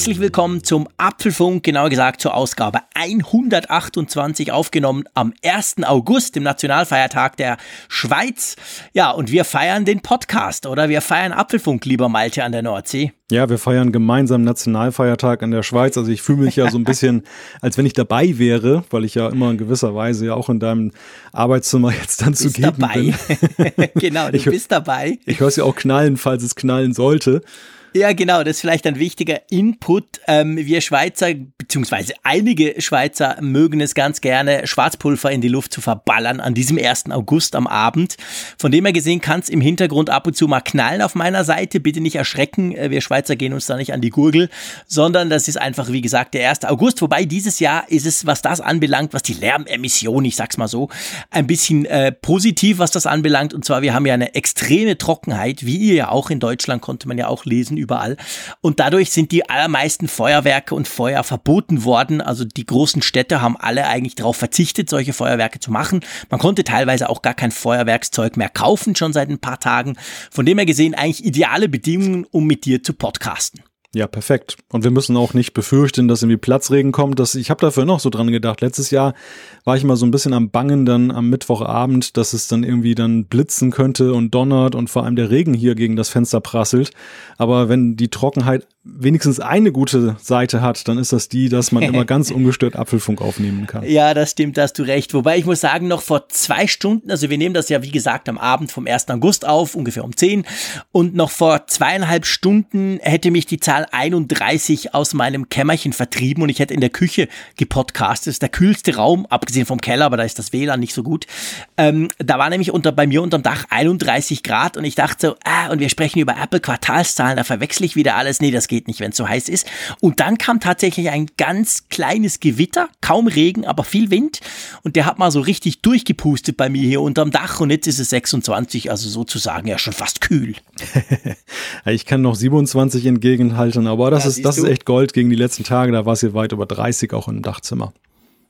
Herzlich willkommen zum Apfelfunk, genauer gesagt zur Ausgabe 128 aufgenommen am 1. August, dem Nationalfeiertag der Schweiz. Ja, und wir feiern den Podcast, oder? Wir feiern Apfelfunk, lieber Malte an der Nordsee. Ja, wir feiern gemeinsam Nationalfeiertag in der Schweiz. Also ich fühle mich ja so ein bisschen, als wenn ich dabei wäre, weil ich ja immer in gewisser Weise ja auch in deinem Arbeitszimmer jetzt dann zugegen dabei. bin. genau, du ich, bist dabei. Ich höre es ja auch knallen, falls es knallen sollte. Ja, genau, das ist vielleicht ein wichtiger Input. Ähm, wir Schweizer, beziehungsweise einige Schweizer mögen es ganz gerne, Schwarzpulver in die Luft zu verballern an diesem 1. August am Abend. Von dem her gesehen kann es im Hintergrund ab und zu mal knallen auf meiner Seite. Bitte nicht erschrecken, äh, wir Schweizer gehen uns da nicht an die Gurgel, sondern das ist einfach, wie gesagt, der 1. August. Wobei dieses Jahr ist es, was das anbelangt, was die Lärmemission, ich sag's mal so, ein bisschen äh, positiv, was das anbelangt. Und zwar, wir haben ja eine extreme Trockenheit, wie ihr ja auch in Deutschland, konnte man ja auch lesen überall. Und dadurch sind die allermeisten Feuerwerke und Feuer verboten worden. Also die großen Städte haben alle eigentlich darauf verzichtet, solche Feuerwerke zu machen. Man konnte teilweise auch gar kein Feuerwerkszeug mehr kaufen, schon seit ein paar Tagen. Von dem her gesehen eigentlich ideale Bedingungen, um mit dir zu podcasten. Ja, perfekt. Und wir müssen auch nicht befürchten, dass irgendwie Platzregen kommt. Das, ich habe dafür noch so dran gedacht. Letztes Jahr war ich mal so ein bisschen am Bangen dann am Mittwochabend, dass es dann irgendwie dann blitzen könnte und donnert und vor allem der Regen hier gegen das Fenster prasselt. Aber wenn die Trockenheit wenigstens eine gute Seite hat, dann ist das die, dass man immer ganz ungestört Apfelfunk aufnehmen kann. Ja, das stimmt, da hast du recht. Wobei ich muss sagen, noch vor zwei Stunden, also wir nehmen das ja wie gesagt am Abend vom 1. August auf, ungefähr um 10. Und noch vor zweieinhalb Stunden hätte mich die Zahl 31 aus meinem Kämmerchen vertrieben und ich hätte in der Küche gepodcastet. Das ist der kühlste Raum, abgesehen vom Keller, aber da ist das WLAN nicht so gut. Ähm, da war nämlich unter, bei mir unterm Dach 31 Grad und ich dachte so, ah, und wir sprechen über Apple Quartalszahlen, da verwechsel ich wieder alles. Nee, das geht nicht, wenn es so heiß ist. Und dann kam tatsächlich ein ganz kleines Gewitter, kaum Regen, aber viel Wind. Und der hat mal so richtig durchgepustet bei mir hier unterm Dach. Und jetzt ist es 26, also sozusagen ja schon fast kühl. ich kann noch 27 entgegenhalten, aber das, ja, ist, das ist echt Gold gegen die letzten Tage. Da war es hier weit über 30 auch im Dachzimmer.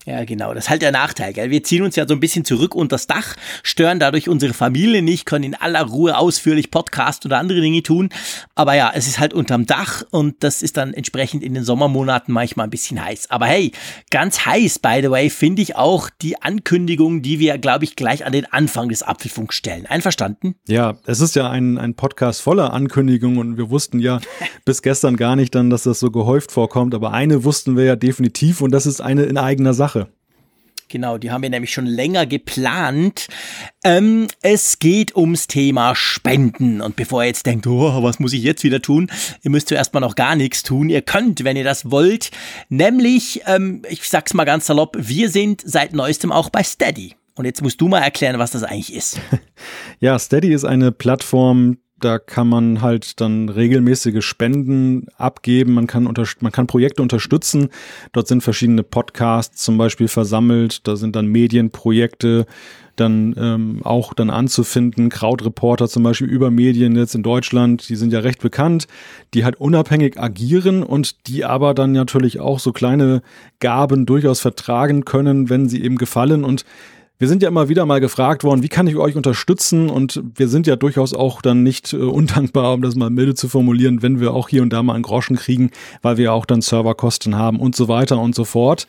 Ja, genau. Das ist halt der Nachteil, gell? Wir ziehen uns ja so ein bisschen zurück unter das Dach, stören dadurch unsere Familie nicht, können in aller Ruhe ausführlich Podcast oder andere Dinge tun. Aber ja, es ist halt unterm Dach und das ist dann entsprechend in den Sommermonaten manchmal ein bisschen heiß. Aber hey, ganz heiß, by the way, finde ich auch die Ankündigung, die wir, glaube ich, gleich an den Anfang des Apfelfunks stellen. Einverstanden? Ja, es ist ja ein, ein Podcast voller Ankündigungen und wir wussten ja bis gestern gar nicht dann, dass das so gehäuft vorkommt. Aber eine wussten wir ja definitiv und das ist eine in eigener Sache. Genau, die haben wir nämlich schon länger geplant. Ähm, es geht ums Thema Spenden. Und bevor ihr jetzt denkt, oh, was muss ich jetzt wieder tun? Ihr müsst zuerst mal noch gar nichts tun. Ihr könnt, wenn ihr das wollt. Nämlich, ähm, ich sag's mal ganz salopp, wir sind seit neuestem auch bei Steady. Und jetzt musst du mal erklären, was das eigentlich ist. Ja, Steady ist eine Plattform, da kann man halt dann regelmäßige Spenden abgeben. Man kann, unter, man kann Projekte unterstützen. Dort sind verschiedene Podcasts zum Beispiel versammelt. Da sind dann Medienprojekte dann ähm, auch dann anzufinden. Krautreporter zum Beispiel über Medien jetzt in Deutschland, die sind ja recht bekannt, die halt unabhängig agieren und die aber dann natürlich auch so kleine Gaben durchaus vertragen können, wenn sie eben gefallen und wir sind ja immer wieder mal gefragt worden, wie kann ich euch unterstützen? Und wir sind ja durchaus auch dann nicht äh, undankbar, um das mal milde zu formulieren, wenn wir auch hier und da mal einen Groschen kriegen, weil wir ja auch dann Serverkosten haben und so weiter und so fort.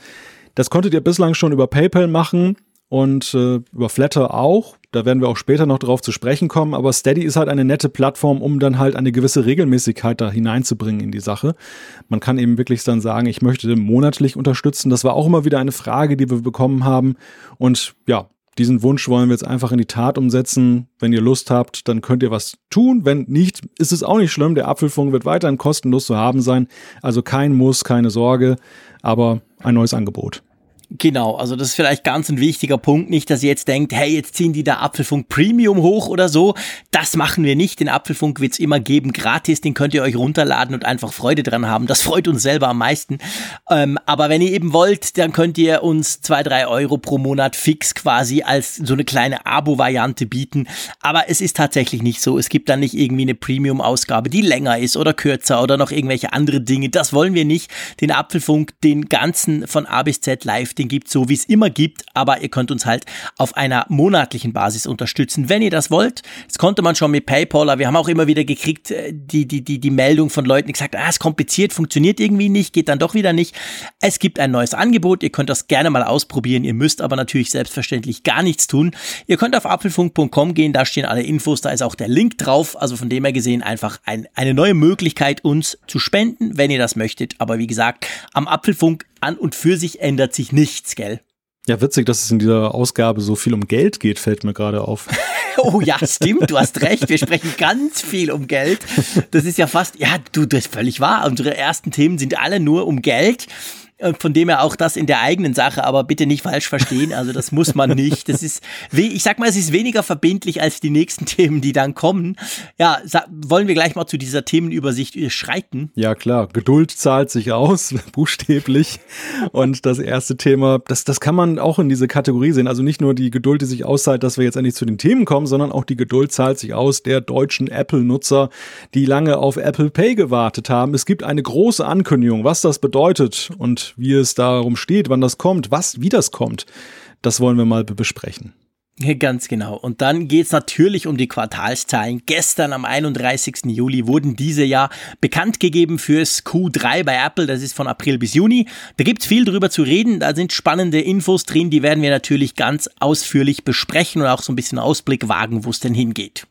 Das konntet ihr bislang schon über PayPal machen und äh, über Flatter auch. Da werden wir auch später noch drauf zu sprechen kommen. Aber Steady ist halt eine nette Plattform, um dann halt eine gewisse Regelmäßigkeit da hineinzubringen in die Sache. Man kann eben wirklich dann sagen, ich möchte monatlich unterstützen. Das war auch immer wieder eine Frage, die wir bekommen haben. Und ja, diesen Wunsch wollen wir jetzt einfach in die Tat umsetzen. Wenn ihr Lust habt, dann könnt ihr was tun. Wenn nicht, ist es auch nicht schlimm. Der Apfelfunk wird weiterhin kostenlos zu haben sein. Also kein Muss, keine Sorge, aber ein neues Angebot. Genau, also das ist vielleicht ganz ein wichtiger Punkt. Nicht, dass ihr jetzt denkt, hey, jetzt ziehen die da Apfelfunk Premium hoch oder so. Das machen wir nicht. Den Apfelfunk wird's immer geben, gratis. Den könnt ihr euch runterladen und einfach Freude dran haben. Das freut uns selber am meisten. Ähm, aber wenn ihr eben wollt, dann könnt ihr uns zwei, drei Euro pro Monat fix quasi als so eine kleine Abo-Variante bieten. Aber es ist tatsächlich nicht so. Es gibt dann nicht irgendwie eine Premium-Ausgabe, die länger ist oder kürzer oder noch irgendwelche andere Dinge. Das wollen wir nicht. Den Apfelfunk, den ganzen von A bis Z live, den gibt, so wie es immer gibt, aber ihr könnt uns halt auf einer monatlichen Basis unterstützen, wenn ihr das wollt. Das konnte man schon mit PayPal, aber wir haben auch immer wieder gekriegt, äh, die, die, die, die Meldung von Leuten, die gesagt, ah, ist kompliziert, funktioniert irgendwie nicht, geht dann doch wieder nicht. Es gibt ein neues Angebot, ihr könnt das gerne mal ausprobieren, ihr müsst aber natürlich selbstverständlich gar nichts tun. Ihr könnt auf apfelfunk.com gehen, da stehen alle Infos, da ist auch der Link drauf, also von dem her gesehen einfach ein, eine neue Möglichkeit, uns zu spenden, wenn ihr das möchtet. Aber wie gesagt, am Apfelfunk an und für sich ändert sich nichts, gell? Ja, witzig, dass es in dieser Ausgabe so viel um Geld geht, fällt mir gerade auf. oh ja, stimmt, du hast recht. Wir sprechen ganz viel um Geld. Das ist ja fast, ja, du, das ist völlig wahr. Unsere ersten Themen sind alle nur um Geld. Äh, von dem her auch das in der eigenen Sache, aber bitte nicht falsch verstehen. Also das muss man nicht. Das ist, ich sag mal, es ist weniger verbindlich als die nächsten Themen, die dann kommen. Ja, wollen wir gleich mal zu dieser Themenübersicht schreiten? Ja, klar. Geduld zahlt sich aus, buchstäblich. Und das erste Thema, das, das kann man auch in diese Kategorie sehen. Also nicht nur die Geduld, die sich auszahlt, dass wir jetzt endlich zu den Themen kommen, sondern auch die Geduld zahlt sich aus der deutschen Apple-Nutzer, die lange auf Apple Pay gewartet haben. Es gibt eine große Ankündigung, was das bedeutet und wie es darum steht, wann das kommt, was, wie das kommt, das wollen wir mal besprechen. Ganz genau. Und dann geht es natürlich um die Quartalszahlen. Gestern am 31. Juli wurden diese ja bekannt gegeben fürs Q3 bei Apple. Das ist von April bis Juni. Da gibt es viel drüber zu reden. Da sind spannende Infos drin. Die werden wir natürlich ganz ausführlich besprechen und auch so ein bisschen Ausblick wagen, wo es denn hingeht.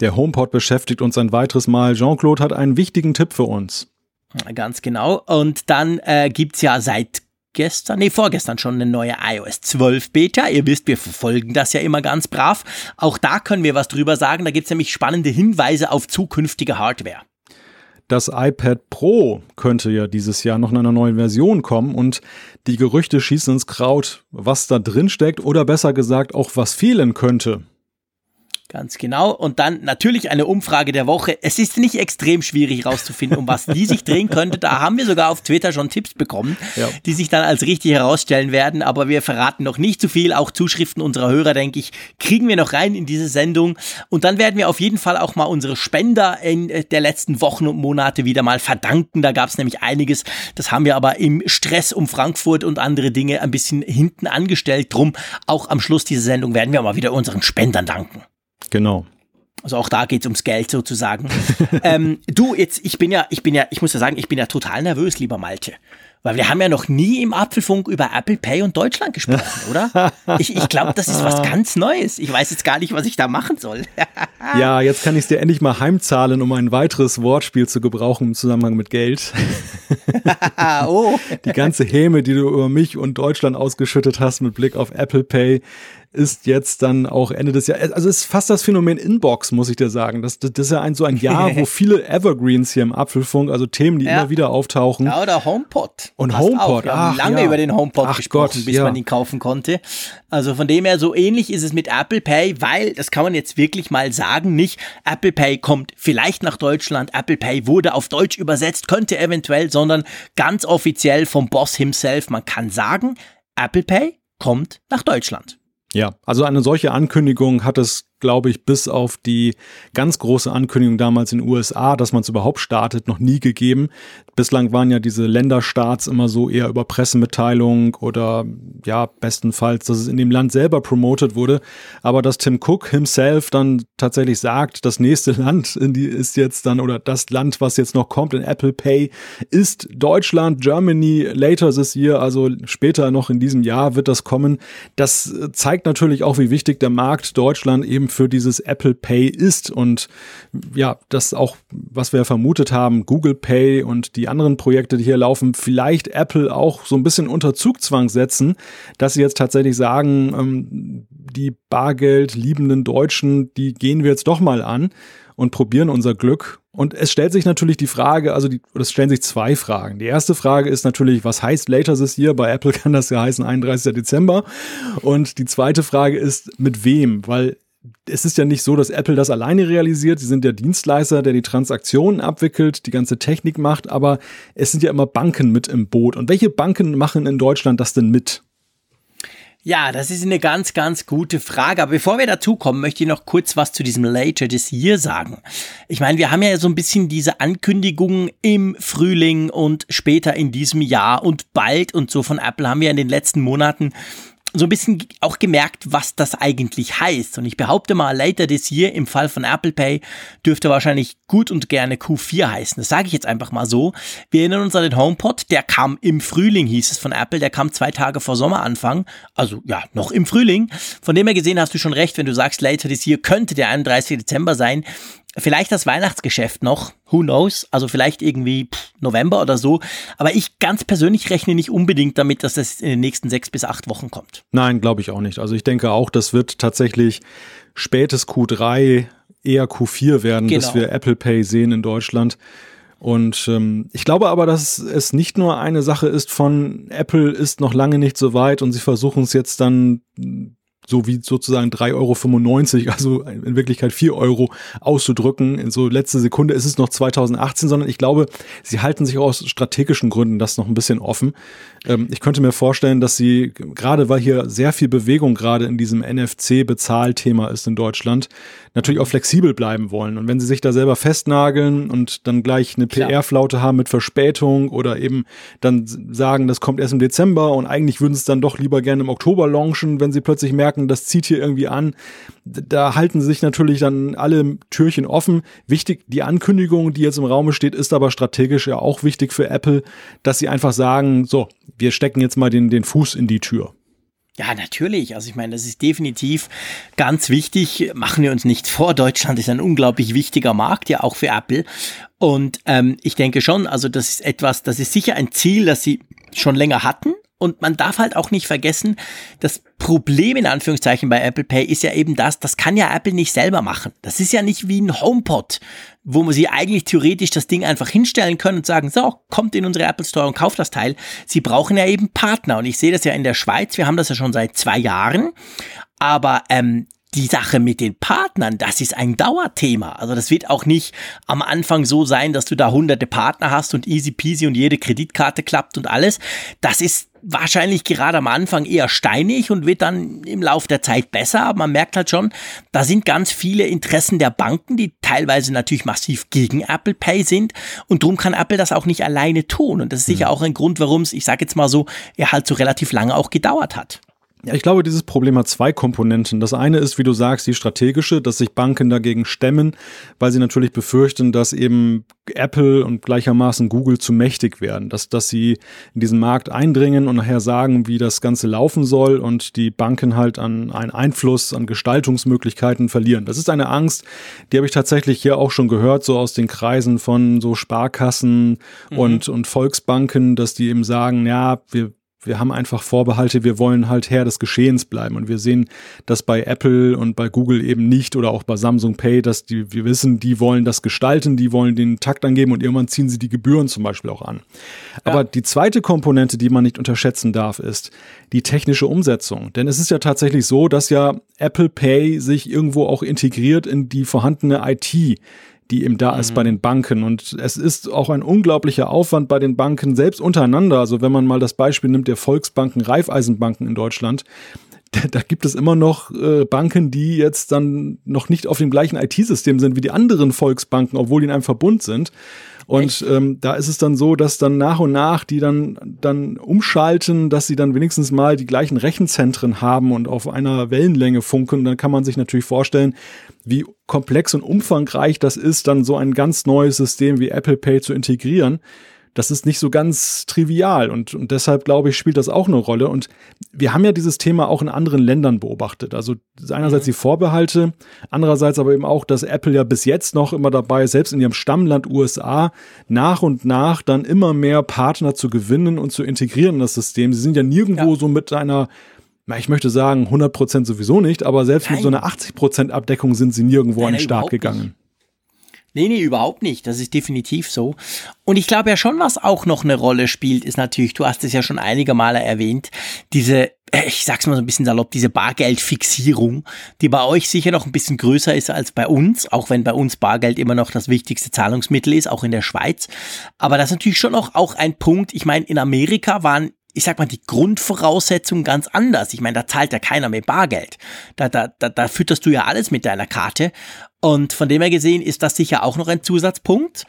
Der HomePod beschäftigt uns ein weiteres Mal. Jean-Claude hat einen wichtigen Tipp für uns. Ganz genau. Und dann äh, es ja seit gestern, nee, vorgestern schon eine neue iOS 12 Beta. Ihr wisst, wir verfolgen das ja immer ganz brav. Auch da können wir was drüber sagen. Da gibt es nämlich spannende Hinweise auf zukünftige Hardware. Das iPad Pro könnte ja dieses Jahr noch in einer neuen Version kommen und die Gerüchte schießen ins Kraut, was da drin steckt oder besser gesagt auch was fehlen könnte. Ganz genau. Und dann natürlich eine Umfrage der Woche. Es ist nicht extrem schwierig herauszufinden, um was die sich drehen könnte. Da haben wir sogar auf Twitter schon Tipps bekommen, ja. die sich dann als richtig herausstellen werden. Aber wir verraten noch nicht zu viel. Auch Zuschriften unserer Hörer, denke ich, kriegen wir noch rein in diese Sendung. Und dann werden wir auf jeden Fall auch mal unsere Spender in äh, der letzten Wochen und Monate wieder mal verdanken. Da gab es nämlich einiges. Das haben wir aber im Stress um Frankfurt und andere Dinge ein bisschen hinten angestellt. Drum auch am Schluss dieser Sendung werden wir mal wieder unseren Spendern danken. Genau. Also auch da geht es ums Geld sozusagen. ähm, du, jetzt, ich bin ja, ich bin ja, ich muss ja sagen, ich bin ja total nervös, lieber Malte. Weil wir haben ja noch nie im Apfelfunk über Apple Pay und Deutschland gesprochen, oder? Ich, ich glaube, das ist was ganz Neues. Ich weiß jetzt gar nicht, was ich da machen soll. ja, jetzt kann ich es dir endlich mal heimzahlen, um ein weiteres Wortspiel zu gebrauchen im Zusammenhang mit Geld. oh. Die ganze Häme, die du über mich und Deutschland ausgeschüttet hast mit Blick auf Apple Pay, ist jetzt dann auch Ende des Jahres. Also es ist fast das Phänomen Inbox, muss ich dir sagen. Das, das ist ja ein, so ein Jahr, wo viele Evergreens hier im Apfelfunk, also Themen, die ja. immer wieder auftauchen. Ja, oder HomePod. Und Passt HomePod. Wir haben lange ja. über den HomePod Ach gesprochen, Gott, bis ja. man ihn kaufen konnte. Also von dem her, so ähnlich ist es mit Apple Pay, weil, das kann man jetzt wirklich mal sagen, nicht Apple Pay kommt vielleicht nach Deutschland, Apple Pay wurde auf Deutsch übersetzt, könnte eventuell, sondern ganz offiziell vom Boss himself. Man kann sagen, Apple Pay kommt nach Deutschland. Ja, also eine solche Ankündigung hat es glaube ich, bis auf die ganz große Ankündigung damals in den USA, dass man es überhaupt startet, noch nie gegeben. Bislang waren ja diese Länderstarts immer so eher über Pressemitteilung oder ja, bestenfalls, dass es in dem Land selber promotet wurde. Aber dass Tim Cook himself dann tatsächlich sagt, das nächste Land ist jetzt dann oder das Land, was jetzt noch kommt in Apple Pay, ist Deutschland, Germany, later this year, also später noch in diesem Jahr wird das kommen. Das zeigt natürlich auch, wie wichtig der Markt Deutschland eben für dieses Apple Pay ist und ja, das auch, was wir vermutet haben, Google Pay und die anderen Projekte, die hier laufen, vielleicht Apple auch so ein bisschen unter Zugzwang setzen, dass sie jetzt tatsächlich sagen, ähm, die Bargeld liebenden Deutschen, die gehen wir jetzt doch mal an. und probieren unser Glück. Und es stellt sich natürlich die Frage, also die, es stellen sich zwei Fragen. Die erste Frage ist natürlich, was heißt later this year? Bei Apple kann das ja heißen 31. Dezember. Und die zweite Frage ist, mit wem? Weil es ist ja nicht so, dass Apple das alleine realisiert. Sie sind der Dienstleister, der die Transaktionen abwickelt, die ganze Technik macht, aber es sind ja immer Banken mit im Boot. Und welche Banken machen in Deutschland das denn mit? Ja, das ist eine ganz, ganz gute Frage. Aber bevor wir dazu kommen, möchte ich noch kurz was zu diesem Later this year sagen. Ich meine, wir haben ja so ein bisschen diese Ankündigungen im Frühling und später in diesem Jahr und bald und so von Apple haben wir in den letzten Monaten so ein bisschen auch gemerkt, was das eigentlich heißt. Und ich behaupte mal, later this year im Fall von Apple Pay dürfte wahrscheinlich gut und gerne Q4 heißen. Das sage ich jetzt einfach mal so. Wir erinnern uns an den HomePod, der kam im Frühling, hieß es von Apple, der kam zwei Tage vor Sommeranfang. Also ja, noch im Frühling. Von dem her gesehen hast du schon recht, wenn du sagst, later this year könnte der 31. Dezember sein. Vielleicht das Weihnachtsgeschäft noch, who knows, also vielleicht irgendwie November oder so. Aber ich ganz persönlich rechne nicht unbedingt damit, dass das in den nächsten sechs bis acht Wochen kommt. Nein, glaube ich auch nicht. Also ich denke auch, das wird tatsächlich spätes Q3, eher Q4 werden, genau. bis wir Apple Pay sehen in Deutschland. Und ähm, ich glaube aber, dass es nicht nur eine Sache ist von Apple ist noch lange nicht so weit und sie versuchen es jetzt dann so wie sozusagen 3,95 Euro, also in Wirklichkeit 4 Euro auszudrücken. In so letzte Sekunde ist es noch 2018, sondern ich glaube, sie halten sich aus strategischen Gründen das noch ein bisschen offen. Ähm, ich könnte mir vorstellen, dass sie, gerade weil hier sehr viel Bewegung gerade in diesem NFC-Bezahlthema ist in Deutschland, natürlich auch flexibel bleiben wollen. Und wenn sie sich da selber festnageln und dann gleich eine PR-Flaute haben mit Verspätung oder eben dann sagen, das kommt erst im Dezember und eigentlich würden sie es dann doch lieber gerne im Oktober launchen, wenn sie plötzlich merken, das zieht hier irgendwie an, da halten sich natürlich dann alle Türchen offen. Wichtig, die Ankündigung, die jetzt im Raume steht, ist aber strategisch ja auch wichtig für Apple, dass sie einfach sagen, so, wir stecken jetzt mal den, den Fuß in die Tür. Ja, natürlich. Also ich meine, das ist definitiv ganz wichtig. Machen wir uns nichts vor. Deutschland ist ein unglaublich wichtiger Markt, ja auch für Apple. Und ähm, ich denke schon, also das ist etwas, das ist sicher ein Ziel, das sie schon länger hatten. Und man darf halt auch nicht vergessen, das Problem in Anführungszeichen bei Apple Pay ist ja eben das, das kann ja Apple nicht selber machen. Das ist ja nicht wie ein HomePod, wo man sie eigentlich theoretisch das Ding einfach hinstellen können und sagen, so, kommt in unsere Apple Store und kauft das Teil. Sie brauchen ja eben Partner und ich sehe das ja in der Schweiz, wir haben das ja schon seit zwei Jahren, aber ähm, die Sache mit den Partnern, das ist ein Dauerthema. Also das wird auch nicht am Anfang so sein, dass du da hunderte Partner hast und easy peasy und jede Kreditkarte klappt und alles. Das ist wahrscheinlich gerade am Anfang eher steinig und wird dann im Laufe der Zeit besser. Aber man merkt halt schon, da sind ganz viele Interessen der Banken, die teilweise natürlich massiv gegen Apple Pay sind. Und darum kann Apple das auch nicht alleine tun. Und das ist sicher mhm. auch ein Grund, warum es, ich sage jetzt mal so, er halt so relativ lange auch gedauert hat. Ja, ich glaube, dieses Problem hat zwei Komponenten. Das eine ist, wie du sagst, die strategische, dass sich Banken dagegen stemmen, weil sie natürlich befürchten, dass eben Apple und gleichermaßen Google zu mächtig werden, dass, dass sie in diesen Markt eindringen und nachher sagen, wie das Ganze laufen soll und die Banken halt an einen Einfluss, an Gestaltungsmöglichkeiten verlieren. Das ist eine Angst, die habe ich tatsächlich hier auch schon gehört, so aus den Kreisen von so Sparkassen mhm. und, und Volksbanken, dass die eben sagen, ja, wir wir haben einfach Vorbehalte, wir wollen halt Herr des Geschehens bleiben. Und wir sehen das bei Apple und bei Google eben nicht oder auch bei Samsung Pay, dass die, wir wissen, die wollen das gestalten, die wollen den Takt angeben und irgendwann ziehen sie die Gebühren zum Beispiel auch an. Aber die zweite Komponente, die man nicht unterschätzen darf, ist die technische Umsetzung. Denn es ist ja tatsächlich so, dass ja Apple Pay sich irgendwo auch integriert in die vorhandene IT die eben da mhm. ist bei mhm. den Banken. Und es ist auch ein unglaublicher Aufwand bei den Banken, selbst untereinander. Also wenn man mal das Beispiel nimmt der Volksbanken, Raiffeisenbanken in Deutschland, da gibt es immer noch äh, Banken, die jetzt dann noch nicht auf dem gleichen IT-System sind wie die anderen Volksbanken, obwohl die in einem Verbund sind. Und ähm, da ist es dann so, dass dann nach und nach die dann, dann umschalten, dass sie dann wenigstens mal die gleichen Rechenzentren haben und auf einer Wellenlänge funken. Und dann kann man sich natürlich vorstellen, wie komplex und umfangreich das ist, dann so ein ganz neues System wie Apple Pay zu integrieren das ist nicht so ganz trivial und, und deshalb glaube ich, spielt das auch eine Rolle. Und wir haben ja dieses Thema auch in anderen Ländern beobachtet. Also einerseits mhm. die Vorbehalte, andererseits aber eben auch, dass Apple ja bis jetzt noch immer dabei ist, selbst in ihrem Stammland USA nach und nach dann immer mehr Partner zu gewinnen und zu integrieren in das System. Sie sind ja nirgendwo ja. so mit einer ich möchte sagen, 100 Prozent sowieso nicht, aber selbst Nein. mit so einer 80 Prozent Abdeckung sind sie nirgendwo Nein, an den Start gegangen. Nicht. Nee, nee, überhaupt nicht. Das ist definitiv so. Und ich glaube ja schon, was auch noch eine Rolle spielt, ist natürlich, du hast es ja schon einige Male erwähnt, diese, äh, ich sag's mal so ein bisschen salopp, diese Bargeldfixierung, die bei euch sicher noch ein bisschen größer ist als bei uns, auch wenn bei uns Bargeld immer noch das wichtigste Zahlungsmittel ist, auch in der Schweiz. Aber das ist natürlich schon noch auch ein Punkt. Ich meine, in Amerika waren ich sag mal, die Grundvoraussetzungen ganz anders. Ich meine, da zahlt ja keiner mehr Bargeld. Da, da, da, da fütterst du ja alles mit deiner Karte. Und von dem her gesehen ist das sicher auch noch ein Zusatzpunkt.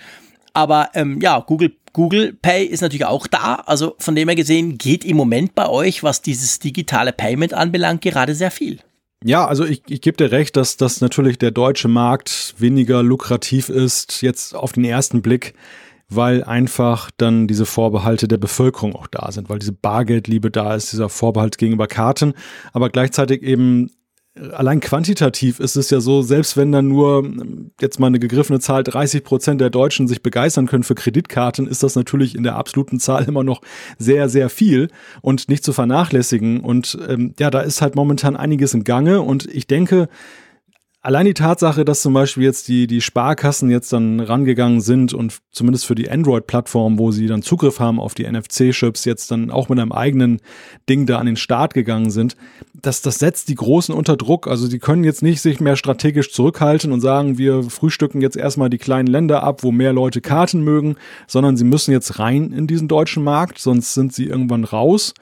Aber ähm, ja, Google, Google Pay ist natürlich auch da. Also von dem her gesehen geht im Moment bei euch, was dieses digitale Payment anbelangt, gerade sehr viel. Ja, also ich, ich gebe dir recht, dass das natürlich der deutsche Markt weniger lukrativ ist, jetzt auf den ersten Blick weil einfach dann diese Vorbehalte der Bevölkerung auch da sind, weil diese Bargeldliebe da ist, dieser Vorbehalt gegenüber Karten, aber gleichzeitig eben allein quantitativ ist es ja so, selbst wenn dann nur jetzt mal eine gegriffene Zahl 30 Prozent der Deutschen sich begeistern können für Kreditkarten, ist das natürlich in der absoluten Zahl immer noch sehr, sehr viel und nicht zu vernachlässigen. Und ähm, ja, da ist halt momentan einiges im Gange und ich denke, Allein die Tatsache, dass zum Beispiel jetzt die, die Sparkassen jetzt dann rangegangen sind und zumindest für die Android-Plattform, wo sie dann Zugriff haben auf die NFC-Chips, jetzt dann auch mit einem eigenen Ding da an den Start gegangen sind, das, das setzt die Großen unter Druck. Also die können jetzt nicht sich mehr strategisch zurückhalten und sagen, wir frühstücken jetzt erstmal die kleinen Länder ab, wo mehr Leute Karten mögen, sondern sie müssen jetzt rein in diesen deutschen Markt, sonst sind sie irgendwann raus.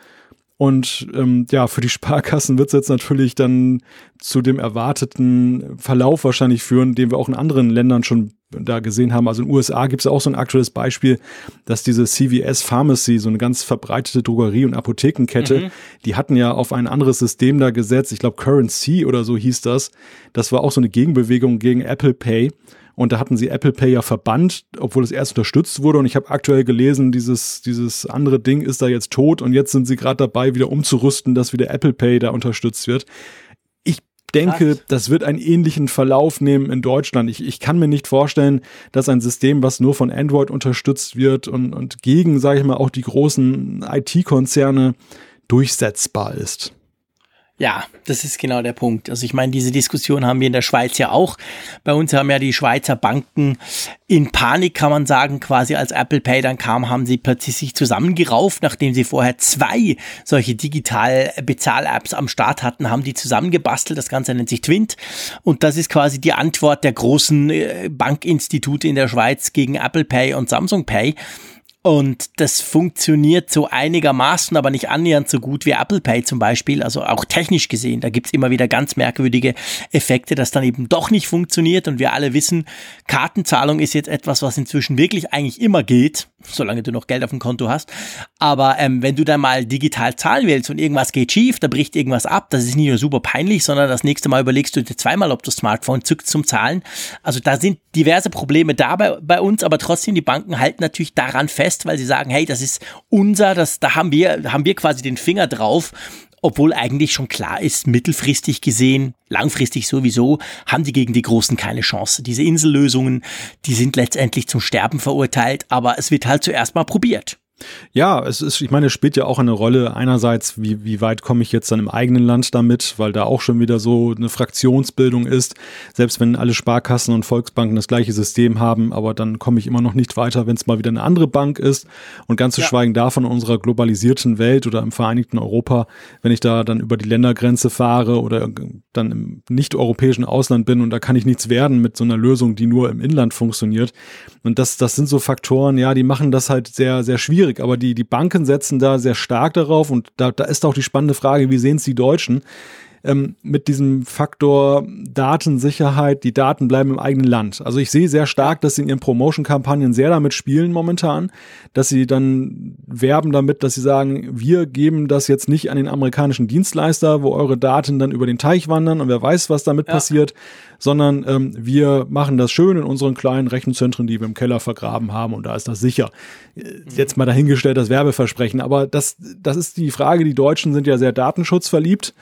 Und ähm, ja, für die Sparkassen wird es jetzt natürlich dann zu dem erwarteten Verlauf wahrscheinlich führen, den wir auch in anderen Ländern schon da gesehen haben. Also in den USA gibt es auch so ein aktuelles Beispiel, dass diese CVS Pharmacy, so eine ganz verbreitete Drogerie- und Apothekenkette, mhm. die hatten ja auf ein anderes System da gesetzt. Ich glaube Currency oder so hieß das. Das war auch so eine Gegenbewegung gegen Apple Pay. Und da hatten sie Apple Pay ja verbannt, obwohl es erst unterstützt wurde. Und ich habe aktuell gelesen, dieses, dieses andere Ding ist da jetzt tot und jetzt sind sie gerade dabei, wieder umzurüsten, dass wieder Apple Pay da unterstützt wird. Ich denke, Krass. das wird einen ähnlichen Verlauf nehmen in Deutschland. Ich, ich kann mir nicht vorstellen, dass ein System, was nur von Android unterstützt wird und, und gegen, sage ich mal, auch die großen IT-Konzerne durchsetzbar ist. Ja, das ist genau der Punkt. Also ich meine, diese Diskussion haben wir in der Schweiz ja auch. Bei uns haben ja die Schweizer Banken in Panik, kann man sagen, quasi als Apple Pay dann kam, haben sie plötzlich sich zusammengerauft, nachdem sie vorher zwei solche digital Bezahl-Apps am Start hatten, haben die zusammengebastelt. Das Ganze nennt sich Twint. Und das ist quasi die Antwort der großen äh, Bankinstitute in der Schweiz gegen Apple Pay und Samsung Pay. Und das funktioniert so einigermaßen, aber nicht annähernd so gut wie Apple Pay zum Beispiel. Also auch technisch gesehen, da gibt's immer wieder ganz merkwürdige Effekte, dass dann eben doch nicht funktioniert. Und wir alle wissen, Kartenzahlung ist jetzt etwas, was inzwischen wirklich eigentlich immer geht, solange du noch Geld auf dem Konto hast. Aber ähm, wenn du dann mal digital zahlen willst und irgendwas geht schief, da bricht irgendwas ab, das ist nicht nur super peinlich, sondern das nächste Mal überlegst du dir zweimal, ob du das Smartphone zückst zum Zahlen. Also da sind diverse Probleme da bei, bei uns, aber trotzdem, die Banken halten natürlich daran fest, fest, weil sie sagen, hey, das ist unser, das, da haben wir, haben wir quasi den Finger drauf. Obwohl eigentlich schon klar ist, mittelfristig gesehen, langfristig sowieso, haben die gegen die Großen keine Chance. Diese Insellösungen, die sind letztendlich zum Sterben verurteilt, aber es wird halt zuerst mal probiert. Ja, es ist, ich meine, es spielt ja auch eine Rolle. Einerseits, wie, wie weit komme ich jetzt dann im eigenen Land damit, weil da auch schon wieder so eine Fraktionsbildung ist. Selbst wenn alle Sparkassen und Volksbanken das gleiche System haben, aber dann komme ich immer noch nicht weiter, wenn es mal wieder eine andere Bank ist. Und ganz zu ja. schweigen davon in unserer globalisierten Welt oder im Vereinigten Europa, wenn ich da dann über die Ländergrenze fahre oder dann im nicht-europäischen Ausland bin und da kann ich nichts werden mit so einer Lösung, die nur im Inland funktioniert. Und das, das sind so Faktoren, ja, die machen das halt sehr, sehr schwierig aber die, die Banken setzen da sehr stark darauf und da, da ist auch die spannende Frage, wie sehen es die Deutschen? Ähm, mit diesem Faktor Datensicherheit, die Daten bleiben im eigenen Land. Also ich sehe sehr stark, dass sie in ihren Promotion-Kampagnen sehr damit spielen momentan, dass sie dann werben damit, dass sie sagen, wir geben das jetzt nicht an den amerikanischen Dienstleister, wo eure Daten dann über den Teich wandern und wer weiß, was damit ja. passiert, sondern ähm, wir machen das schön in unseren kleinen Rechenzentren, die wir im Keller vergraben haben und da ist das sicher. Mhm. Jetzt mal dahingestellt das Werbeversprechen, aber das, das ist die Frage, die Deutschen sind ja sehr datenschutzverliebt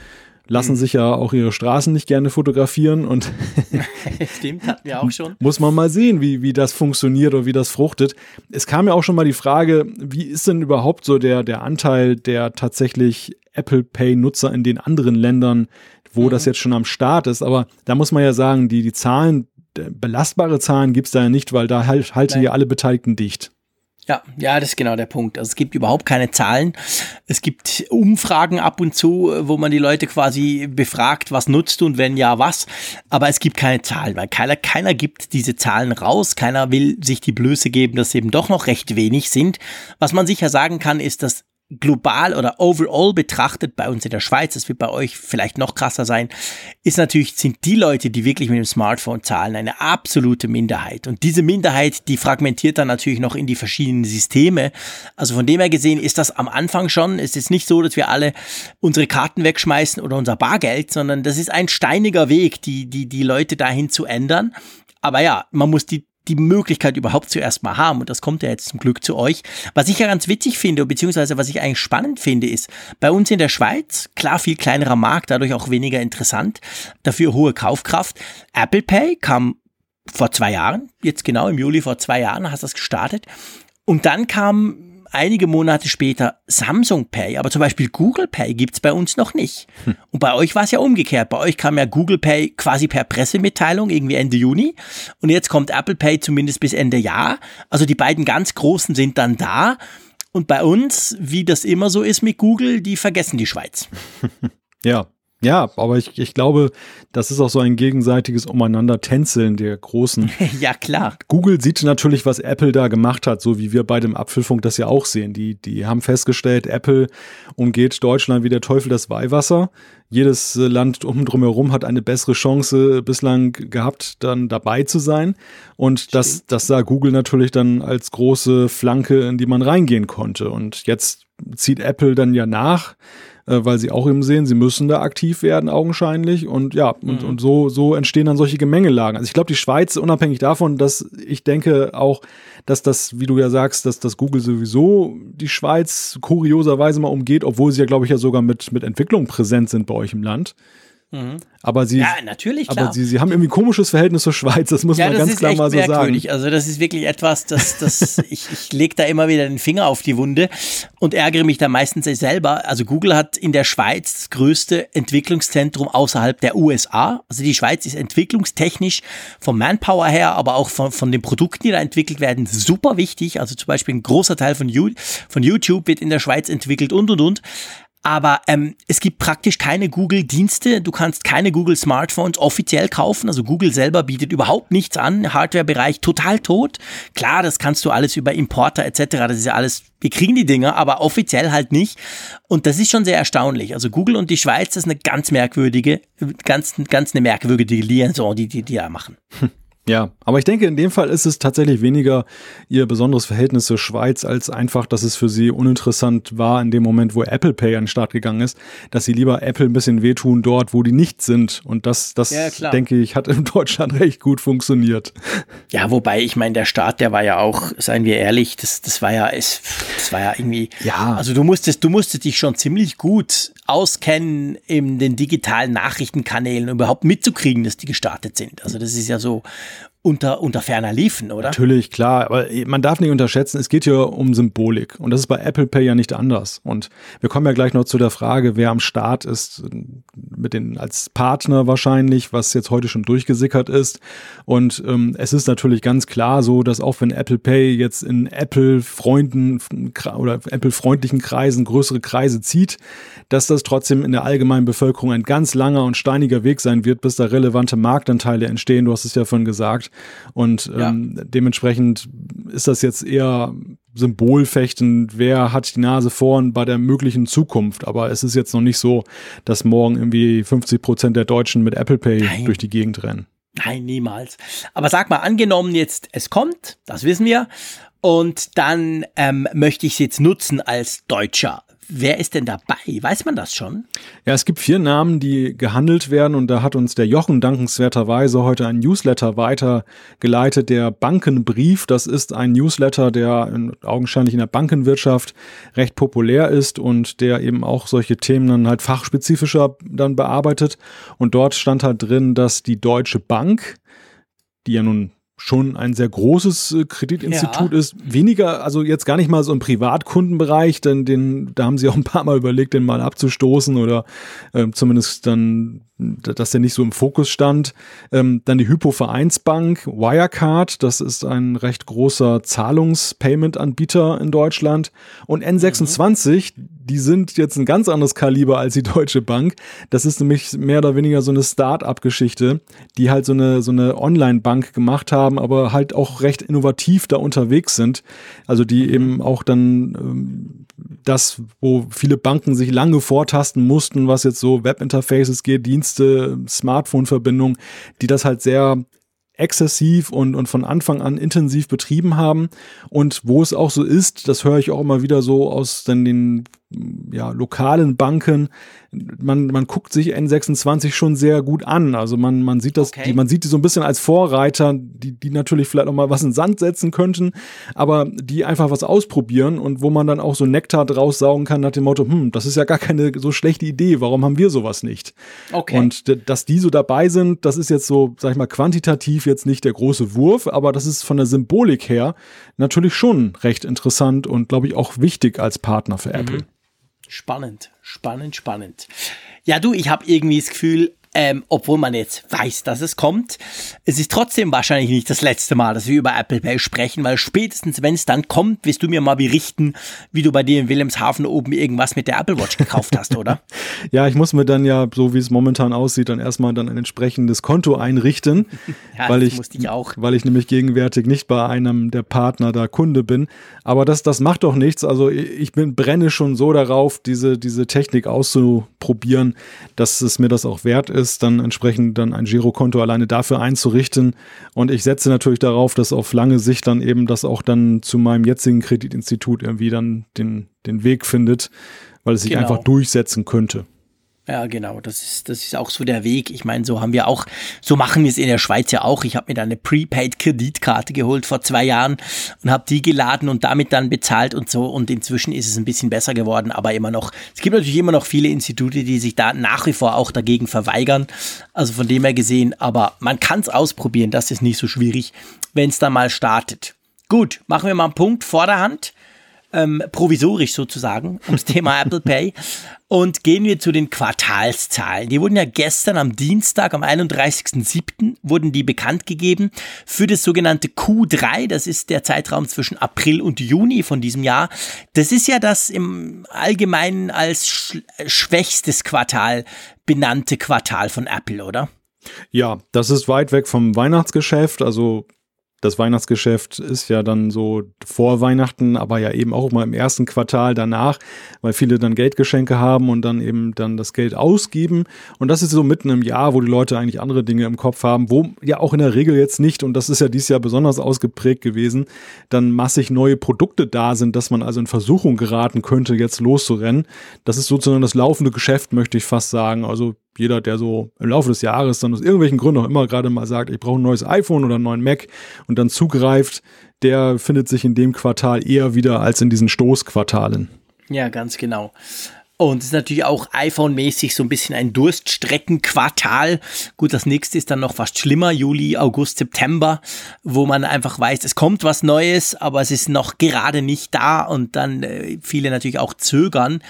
lassen mhm. sich ja auch ihre Straßen nicht gerne fotografieren und Stimmt, hatten wir auch schon. Muss man mal sehen, wie, wie das funktioniert oder wie das fruchtet. Es kam ja auch schon mal die Frage, wie ist denn überhaupt so der, der Anteil der tatsächlich Apple Pay Nutzer in den anderen Ländern, wo mhm. das jetzt schon am Start ist. Aber da muss man ja sagen, die, die Zahlen belastbare Zahlen gibt es da ja nicht, weil da halt, halten ja alle Beteiligten dicht. Ja, ja, das ist genau der Punkt. Also es gibt überhaupt keine Zahlen. Es gibt Umfragen ab und zu, wo man die Leute quasi befragt, was nutzt und wenn ja, was. Aber es gibt keine Zahlen, weil keiner, keiner gibt diese Zahlen raus. Keiner will sich die Blöße geben, dass sie eben doch noch recht wenig sind. Was man sicher sagen kann, ist, dass global oder overall betrachtet bei uns in der Schweiz, das wird bei euch vielleicht noch krasser sein, ist natürlich, sind die Leute, die wirklich mit dem Smartphone zahlen, eine absolute Minderheit. Und diese Minderheit, die fragmentiert dann natürlich noch in die verschiedenen Systeme. Also von dem her gesehen ist das am Anfang schon, es ist nicht so, dass wir alle unsere Karten wegschmeißen oder unser Bargeld, sondern das ist ein steiniger Weg, die, die, die Leute dahin zu ändern. Aber ja, man muss die die Möglichkeit überhaupt zuerst mal haben. Und das kommt ja jetzt zum Glück zu euch. Was ich ja ganz witzig finde, beziehungsweise was ich eigentlich spannend finde, ist, bei uns in der Schweiz, klar viel kleinerer Markt, dadurch auch weniger interessant, dafür hohe Kaufkraft. Apple Pay kam vor zwei Jahren, jetzt genau im Juli vor zwei Jahren hast du das gestartet. Und dann kam einige Monate später Samsung Pay, aber zum Beispiel Google Pay gibt's bei uns noch nicht. Hm. Und bei euch war es ja umgekehrt. Bei euch kam ja Google Pay quasi per Pressemitteilung irgendwie Ende Juni und jetzt kommt Apple Pay zumindest bis Ende Jahr. Also die beiden ganz großen sind dann da. Und bei uns, wie das immer so ist mit Google, die vergessen die Schweiz. Ja, ja, aber ich, ich glaube, das ist auch so ein gegenseitiges Umeinander-Tänzeln der Großen. ja, klar. Google sieht natürlich, was Apple da gemacht hat, so wie wir bei dem Apfelfunk das ja auch sehen. Die, die haben festgestellt, Apple umgeht Deutschland wie der Teufel das Weihwasser. Jedes Land um drumherum hat eine bessere Chance bislang gehabt, dann dabei zu sein. Und das, das sah Google natürlich dann als große Flanke, in die man reingehen konnte. Und jetzt zieht Apple dann ja nach äh, weil sie auch eben sehen, sie müssen da aktiv werden, augenscheinlich. Und ja, und, mhm. und so, so entstehen dann solche Gemengelagen. Also ich glaube, die Schweiz, unabhängig davon, dass ich denke auch, dass das, wie du ja sagst, dass das Google sowieso die Schweiz kurioserweise mal umgeht, obwohl sie ja, glaube ich, ja sogar mit, mit Entwicklung präsent sind bei euch im Land. Mhm. Aber sie, ja, natürlich, klar. aber sie, sie haben irgendwie ein komisches Verhältnis zur Schweiz, das muss ja, man das ganz klar mal so merkwürdig. sagen. Also das ist wirklich etwas, das, das ich, ich lege da immer wieder den Finger auf die Wunde und ärgere mich da meistens selber. Also Google hat in der Schweiz das größte Entwicklungszentrum außerhalb der USA. Also die Schweiz ist entwicklungstechnisch vom Manpower her, aber auch von, von den Produkten, die da entwickelt werden, super wichtig. Also zum Beispiel ein großer Teil von, von YouTube wird in der Schweiz entwickelt und und und aber ähm, es gibt praktisch keine Google-Dienste. Du kannst keine Google-Smartphones offiziell kaufen. Also Google selber bietet überhaupt nichts an. Hardware-Bereich total tot. Klar, das kannst du alles über Importer etc. Das ist ja alles, wir kriegen die Dinger, aber offiziell halt nicht. Und das ist schon sehr erstaunlich. Also Google und die Schweiz, das ist eine ganz merkwürdige, ganz, ganz eine merkwürdige Liaison, die die, die da machen. Ja, aber ich denke, in dem Fall ist es tatsächlich weniger ihr besonderes Verhältnis zur Schweiz, als einfach, dass es für sie uninteressant war in dem Moment, wo Apple Pay an den Start gegangen ist, dass sie lieber Apple ein bisschen wehtun dort, wo die nicht sind. Und das, das ja, denke ich, hat in Deutschland recht gut funktioniert. Ja, wobei, ich meine, der Start, der war ja auch, seien wir ehrlich, das, das war ja, es, das war ja irgendwie, ja. also du musstest, du musstest dich schon ziemlich gut auskennen in den digitalen Nachrichtenkanälen, überhaupt mitzukriegen, dass die gestartet sind. Also das ist ja so, unter, unter ferner liefen, oder? Natürlich, klar. Aber man darf nicht unterschätzen, es geht hier um Symbolik. Und das ist bei Apple Pay ja nicht anders. Und wir kommen ja gleich noch zu der Frage, wer am Start ist, mit den, als Partner wahrscheinlich, was jetzt heute schon durchgesickert ist. Und ähm, es ist natürlich ganz klar so, dass auch wenn Apple Pay jetzt in Apple-Freunden oder Apple-freundlichen Kreisen größere Kreise zieht, dass das trotzdem in der allgemeinen Bevölkerung ein ganz langer und steiniger Weg sein wird, bis da relevante Marktanteile entstehen. Du hast es ja vorhin gesagt. Und ähm, ja. dementsprechend ist das jetzt eher symbolfechtend, wer hat die Nase vorn bei der möglichen Zukunft. Aber es ist jetzt noch nicht so, dass morgen irgendwie 50 Prozent der Deutschen mit Apple Pay Nein. durch die Gegend rennen. Nein, niemals. Aber sag mal, angenommen jetzt, es kommt, das wissen wir, und dann ähm, möchte ich es jetzt nutzen als Deutscher. Wer ist denn dabei? Weiß man das schon? Ja, es gibt vier Namen, die gehandelt werden und da hat uns der Jochen dankenswerterweise heute ein Newsletter weitergeleitet, der Bankenbrief. Das ist ein Newsletter, der in, augenscheinlich in der Bankenwirtschaft recht populär ist und der eben auch solche Themen dann halt fachspezifischer dann bearbeitet. Und dort stand halt drin, dass die Deutsche Bank, die ja nun schon ein sehr großes äh, Kreditinstitut ja. ist. Weniger, also jetzt gar nicht mal so im Privatkundenbereich, denn den, da haben sie auch ein paar Mal überlegt, den mal abzustoßen oder äh, zumindest dann dass der nicht so im Fokus stand. Ähm, dann die Hypo-Vereinsbank Wirecard, das ist ein recht großer Zahlungspayment-Anbieter in Deutschland. Und N26, mhm. die sind jetzt ein ganz anderes Kaliber als die Deutsche Bank. Das ist nämlich mehr oder weniger so eine Start-up-Geschichte, die halt so eine, so eine Online-Bank gemacht haben, aber halt auch recht innovativ da unterwegs sind. Also die mhm. eben auch dann ähm, das, wo viele Banken sich lange vortasten mussten, was jetzt so Webinterfaces geht, Dienste, Smartphone-Verbindungen, die das halt sehr exzessiv und, und von Anfang an intensiv betrieben haben. Und wo es auch so ist, das höre ich auch immer wieder so aus den ja, lokalen Banken, man, man guckt sich N26 schon sehr gut an. Also man, man sieht das, okay. die, man sieht die so ein bisschen als Vorreiter, die, die natürlich vielleicht mal was in Sand setzen könnten, aber die einfach was ausprobieren und wo man dann auch so Nektar draus saugen kann nach dem Motto, hm, das ist ja gar keine so schlechte Idee, warum haben wir sowas nicht? Okay. Und dass die so dabei sind, das ist jetzt so, sag ich mal, quantitativ jetzt nicht der große Wurf, aber das ist von der Symbolik her natürlich schon recht interessant und glaube ich auch wichtig als Partner für mhm. Spannend, spannend, spannend. Ja, du, ich habe irgendwie das Gefühl, ähm, obwohl man jetzt weiß, dass es kommt. Es ist trotzdem wahrscheinlich nicht das letzte Mal, dass wir über Apple Pay sprechen, weil spätestens, wenn es dann kommt, wirst du mir mal berichten, wie du bei dir in Wilhelmshaven oben irgendwas mit der Apple Watch gekauft hast, oder? ja, ich muss mir dann ja, so wie es momentan aussieht, dann erstmal dann ein entsprechendes Konto einrichten, ja, weil ich, ich weil ich nämlich gegenwärtig nicht bei einem der Partner da Kunde bin. Aber das, das macht doch nichts. Also ich bin, brenne schon so darauf, diese, diese Technik auszuprobieren, dass es mir das auch wert ist ist, dann entsprechend dann ein Girokonto alleine dafür einzurichten. Und ich setze natürlich darauf, dass auf lange Sicht dann eben das auch dann zu meinem jetzigen Kreditinstitut irgendwie dann den, den Weg findet, weil es sich genau. einfach durchsetzen könnte. Ja, genau. Das ist, das ist auch so der Weg. Ich meine, so haben wir auch, so machen wir es in der Schweiz ja auch. Ich habe mir da eine Prepaid-Kreditkarte geholt vor zwei Jahren und habe die geladen und damit dann bezahlt und so. Und inzwischen ist es ein bisschen besser geworden, aber immer noch. Es gibt natürlich immer noch viele Institute, die sich da nach wie vor auch dagegen verweigern. Also von dem her gesehen, aber man kann es ausprobieren. Das ist nicht so schwierig, wenn es dann mal startet. Gut, machen wir mal einen Punkt vor der Hand ähm, provisorisch sozusagen, ums Thema Apple Pay. Und gehen wir zu den Quartalszahlen. Die wurden ja gestern am Dienstag, am 31.07. wurden die bekannt gegeben für das sogenannte Q3. Das ist der Zeitraum zwischen April und Juni von diesem Jahr. Das ist ja das im Allgemeinen als sch schwächstes Quartal benannte Quartal von Apple, oder? Ja, das ist weit weg vom Weihnachtsgeschäft. Also das Weihnachtsgeschäft ist ja dann so vor Weihnachten, aber ja eben auch mal im ersten Quartal danach, weil viele dann Geldgeschenke haben und dann eben dann das Geld ausgeben. Und das ist so mitten im Jahr, wo die Leute eigentlich andere Dinge im Kopf haben, wo ja auch in der Regel jetzt nicht, und das ist ja dieses Jahr besonders ausgeprägt gewesen, dann massig neue Produkte da sind, dass man also in Versuchung geraten könnte, jetzt loszurennen. Das ist sozusagen das laufende Geschäft, möchte ich fast sagen. Also jeder, der so im Laufe des Jahres dann aus irgendwelchen Gründen auch immer gerade mal sagt, ich brauche ein neues iPhone oder einen neuen Mac und dann zugreift, der findet sich in dem Quartal eher wieder als in diesen Stoßquartalen. Ja, ganz genau. Und es ist natürlich auch iPhone-mäßig so ein bisschen ein Durststreckenquartal. Gut, das nächste ist dann noch fast schlimmer, Juli, August, September, wo man einfach weiß, es kommt was Neues, aber es ist noch gerade nicht da und dann äh, viele natürlich auch zögern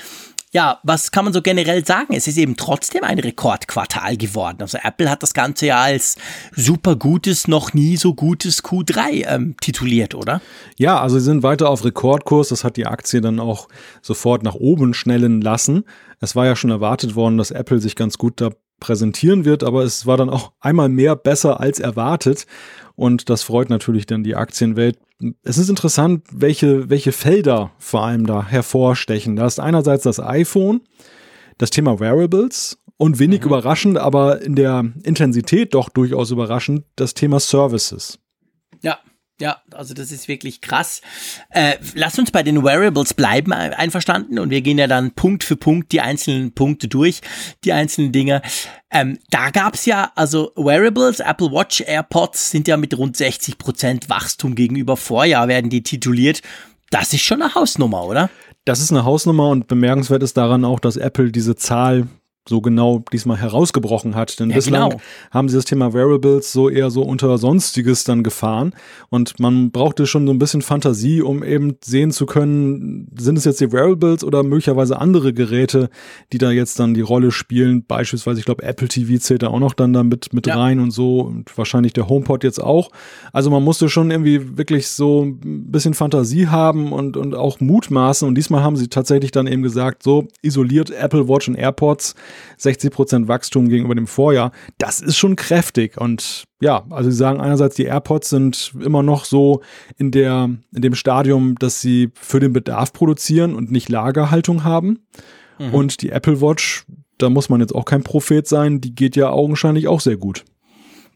ja, was kann man so generell sagen? Es ist eben trotzdem ein Rekordquartal geworden. Also Apple hat das Ganze ja als super gutes, noch nie so gutes Q3 ähm, tituliert, oder? Ja, also sie sind weiter auf Rekordkurs. Das hat die Aktie dann auch sofort nach oben schnellen lassen. Es war ja schon erwartet worden, dass Apple sich ganz gut da präsentieren wird, aber es war dann auch einmal mehr besser als erwartet. Und das freut natürlich dann die Aktienwelt. Es ist interessant, welche, welche Felder vor allem da hervorstechen. Da ist einerseits das iPhone, das Thema Wearables und wenig mhm. überraschend, aber in der Intensität doch durchaus überraschend, das Thema Services. Ja, ja, also das ist wirklich krass. Äh, lass uns bei den Wearables bleiben, einverstanden? Und wir gehen ja dann Punkt für Punkt die einzelnen Punkte durch, die einzelnen Dinge. Ähm, da gab's ja, also Wearables, Apple Watch, AirPods sind ja mit rund 60 Prozent Wachstum gegenüber Vorjahr, werden die tituliert. Das ist schon eine Hausnummer, oder? Das ist eine Hausnummer und bemerkenswert ist daran auch, dass Apple diese Zahl so genau diesmal herausgebrochen hat. Denn Ja, bislang genau. haben sie das Thema Variables so eher so unter Sonstiges dann gefahren. Und man brauchte schon so ein bisschen Fantasie, um eben sehen zu können, sind es jetzt die Variables oder möglicherweise andere Geräte, die da jetzt dann die Rolle spielen. Beispielsweise, ich glaube, Apple TV zählt da auch noch dann damit mit Ja. rein und so. Und wahrscheinlich der HomePod jetzt auch. Also man musste schon irgendwie wirklich so ein bisschen Fantasie haben und, und auch mutmaßen. Und diesmal haben sie tatsächlich dann eben gesagt, so isoliert Apple Watch und AirPods 60% Wachstum gegenüber dem Vorjahr. Das ist schon kräftig. Und ja, also sie sagen einerseits, die AirPods sind immer noch so in der, in dem Stadium, dass sie für den Bedarf produzieren und nicht Lagerhaltung haben. Und die Apple Watch, da muss man jetzt auch kein Prophet sein, die geht ja augenscheinlich auch sehr gut.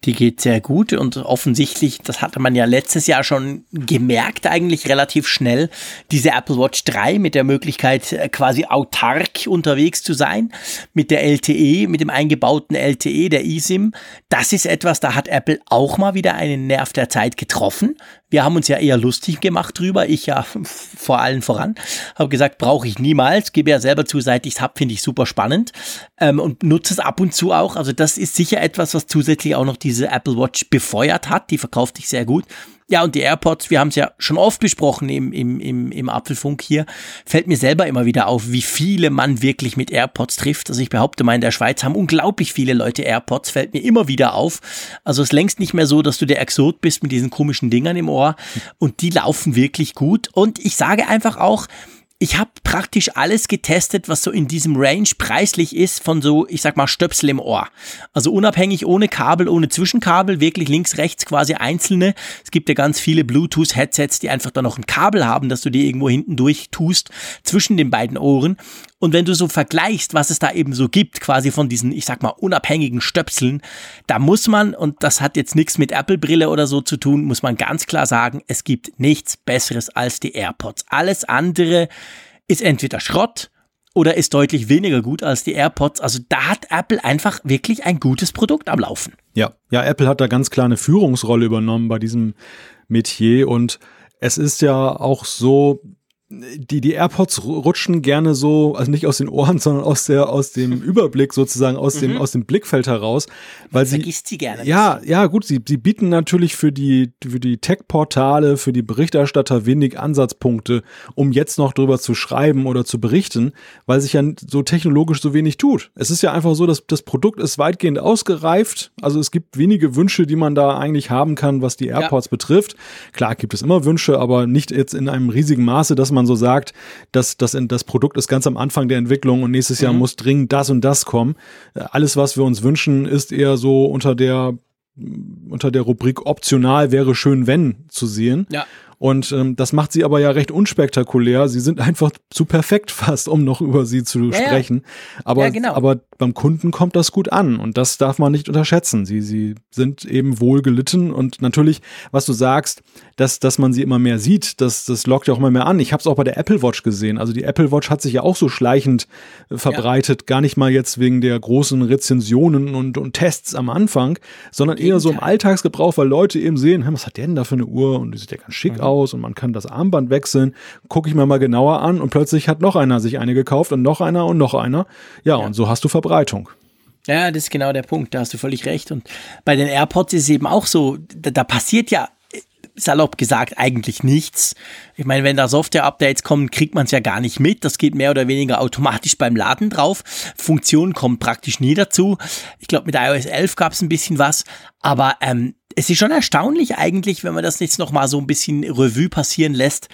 Die geht sehr gut und offensichtlich, das hatte man ja letztes Jahr schon gemerkt, eigentlich relativ schnell, diese Apple Watch 3 mit der Möglichkeit, äh, quasi autark unterwegs zu sein, mit der LTE, mit dem eingebauten LTE, der eSIM. Das ist etwas, da hat Apple auch mal wieder einen Nerv der Zeit getroffen. Wir haben uns ja eher lustig gemacht drüber, ich ja vor allen voran, habe gesagt, brauche ich niemals, gebe ja selber zu, seit ich es habe, finde ich super spannend ähm, und nutze es ab und zu auch. Also das ist sicher etwas, was zusätzlich auch noch diese Apple Watch befeuert hat, die verkauft sich sehr gut. Ja, und die AirPods, wir haben es ja schon oft besprochen im, im, im, im Apfelfunk hier, fällt mir selber immer wieder auf, wie viele man wirklich mit AirPods trifft. Also ich behaupte mal, in der Schweiz haben unglaublich viele Leute AirPods, fällt mir immer wieder auf. Also es ist längst nicht mehr so, dass du der Exot bist mit diesen komischen Dingern im Ohr und die laufen wirklich gut. Und ich sage einfach auch, ich habe praktisch alles getestet, was so in diesem Range preislich ist von so, ich sag mal, Stöpsel im Ohr. Also unabhängig, ohne Kabel, ohne Zwischenkabel, wirklich links, rechts quasi einzelne. Es gibt ja ganz viele Bluetooth-Headsets, die einfach da noch ein Kabel haben, dass du die irgendwo hinten durch tust, zwischen den beiden Ohren. Und wenn du so vergleichst, was es da eben so gibt, quasi von diesen, ich sag mal, unabhängigen Stöpseln, da muss man, und das hat jetzt nichts mit Apple-Brille oder so zu tun, muss man ganz klar sagen, es gibt nichts Besseres als die AirPods. Alles andere ist entweder Schrott oder ist deutlich weniger gut als die AirPods. Also da hat Apple einfach wirklich ein gutes Produkt am Laufen. Ja, ja, Apple hat da ganz klar eine Führungsrolle übernommen bei diesem Metier und es ist ja auch so, die, die AirPods rutschen gerne so, also nicht aus den Ohren, sondern aus der, aus dem Überblick sozusagen, aus dem, aus dem Blickfeld heraus, weil sie, Vergisst sie gerne. ja, ja, gut, sie, sie bieten natürlich für die, für die Tech-Portale, für die Berichterstatter wenig Ansatzpunkte, um jetzt noch drüber zu schreiben oder zu berichten, weil sich ja so technologisch so wenig tut. Es ist ja einfach so, dass das Produkt ist weitgehend ausgereift. Also es gibt wenige Wünsche, die man da eigentlich haben kann, was die AirPods betrifft. Klar gibt es immer Wünsche, aber nicht jetzt in einem riesigen Maße, dass man so sagt, dass das, das Produkt ist ganz am Anfang der Entwicklung und nächstes Jahr muss dringend das und das kommen. Äh, Alles, was wir uns wünschen, ist eher so unter der unter der Rubrik optional wäre schön, wenn zu sehen. Ja. Und ähm, das macht sie aber ja recht unspektakulär. Sie sind einfach zu perfekt fast, um noch über sie zu Ja, ja. sprechen. Aber, Ja, genau. aber beim Kunden kommt das gut an und das darf man nicht unterschätzen. Sie, sie sind eben wohl gelitten und natürlich, was du sagst, dass, dass man sie immer mehr sieht, das, das lockt ja auch immer mehr an. Ich habe es auch bei der Apple Watch gesehen. Also die Apple Watch hat sich ja auch so schleichend äh, verbreitet, gar nicht mal jetzt wegen der großen Rezensionen und, und Tests am Anfang, sondern eher so im. Alltagsgebrauch, weil Leute eben sehen, "Hä, was hat der denn da für eine Uhr und die sieht ja ganz schick Mhm. aus und man kann das Armband wechseln. Gucke ich mir mal genauer an und plötzlich hat noch einer sich eine gekauft und noch einer und noch einer. Ja, und so hast du Verbreitung. Ja, das ist genau der Punkt, da hast du völlig recht. Und bei den AirPods ist es eben auch so, da, da passiert ja äh, salopp gesagt eigentlich nichts. Ich meine, wenn da Software-Updates kommen, kriegt man es ja gar nicht mit. Das geht mehr oder weniger automatisch beim Laden drauf. Funktionen kommen praktisch nie dazu. Ich glaube, mit iOS 11 gab es ein bisschen was. Aber ähm, es ist schon erstaunlich eigentlich, wenn man das jetzt noch mal so ein bisschen Revue passieren lässt.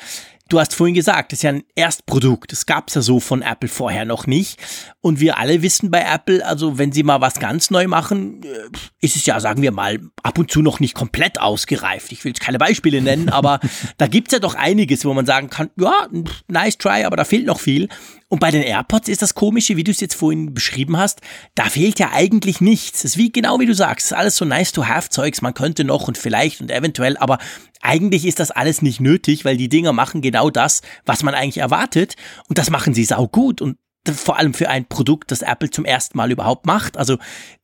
Du hast vorhin gesagt, das ist ja ein Erstprodukt. Das gab's ja so von Apple vorher noch nicht. Und wir alle wissen bei Apple, also wenn sie mal was ganz neu machen, äh, ist es ja, sagen wir mal, ab und zu noch nicht komplett ausgereift. Ich will jetzt keine Beispiele nennen, aber da gibt's ja doch einiges, wo man sagen kann, ja, nice try, aber da fehlt noch viel. Und bei den AirPods ist das Komische, wie du es jetzt vorhin beschrieben hast, da fehlt ja eigentlich nichts. Es ist wie genau wie du sagst, alles so nice to have Zeugs, man könnte noch und vielleicht und eventuell, aber eigentlich ist das alles nicht nötig, weil die Dinger machen genau das, was man eigentlich erwartet und das machen sie sau gut und vor allem für ein Produkt, das Apple zum ersten Mal überhaupt macht. Also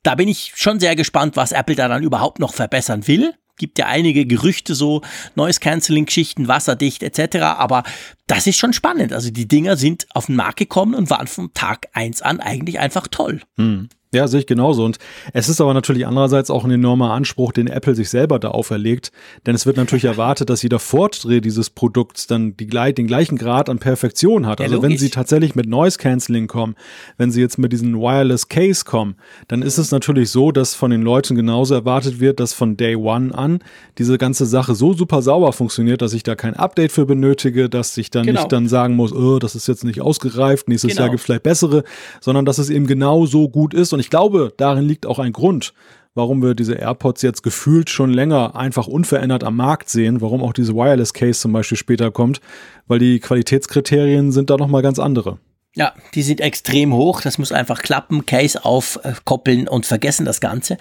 da bin ich schon sehr gespannt, was Apple da dann überhaupt noch verbessern will. Gibt ja einige Gerüchte so, Noise Cancelling Geschichten, wasserdicht etc. Aber das ist schon spannend. Also die Dinger sind auf den Markt gekommen und waren vom Tag eins an eigentlich einfach toll. Hm. Ja, sehe ich genauso. Und es ist aber natürlich andererseits auch ein enormer Anspruch, den Apple sich selber da auferlegt. Denn es wird natürlich erwartet, dass jeder Fortdreh dieses Produkts dann die, den gleichen Grad an Perfektion hat. Also wenn sie tatsächlich mit Noise Cancelling kommen, wenn sie jetzt mit diesem Wireless Case kommen, dann ist es natürlich so, dass von den Leuten genauso erwartet wird, dass von Day One an diese ganze Sache so super sauber funktioniert, dass ich da kein Update für benötige, dass ich dann genau. nicht dann sagen muss, oh, das ist jetzt nicht ausgereift, nächstes genau. Jahr gibt es vielleicht bessere, sondern dass es eben genau so gut ist und ich glaube, darin liegt auch ein Grund, warum wir diese AirPods jetzt gefühlt schon länger einfach unverändert am Markt sehen, warum auch diese Wireless Case zum Beispiel später kommt, weil die Qualitätskriterien sind da nochmal ganz andere. Ja, die sind extrem hoch. Das muss einfach klappen, Case aufkoppeln und vergessen das Ganze.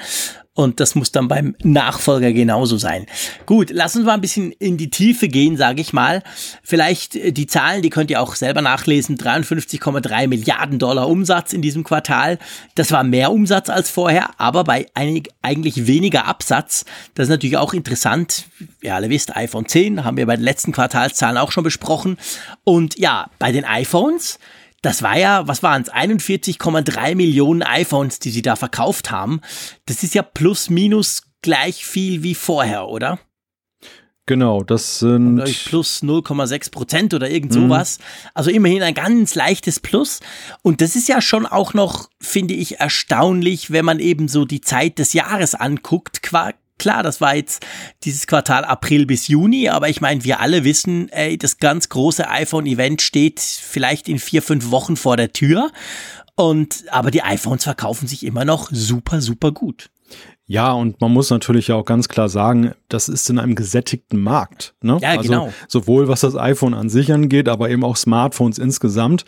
Und das muss dann beim Nachfolger genauso sein. Gut, lass uns mal ein bisschen in die Tiefe gehen, sage ich mal. Vielleicht äh, die Zahlen, die könnt ihr auch selber nachlesen. 53,3 Milliarden Dollar Umsatz in diesem Quartal. Das war mehr Umsatz als vorher, aber bei einig, eigentlich weniger Absatz. Das ist natürlich auch interessant. Ihr alle wisst, iPhone 10 haben wir bei den letzten Quartalszahlen auch schon besprochen. Und ja, bei den iPhones das war ja, was waren es, 41,3 Millionen iPhones, die sie da verkauft haben. Das ist ja plus minus gleich viel wie vorher, oder? Genau, das sind plus 0,6 Prozent oder irgend sowas. Mhm. Also immerhin ein ganz leichtes Plus. Und das ist ja schon auch noch, finde ich, erstaunlich, wenn man eben so die Zeit des Jahres anguckt. Klar, das war jetzt dieses Quartal April bis Juni, aber ich meine, wir alle wissen, ey, das ganz große iPhone-Event steht vielleicht in vier, fünf Wochen vor der Tür. Und, aber die iPhones verkaufen sich immer noch super, super gut. Ja, und man muss natürlich ja auch ganz klar sagen, das ist in einem gesättigten Markt. Ne? Ja, also genau. Sowohl was das iPhone an sich angeht, aber eben auch Smartphones insgesamt.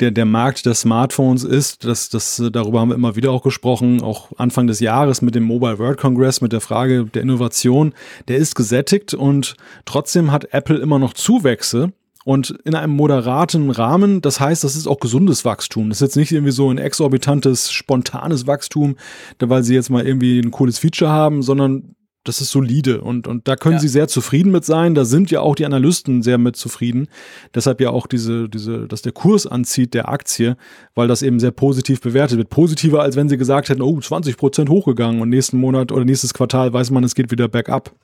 Der, der Markt der Smartphones ist, das, das, darüber haben wir immer wieder auch gesprochen, auch Anfang des Jahres mit dem Mobile World Congress, mit der Frage der Innovation, der ist gesättigt und trotzdem hat Apple immer noch Zuwächse und in einem moderaten Rahmen. Das heißt, das ist auch gesundes Wachstum. Das ist jetzt nicht irgendwie so ein exorbitantes, spontanes Wachstum, weil sie jetzt mal irgendwie ein cooles Feature haben, sondern das ist solide und, und da können ja. sie sehr zufrieden mit sein. Da sind ja auch die Analysten sehr mit zufrieden. Deshalb ja auch diese, diese, dass der Kurs anzieht der Aktie, weil das eben sehr positiv bewertet wird. Positiver, als wenn sie gesagt hätten, oh, 20 Prozent hochgegangen und nächsten Monat oder nächstes Quartal weiß man, es geht wieder bergab.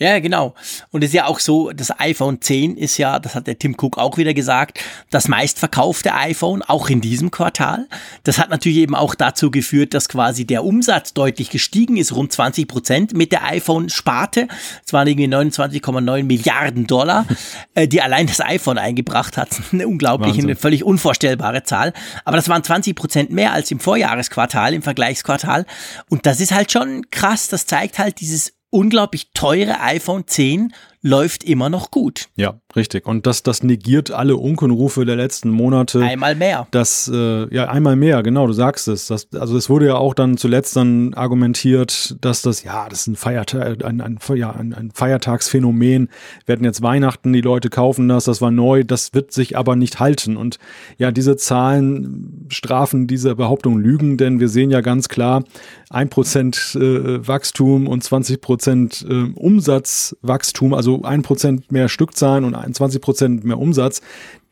Ja, genau. Und es ist ja auch so, das iPhone 10 ist ja, das hat der Tim Cook auch wieder gesagt, das meistverkaufte iPhone, auch in diesem Quartal. Das hat natürlich eben auch dazu geführt, dass quasi der Umsatz deutlich gestiegen ist, rund 20 Prozent mit der iPhone-Sparte. Es waren irgendwie 29,9 Milliarden Dollar, äh, die allein das iPhone eingebracht hat. Eine unglaubliche, Wahnsinn. eine völlig unvorstellbare Zahl. Aber das waren 20 Prozent mehr als im Vorjahresquartal, im Vergleichsquartal. Und das ist halt schon krass. Das zeigt halt dieses unglaublich teure iPhone 10 läuft immer noch gut. Ja, richtig. Und das, das negiert alle Unkenrufe der letzten Monate. Einmal mehr. Das, äh, ja, einmal mehr, genau, du sagst es. Das, also es wurde ja auch dann zuletzt dann argumentiert, dass das, ja, das ist ein, Feiertag, ein, ein, ja, ein, ein Feiertagsphänomen. Wir hatten jetzt Weihnachten, die Leute kaufen das, das war neu, das wird sich aber nicht halten. Und ja, diese Zahlen strafen diese Behauptung Lügen, denn wir sehen ja ganz klar, ein Prozent äh, Wachstum und 20 Prozent äh, Umsatzwachstum, also also ein Prozent mehr Stückzahlen und 20 Prozent mehr Umsatz.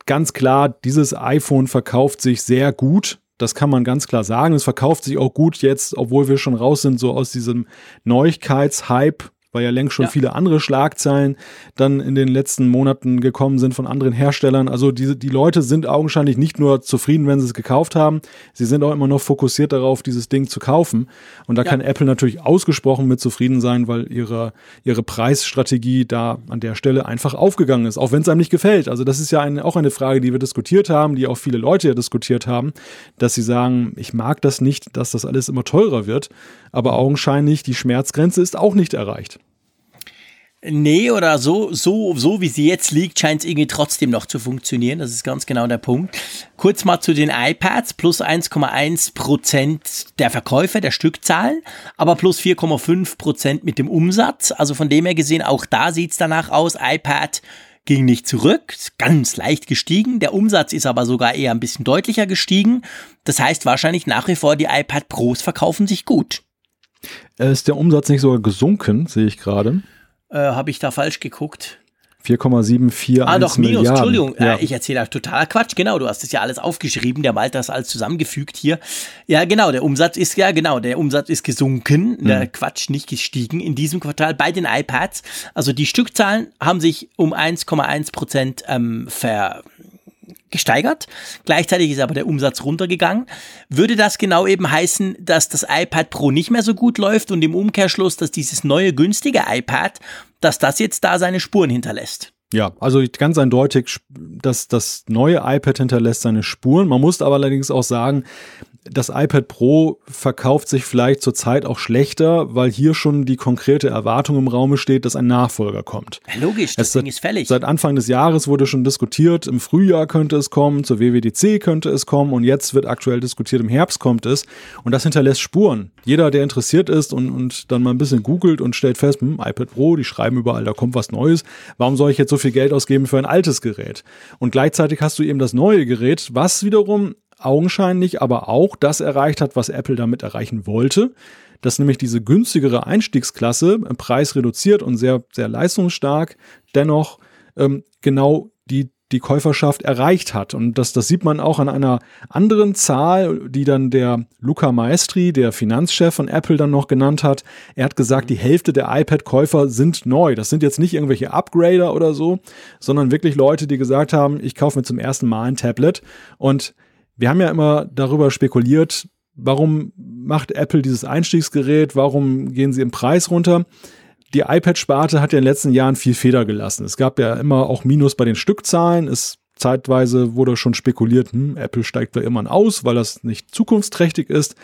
Ganz klar, dieses iPhone verkauft sich sehr gut. Das kann man ganz klar sagen. Es verkauft sich auch gut jetzt, obwohl wir schon raus sind, so aus diesem Neuigkeitshype weil ja längst schon ja. viele andere Schlagzeilen dann in den letzten Monaten gekommen sind von anderen Herstellern. Also diese, die Leute sind augenscheinlich nicht nur zufrieden, wenn sie es gekauft haben, sie sind auch immer noch fokussiert darauf, dieses Ding zu kaufen. Und da ja. kann Apple natürlich ausgesprochen mit zufrieden sein, weil ihre, ihre Preisstrategie da an der Stelle einfach aufgegangen ist, auch wenn es einem nicht gefällt. Also das ist ja eine, auch eine Frage, die wir diskutiert haben, die auch viele Leute ja diskutiert haben, dass sie sagen, ich mag das nicht, dass das alles immer teurer wird, aber augenscheinlich die Schmerzgrenze ist auch nicht erreicht. Nee, oder so, so, so wie sie jetzt liegt, scheint es irgendwie trotzdem noch zu funktionieren. Das ist ganz genau der Punkt. Kurz mal zu den iPads. Plus 1,1 Prozent der Verkäufe, der Stückzahlen, aber plus 4,5 Prozent mit dem Umsatz. Also von dem her gesehen, auch da sieht's danach aus. iPad ging nicht zurück, ganz leicht gestiegen. Der Umsatz ist aber sogar eher ein bisschen deutlicher gestiegen. Das heißt wahrscheinlich nach wie vor, die iPad Pros verkaufen sich gut. Äh, ist der Umsatz nicht sogar gesunken, sehe ich gerade? Äh, Habe ich da falsch geguckt? 4,741 Ah, doch, minus, Milliarden. Entschuldigung. Ja. Äh, ich erzähle totaler Quatsch. Genau, du hast es ja alles aufgeschrieben. Der Malte hat alles zusammengefügt hier. Ja, genau, der Umsatz ist, ja, genau, der Umsatz ist gesunken. Der Mhm. Quatsch nicht gestiegen in diesem Quartal bei den iPads. Also die Stückzahlen haben sich um 1,1 Prozent ähm, ver gesteigert. Gleichzeitig ist aber der Umsatz runtergegangen. Würde das genau eben heißen, dass das iPad Pro nicht mehr so gut läuft und im Umkehrschluss, dass dieses neue günstige iPad, dass das jetzt da seine Spuren hinterlässt? Ja, also ganz eindeutig, dass das neue iPad hinterlässt seine Spuren. Man muss aber allerdings auch sagen, das iPad Pro verkauft sich vielleicht zurzeit auch schlechter, weil hier schon die konkrete Erwartung im Raume steht, dass ein Nachfolger kommt. Ja, logisch, das Es Ding seit- ist fällig. Seit Anfang des Jahres wurde schon diskutiert, im Frühjahr könnte es kommen, zur WWDC könnte es kommen und jetzt wird aktuell diskutiert, im Herbst kommt es und das hinterlässt Spuren. Jeder, der interessiert ist und, und dann mal ein bisschen googelt und stellt fest, hm, iPad Pro, die schreiben überall, da kommt was Neues, warum soll ich jetzt so viel Geld ausgeben für ein altes Gerät? Und gleichzeitig hast du eben das neue Gerät, was wiederum augenscheinlich aber auch das erreicht hat, was Apple damit erreichen wollte, dass nämlich diese günstigere Einstiegsklasse im Preis reduziert und sehr, sehr leistungsstark dennoch ähm, genau die, die Käuferschaft erreicht hat. Und das, das sieht man auch an einer anderen Zahl, die dann der Luca Maestri, der Finanzchef von Apple, dann noch genannt hat. Er hat gesagt, die Hälfte der iPad-Käufer sind neu. Das sind jetzt nicht irgendwelche Upgrader oder so, sondern wirklich Leute, die gesagt haben, ich kaufe mir zum ersten Mal ein Tablet. Und wir haben ja immer darüber spekuliert, warum macht Apple dieses Einstiegsgerät, warum gehen sie im Preis runter? Die iPad-Sparte hat ja in den letzten Jahren viel Feder gelassen. Es gab ja immer auch Minus bei den Stückzahlen. Es zeitweise wurde schon spekuliert, hm, Apple steigt da immer aus, weil das nicht zukunftsträchtig ist.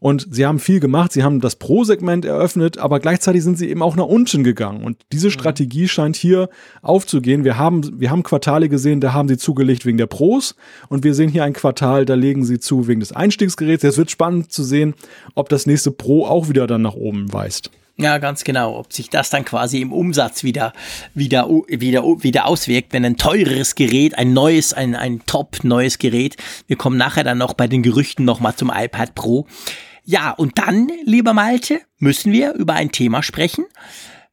Und sie haben viel gemacht. Sie haben das Pro-Segment eröffnet, aber gleichzeitig sind sie eben auch nach unten gegangen. Und diese Strategie scheint hier aufzugehen. Wir haben, wir haben Quartale gesehen, da haben sie zugelegt wegen der Pros. Und wir sehen hier ein Quartal, da legen sie zu wegen des Einstiegsgeräts. Jetzt wird spannend zu sehen, ob das nächste Pro auch wieder dann nach oben weist. Ja, ganz genau. Ob sich das dann quasi im Umsatz wieder, wieder, wieder, wieder auswirkt, wenn ein teureres Gerät, ein neues, ein, ein top neues Gerät, wir kommen nachher dann noch bei den Gerüchten nochmal zum iPad Pro. Ja, und dann, lieber Malte, müssen wir über ein Thema sprechen,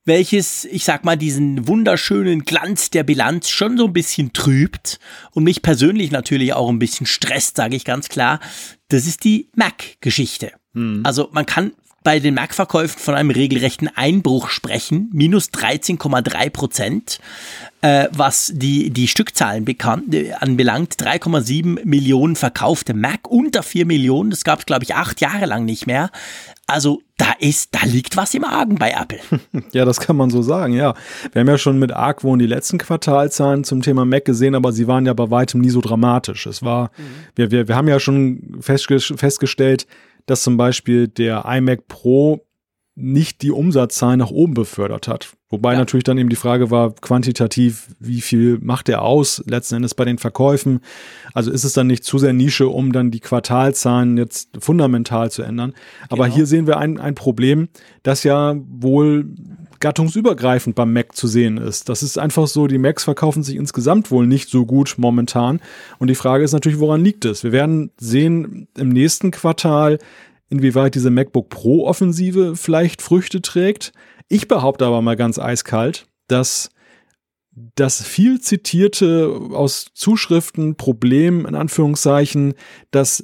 welches, ich sag mal, diesen wunderschönen Glanz der Bilanz schon so ein bisschen trübt und mich persönlich natürlich auch ein bisschen stresst, sage ich ganz klar. Das ist die Mac-Geschichte. Also man kann bei den Mac-Verkäufen von einem regelrechten Einbruch sprechen, minus 13,3 Prozent, äh, was die, die Stückzahlen bekannt, äh, anbelangt. 3,7 Millionen verkaufte Mac, unter 4 Millionen, das gab es, glaube ich, acht Jahre lang nicht mehr. Also da ist, da liegt was im Argen bei Apple. Ja, das kann man so sagen, ja. Wir haben ja schon mit Argwohn die letzten Quartalzahlen zum Thema Mac gesehen, aber sie waren ja bei weitem nie so dramatisch. Es war, wir, wir, wir haben ja schon festge festgestellt, dass zum Beispiel der iMac Pro nicht die Umsatzzahlen nach oben befördert hat. Wobei Ja. natürlich dann eben die Frage war, quantitativ, wie viel macht er aus, letzten Endes bei den Verkäufen. Also ist es dann nicht zu sehr Nische, um dann die Quartalzahlen jetzt fundamental zu ändern. Aber Genau. hier sehen wir ein, ein Problem, das ja wohl gattungsübergreifend beim Mac zu sehen ist. Das ist einfach so, die Macs verkaufen sich insgesamt wohl nicht so gut momentan. Und die Frage ist natürlich, woran liegt es? Wir werden sehen im nächsten Quartal, inwieweit diese MacBook Pro Offensive vielleicht Früchte trägt. Ich behaupte aber mal ganz eiskalt, dass das viel zitierte aus Zuschriften Problem in Anführungszeichen, dass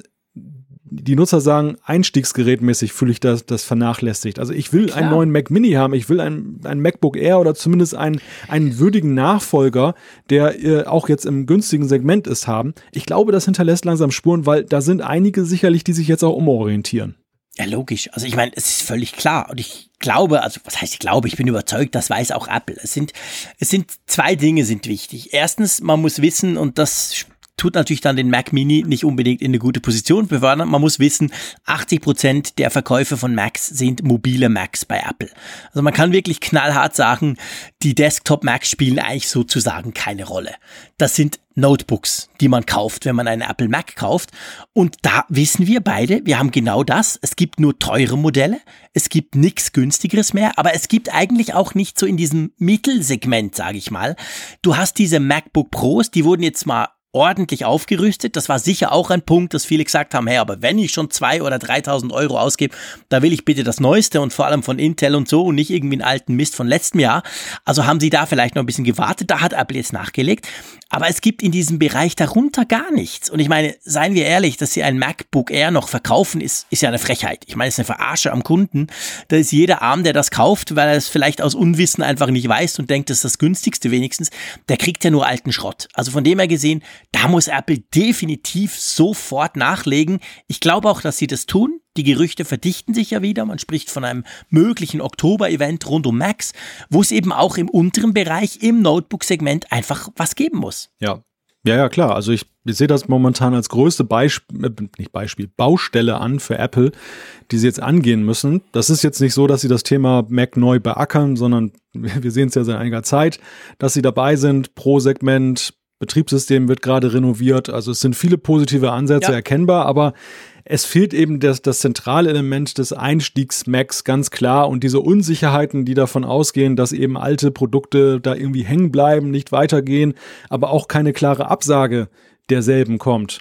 die Nutzer sagen, einstiegsgerätmäßig fühle ich das, das vernachlässigt. Also ich will Klar. einen neuen Mac Mini haben, ich will ein, ein MacBook Air oder zumindest einen, einen würdigen Nachfolger, der äh, auch jetzt im günstigen Segment ist, haben. Ich glaube, das hinterlässt langsam Spuren, weil da sind einige sicherlich, die sich jetzt auch umorientieren. Ja, logisch. Also ich meine, es ist völlig klar. Und ich glaube, also was heißt ich glaube, ich bin überzeugt, das weiß auch Apple. Es sind, es sind zwei Dinge sind wichtig. Erstens, man muss wissen, und das tut natürlich dann den Mac Mini nicht unbedingt in eine gute Position befördern. Man muss wissen, 80 Prozent der Verkäufe von Macs sind mobile Macs bei Apple. Also man kann wirklich knallhart sagen, die Desktop Macs spielen eigentlich sozusagen keine Rolle. Das sind Notebooks, die man kauft, wenn man einen Apple Mac kauft. Und da wissen wir beide, wir haben genau das. Es gibt nur teure Modelle, es gibt nichts günstigeres mehr, aber es gibt eigentlich auch nicht so in diesem Mittelsegment, sage ich mal. Du hast diese MacBook Pros, die wurden jetzt mal ordentlich aufgerüstet. Das war sicher auch ein Punkt, dass viele gesagt haben, hey, aber wenn ich schon zwei oder 3.000 Euro ausgebe, da will ich bitte das Neueste und vor allem von Intel und so und nicht irgendwie einen alten Mist von letztem Jahr. Also haben sie da vielleicht noch ein bisschen gewartet. Da hat Apple jetzt nachgelegt. Aber es gibt in diesem Bereich darunter gar nichts. Und ich meine, seien wir ehrlich, dass sie ein MacBook Air noch verkaufen, ist, ist ja eine Frechheit. Ich meine, es ist eine Verarsche am Kunden. Da ist jeder Arm, der das kauft, weil er es vielleicht aus Unwissen einfach nicht weiß und denkt, das ist das günstigste wenigstens, der kriegt ja nur alten Schrott. Also von dem her gesehen, da muss Apple definitiv sofort nachlegen. Ich glaube auch, dass sie das tun. Die Gerüchte verdichten sich ja wieder. Man spricht von einem möglichen Oktober-Event rund um Macs, wo es eben auch im unteren Bereich im Notebook-Segment einfach was geben muss. Ja. Ja, ja, klar. Also ich, ich sehe das momentan als größte Beispiel, äh, nicht Beispiel, Baustelle an für Apple, die sie jetzt angehen müssen. Das ist jetzt nicht so, dass sie das Thema Mac neu beackern, sondern wir sehen es ja seit einiger Zeit, dass sie dabei sind, pro Segment, Betriebssystem wird gerade renoviert. Also es sind viele positive Ansätze ja. erkennbar, aber es fehlt eben das, das zentrale Element des Einstiegs-Macs ganz klar und diese Unsicherheiten, die davon ausgehen, dass eben alte Produkte da irgendwie hängen bleiben, nicht weitergehen, aber auch keine klare Absage derselben kommt.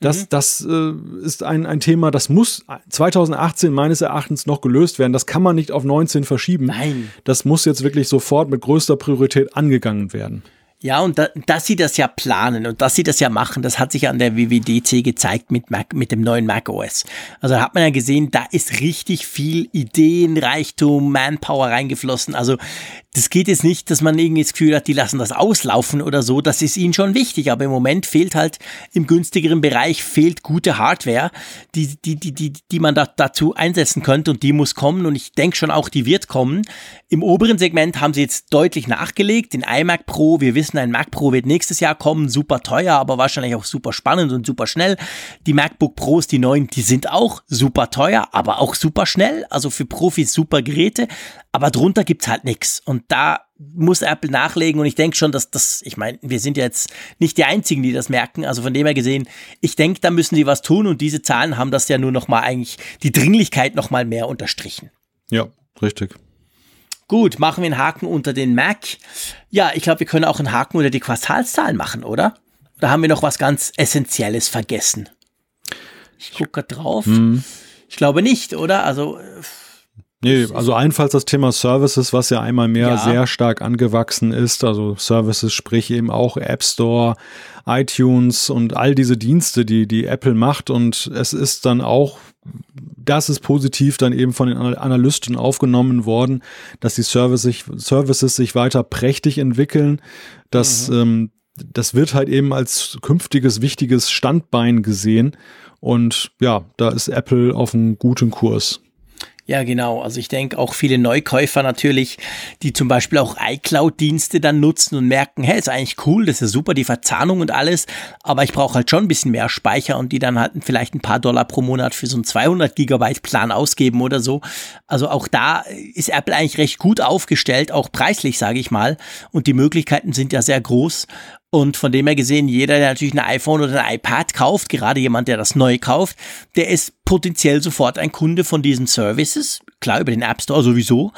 Das, mhm. das äh, ist ein, ein Thema, das muss 2018 meines Erachtens noch gelöst werden. Das kann man nicht auf 19 verschieben. Nein. Das muss jetzt wirklich sofort mit größter Priorität angegangen werden. Ja, und da, dass sie das ja planen und dass sie das ja machen, das hat sich an der WWDC gezeigt mit, Mac, mit dem neuen Mac OS. Also hat man ja gesehen, da ist richtig viel Ideenreichtum, Manpower reingeflossen. Also das geht jetzt nicht, dass man irgendwie das Gefühl hat, die lassen das auslaufen oder so. Das ist ihnen schon wichtig. Aber im Moment fehlt halt im günstigeren Bereich fehlt gute Hardware, die, die, die, die, die man da, dazu einsetzen könnte und die muss kommen. Und ich denke schon auch, die wird kommen. Im oberen Segment haben sie jetzt deutlich nachgelegt. Den iMac Pro, wir wissen, ein Mac Pro wird nächstes Jahr kommen. Super teuer, aber wahrscheinlich auch super spannend und super schnell. Die MacBook Pros, die neuen, die sind auch super teuer, aber auch super schnell. Also für Profis super Geräte. Aber drunter gibt's halt nichts. Und da muss Apple nachlegen und ich denke schon, dass das, ich meine, wir sind ja jetzt nicht die Einzigen, die das merken. Also von dem her gesehen, ich denke, da müssen die was tun und diese Zahlen haben das ja nur noch mal eigentlich die Dringlichkeit noch mal mehr unterstrichen. Ja, richtig. Gut, machen wir einen Haken unter den Mac. Ja, ich glaube, wir können auch einen Haken unter die Quartalszahlen machen, oder? Da haben wir noch was ganz Essentielles vergessen. Ich gucke drauf. Hm. Ich glaube nicht, oder? Also Nee, also allenfalls das Thema Services, was ja einmal mehr ja. sehr stark angewachsen ist. Also Services, sprich eben auch App Store, iTunes und all diese Dienste, die die Apple macht. Und es ist dann auch, das ist positiv dann eben von den Analysten aufgenommen worden, dass die Service sich, Services sich weiter prächtig entwickeln. Das, mhm. ähm, das wird halt eben als künftiges wichtiges Standbein gesehen. Und ja, da ist Apple auf einem guten Kurs. Ja, genau. Also ich denke auch viele Neukäufer natürlich, die zum Beispiel auch iCloud-Dienste dann nutzen und merken, hey, ist eigentlich cool, das ist super, die Verzahnung und alles, aber ich brauche halt schon ein bisschen mehr Speicher und die dann halt vielleicht ein paar Dollar pro Monat für so einen 200 Gigabyte Plan ausgeben oder so. Also auch da ist Apple eigentlich recht gut aufgestellt, auch preislich, sage ich mal. Und die Möglichkeiten sind ja sehr groß. Und von dem her gesehen, jeder, der natürlich ein iPhone oder ein iPad kauft, gerade jemand, der das neu kauft, der ist potenziell sofort ein Kunde von diesen Services. Klar, über den App Store sowieso,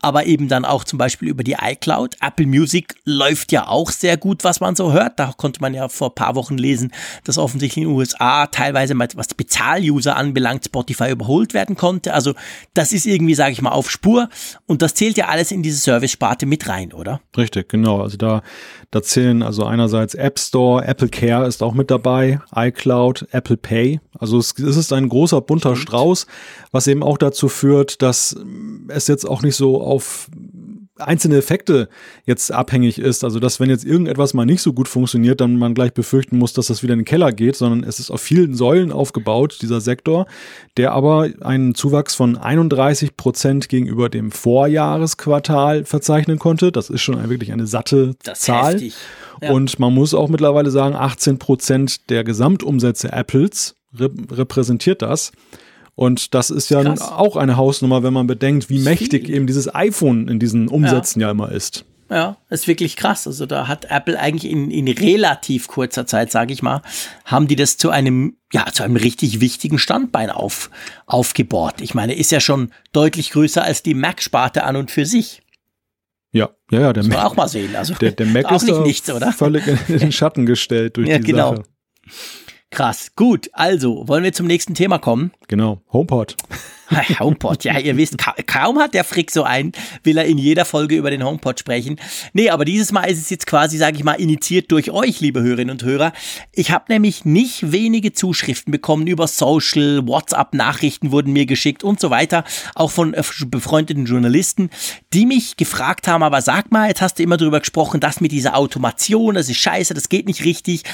aber eben dann auch zum Beispiel über die iCloud. Apple Music läuft ja auch sehr gut, was man so hört. Da konnte man ja vor paar Wochen lesen, dass offensichtlich in den USA teilweise mal, was Bezahluser anbelangt, Spotify überholt werden konnte. Also das ist irgendwie, sage ich mal, auf Spur. Und das zählt ja alles in diese Service-Sparte mit rein, oder? Richtig, genau. Also da, da zählen also einerseits App Store, Apple Care ist auch mit dabei, iCloud, Apple Pay. Also es, es ist ein großer bunter Strauß, was eben auch dazu führt, dass es jetzt auch nicht so auf einzelne Effekte jetzt abhängig ist. Also, dass wenn jetzt irgendetwas mal nicht so gut funktioniert, dann man gleich befürchten muss, dass das wieder in den Keller geht, sondern es ist auf vielen Säulen aufgebaut, dieser Sektor, der aber einen Zuwachs von 31 Prozent gegenüber dem Vorjahresquartal verzeichnen konnte. Das ist schon wirklich eine satte das Zahl. Ja. Und man muss auch mittlerweile sagen, 18 Prozent der Gesamtumsätze Apples repräsentiert das. Und das ist ja auch eine Hausnummer, wenn man bedenkt, wie mächtig eben dieses iPhone in diesen Umsätzen ja, ja immer ist. Ja, ist wirklich krass. Also da hat Apple eigentlich in, in relativ kurzer Zeit, sage ich mal, haben die das zu einem, ja, zu einem richtig wichtigen Standbein auf, aufgebohrt. Ich meine, ist ja schon deutlich größer als die Mac-Sparte an und für sich. Ja, ja, ja. Der Mac, auch mal sehen. Also der, der Mac auch ist nicht nichts, oder? völlig in den Schatten gestellt durch ja, die genau. Sache. Krass. Gut, also wollen wir zum nächsten Thema kommen? Genau, HomePod. HomePod, ja, ihr wisst, ka kaum hat der Frick so einen, will er in jeder Folge über den HomePod sprechen. Nee, aber dieses Mal ist es jetzt quasi, sage ich mal, initiiert durch euch, liebe Hörerinnen und Hörer. Ich habe nämlich nicht wenige Zuschriften bekommen über Social, WhatsApp-Nachrichten wurden mir geschickt und so weiter, auch von äh, befreundeten Journalisten, die mich gefragt haben, aber sag mal, jetzt hast du immer darüber gesprochen, das mit dieser Automation, das ist scheiße, das geht nicht richtig.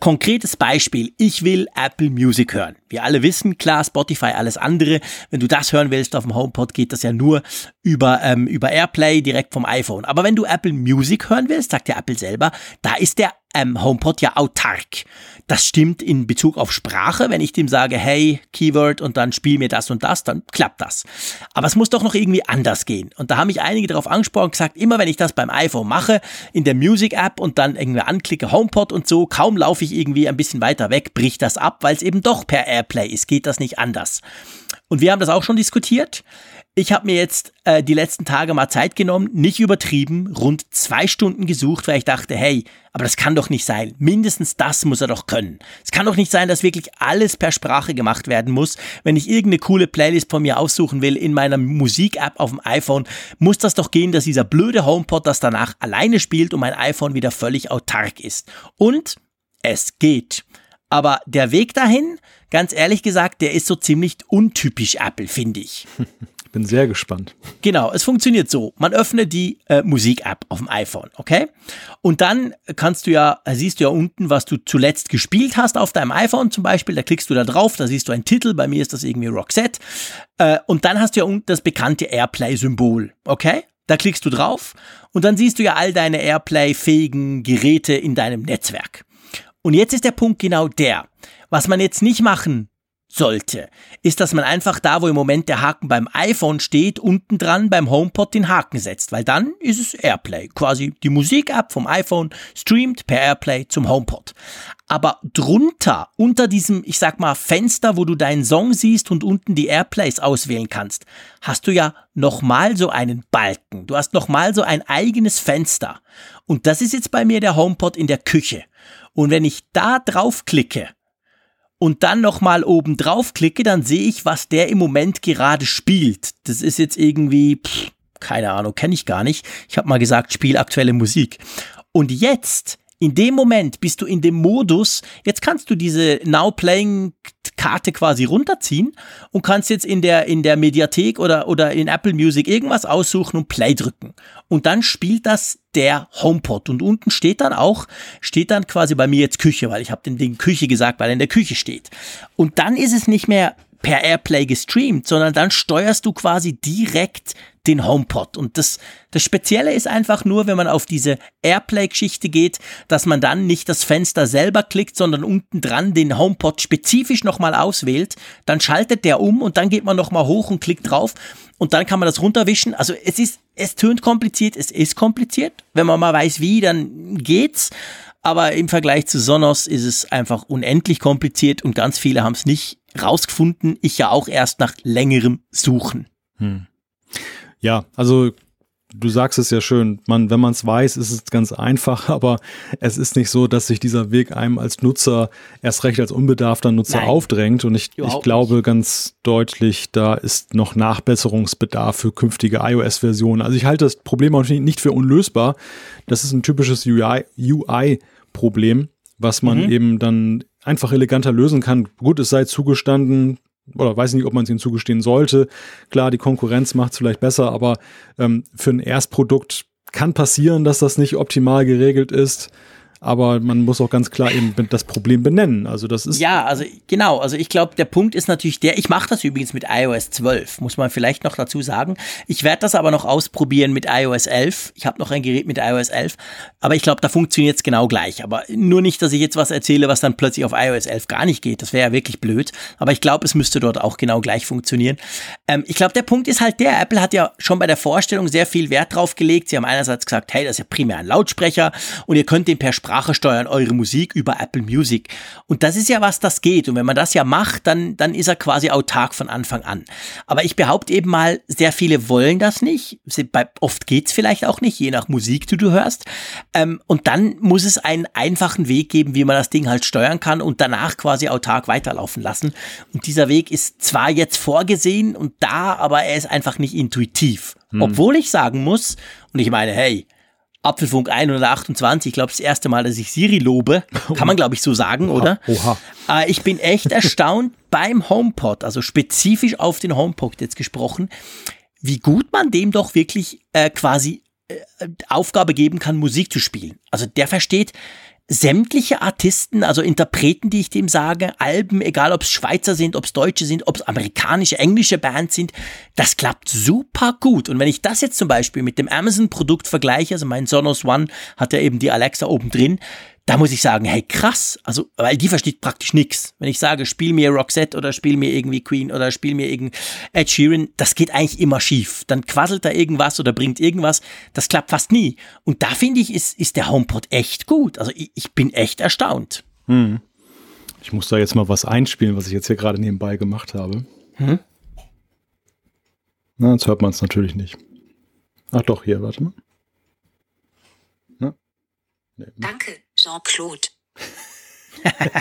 Konkretes Beispiel, ich will Apple Music hören. Wir alle wissen, klar, Spotify, alles andere. Wenn du das hören willst auf dem HomePod, geht das ja nur über, ähm, über Airplay direkt vom iPhone. Aber wenn du Apple Music hören willst, sagt der Apple selber, da ist der ähm, HomePod ja autark. Das stimmt in Bezug auf Sprache. Wenn ich dem sage, hey, Keyword und dann spiel mir das und das, dann klappt das. Aber es muss doch noch irgendwie anders gehen. Und da haben mich einige darauf angesprochen und gesagt, immer wenn ich das beim iPhone mache, in der Music-App und dann irgendwie anklicke HomePod und so, kaum laufe ich irgendwie ein bisschen weiter weg, bricht das ab, weil es eben doch per Airplay ist. Geht das nicht anders? Und wir haben das auch schon diskutiert. Ich habe mir jetzt äh, die letzten Tage mal Zeit genommen, nicht übertrieben, rund zwei Stunden gesucht, weil ich dachte, hey, aber das kann doch nicht sein. Mindestens das muss er doch können. Es kann doch nicht sein, dass wirklich alles per Sprache gemacht werden muss. Wenn ich irgendeine coole Playlist von mir aussuchen will in meiner Musik-App auf dem iPhone, muss das doch gehen, dass dieser blöde HomePod das danach alleine spielt und mein iPhone wieder völlig autark ist. Und es geht. Aber der Weg dahin, ganz ehrlich gesagt, der ist so ziemlich untypisch Apple, finde ich. Bin sehr gespannt. Genau, es funktioniert so. Man öffnet die äh, Musik-App auf dem iPhone, okay? Und dann kannst du ja, siehst du ja unten, was du zuletzt gespielt hast auf deinem iPhone zum Beispiel. Da klickst du da drauf, da siehst du einen Titel. Bei mir ist das irgendwie Roxette. Äh, und dann hast du ja unten das bekannte Airplay-Symbol, okay? Da klickst du drauf und dann siehst du ja all deine Airplay-fähigen Geräte in deinem Netzwerk. Und jetzt ist der Punkt genau der. Was man jetzt nicht machen sollte, ist, dass man einfach da, wo im Moment der Haken beim iPhone steht, unten dran beim HomePod den Haken setzt, weil dann ist es Airplay. Quasi die Musik-App vom iPhone streamt per Airplay zum HomePod. Aber drunter, unter diesem, ich sag mal, Fenster, wo du deinen Song siehst und unten die Airplays auswählen kannst, hast du ja nochmal so einen Balken. Du hast nochmal so ein eigenes Fenster. Und das ist jetzt bei mir der HomePod in der Küche. Und wenn ich da draufklicke, und dann nochmal oben drauf klicke, dann sehe ich, was der im Moment gerade spielt. Das ist jetzt irgendwie, pff, keine Ahnung, kenne ich gar nicht. Ich habe mal gesagt, spiel aktuelle Musik. Und jetzt, in dem Moment bist du in dem Modus, jetzt kannst du diese Now Playing Karte quasi runterziehen und kannst jetzt in der, in der Mediathek oder, oder in Apple Music irgendwas aussuchen und Play drücken. Und dann spielt das der HomePod. Und unten steht dann auch, steht dann quasi bei mir jetzt Küche, weil ich habe den Ding Küche gesagt, weil er in der Küche steht. Und dann ist es nicht mehr per Airplay gestreamt, sondern dann steuerst du quasi direkt den HomePod. Und das, das Spezielle ist einfach nur, wenn man auf diese Airplay-Geschichte geht, dass man dann nicht das Fenster selber klickt, sondern unten dran den HomePod spezifisch nochmal auswählt. Dann schaltet der um und dann geht man nochmal hoch und klickt drauf und dann kann man das runterwischen. Also es ist, es tönt kompliziert, es ist kompliziert. Wenn man mal weiß wie, dann geht's. Aber im Vergleich zu Sonos ist es einfach unendlich kompliziert und ganz viele haben es nicht rausgefunden. Ich ja auch erst nach längerem Suchen. Hm. Ja, also du sagst es ja schön, man, wenn man es weiß, ist es ganz einfach, aber es ist nicht so, dass sich dieser Weg einem als Nutzer, erst recht als unbedarfter Nutzer Nein, aufdrängt. Und ich, ich glaube nicht. ganz deutlich, da ist noch Nachbesserungsbedarf für künftige iOS-Versionen. Also ich halte das Problem auch nicht für unlösbar. Das ist ein typisches UI-Problem, UI was man mhm. eben dann einfach eleganter lösen kann. Gut, es sei zugestanden, oder weiß nicht, ob man es ihnen zugestehen sollte. Klar, die Konkurrenz macht es vielleicht besser, aber ähm, für ein Erstprodukt kann passieren, dass das nicht optimal geregelt ist aber man muss auch ganz klar eben das Problem benennen. Also das ist ja, also genau. Also ich glaube, der Punkt ist natürlich der. Ich mache das übrigens mit iOS 12, muss man vielleicht noch dazu sagen. Ich werde das aber noch ausprobieren mit iOS 11. Ich habe noch ein Gerät mit iOS 11, aber ich glaube, da funktioniert es genau gleich. Aber nur nicht, dass ich jetzt was erzähle, was dann plötzlich auf iOS 11 gar nicht geht. Das wäre ja wirklich blöd. Aber ich glaube, es müsste dort auch genau gleich funktionieren. Ähm, ich glaube, der Punkt ist halt der. Apple hat ja schon bei der Vorstellung sehr viel Wert drauf gelegt. Sie haben einerseits gesagt, hey, das ist ja primär ein Lautsprecher und ihr könnt den per Sprache Sprache steuern eure Musik über Apple Music. Und das ist ja was, das geht. Und wenn man das ja macht, dann, dann ist er quasi autark von Anfang an. Aber ich behaupte eben mal, sehr viele wollen das nicht. Oft geht's vielleicht auch nicht, je nach Musik, die du hörst. Ähm, und dann muss es einen einfachen Weg geben, wie man das Ding halt steuern kann und danach quasi autark weiterlaufen lassen. Und dieser Weg ist zwar jetzt vorgesehen und da, aber er ist einfach nicht intuitiv. Hm. Obwohl ich sagen muss, und ich meine, hey, Apfelfunk 128, ich glaube, das erste Mal, dass ich Siri lobe, kann man, glaube ich, so sagen, oha, oder? Oha. Äh, ich bin echt erstaunt beim HomePod, also spezifisch auf den HomePod jetzt gesprochen, wie gut man dem doch wirklich äh, quasi äh, Aufgabe geben kann, Musik zu spielen. Also der versteht sämtliche Artisten, also Interpreten, die ich dem sage, Alben, egal ob es Schweizer sind, ob es Deutsche sind, ob es amerikanische, englische Bands sind, das klappt super gut. Und wenn ich das jetzt zum Beispiel mit dem Amazon-Produkt vergleiche, also mein Sonos One hat ja eben die Alexa oben drin, da muss ich sagen, hey krass, also weil die versteht praktisch nichts. Wenn ich sage, spiel mir Roxette oder spiel mir irgendwie Queen oder spiel mir irgend Ed Sheeran, das geht eigentlich immer schief. Dann quasselt da irgendwas oder bringt irgendwas, das klappt fast nie. Und da finde ich, ist, ist der HomePod echt gut. Also ich, ich bin echt erstaunt. Hm. Ich muss da jetzt mal was einspielen, was ich jetzt hier gerade nebenbei gemacht habe. Hm? Na, jetzt hört man es natürlich nicht. Ach doch, hier, warte mal. Nee. Danke, Jean-Claude.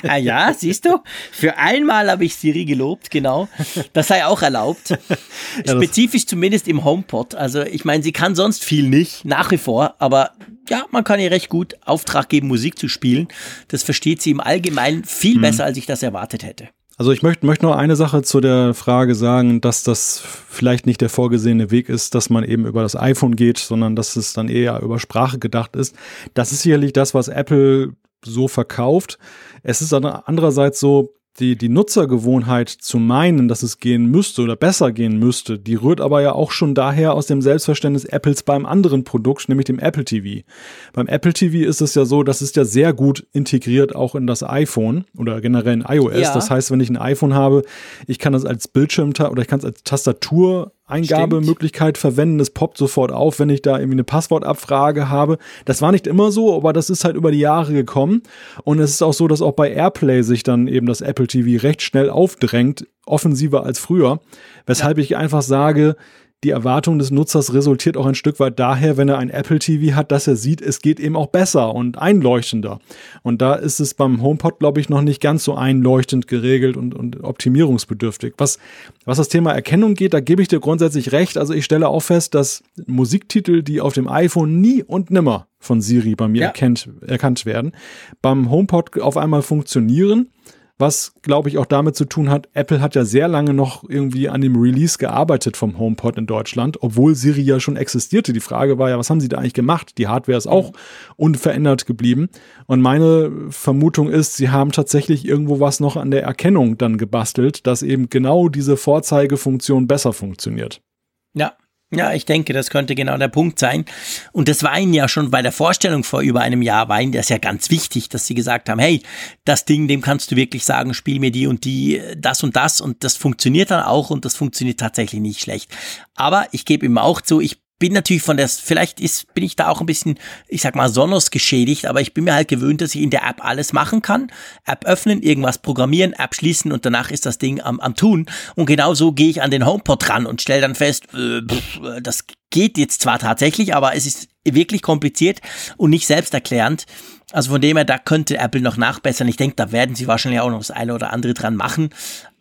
ja, siehst du? Für einmal habe ich Siri gelobt, genau. Das sei auch erlaubt. Spezifisch zumindest im HomePod. Also ich meine, sie kann sonst viel nicht, nach wie vor, aber ja, man kann ihr recht gut Auftrag geben, Musik zu spielen. Das versteht sie im Allgemeinen viel hm. besser, als ich das erwartet hätte. Also ich möchte, möchte noch eine Sache zu der Frage sagen, dass das vielleicht nicht der vorgesehene Weg ist, dass man eben über das iPhone geht, sondern dass es dann eher über Sprache gedacht ist. Das ist sicherlich das, was Apple so verkauft. Es ist andererseits so, die, die Nutzergewohnheit zu meinen, dass es gehen müsste oder besser gehen müsste, die rührt aber ja auch schon daher aus dem Selbstverständnis Apples beim anderen Produkt, nämlich dem Apple TV. Beim Apple TV ist es ja so, das ist ja sehr gut integriert auch in das iPhone oder generell in iOS. Ja. Das heißt, wenn ich ein iPhone habe, ich kann das als Bildschirm oder ich kann es als Tastatur Eingabemöglichkeit verwenden. Es poppt sofort auf, wenn ich da irgendwie eine Passwortabfrage habe. Das war nicht immer so, aber das ist halt über die Jahre gekommen. Und es ist auch so, dass auch bei Airplay sich dann eben das Apple TV recht schnell aufdrängt, offensiver als früher. Weshalb ja. ich einfach sage, die Erwartung des Nutzers resultiert auch ein Stück weit daher, wenn er ein Apple TV hat, dass er sieht, es geht eben auch besser und einleuchtender. Und da ist es beim HomePod, glaube ich, noch nicht ganz so einleuchtend geregelt und, und optimierungsbedürftig. Was, was das Thema Erkennung geht, da gebe ich dir grundsätzlich recht. Also ich stelle auch fest, dass Musiktitel, die auf dem iPhone nie und nimmer von Siri bei mir ja. erkennt, erkannt werden, beim HomePod auf einmal funktionieren was glaube ich auch damit zu tun hat, Apple hat ja sehr lange noch irgendwie an dem Release gearbeitet vom HomePod in Deutschland, obwohl Siri ja schon existierte. Die Frage war ja, was haben sie da eigentlich gemacht? Die Hardware ist auch unverändert geblieben. Und meine Vermutung ist, sie haben tatsächlich irgendwo was noch an der Erkennung dann gebastelt, dass eben genau diese Vorzeigefunktion besser funktioniert. Ja, ja, ich denke, das könnte genau der Punkt sein. Und das war Ihnen ja schon bei der Vorstellung vor über einem Jahr, war Ihnen das ja ganz wichtig, dass Sie gesagt haben, hey, das Ding, dem kannst du wirklich sagen, spiel mir die und die, das und das und das funktioniert dann auch und das funktioniert tatsächlich nicht schlecht. Aber ich gebe ihm auch zu, ich bin natürlich von der, vielleicht ist, bin ich da auch ein bisschen, ich sag mal, Sonos geschädigt, aber ich bin mir halt gewöhnt, dass ich in der App alles machen kann. App öffnen, irgendwas programmieren, App schließen und danach ist das Ding am, am tun. Und genau so gehe ich an den HomePod ran und stelle dann fest, äh, pff, das geht jetzt zwar tatsächlich, aber es ist wirklich kompliziert und nicht selbsterklärend. Also von dem her, da könnte Apple noch nachbessern. Ich denke, da werden sie wahrscheinlich auch noch das eine oder andere dran machen.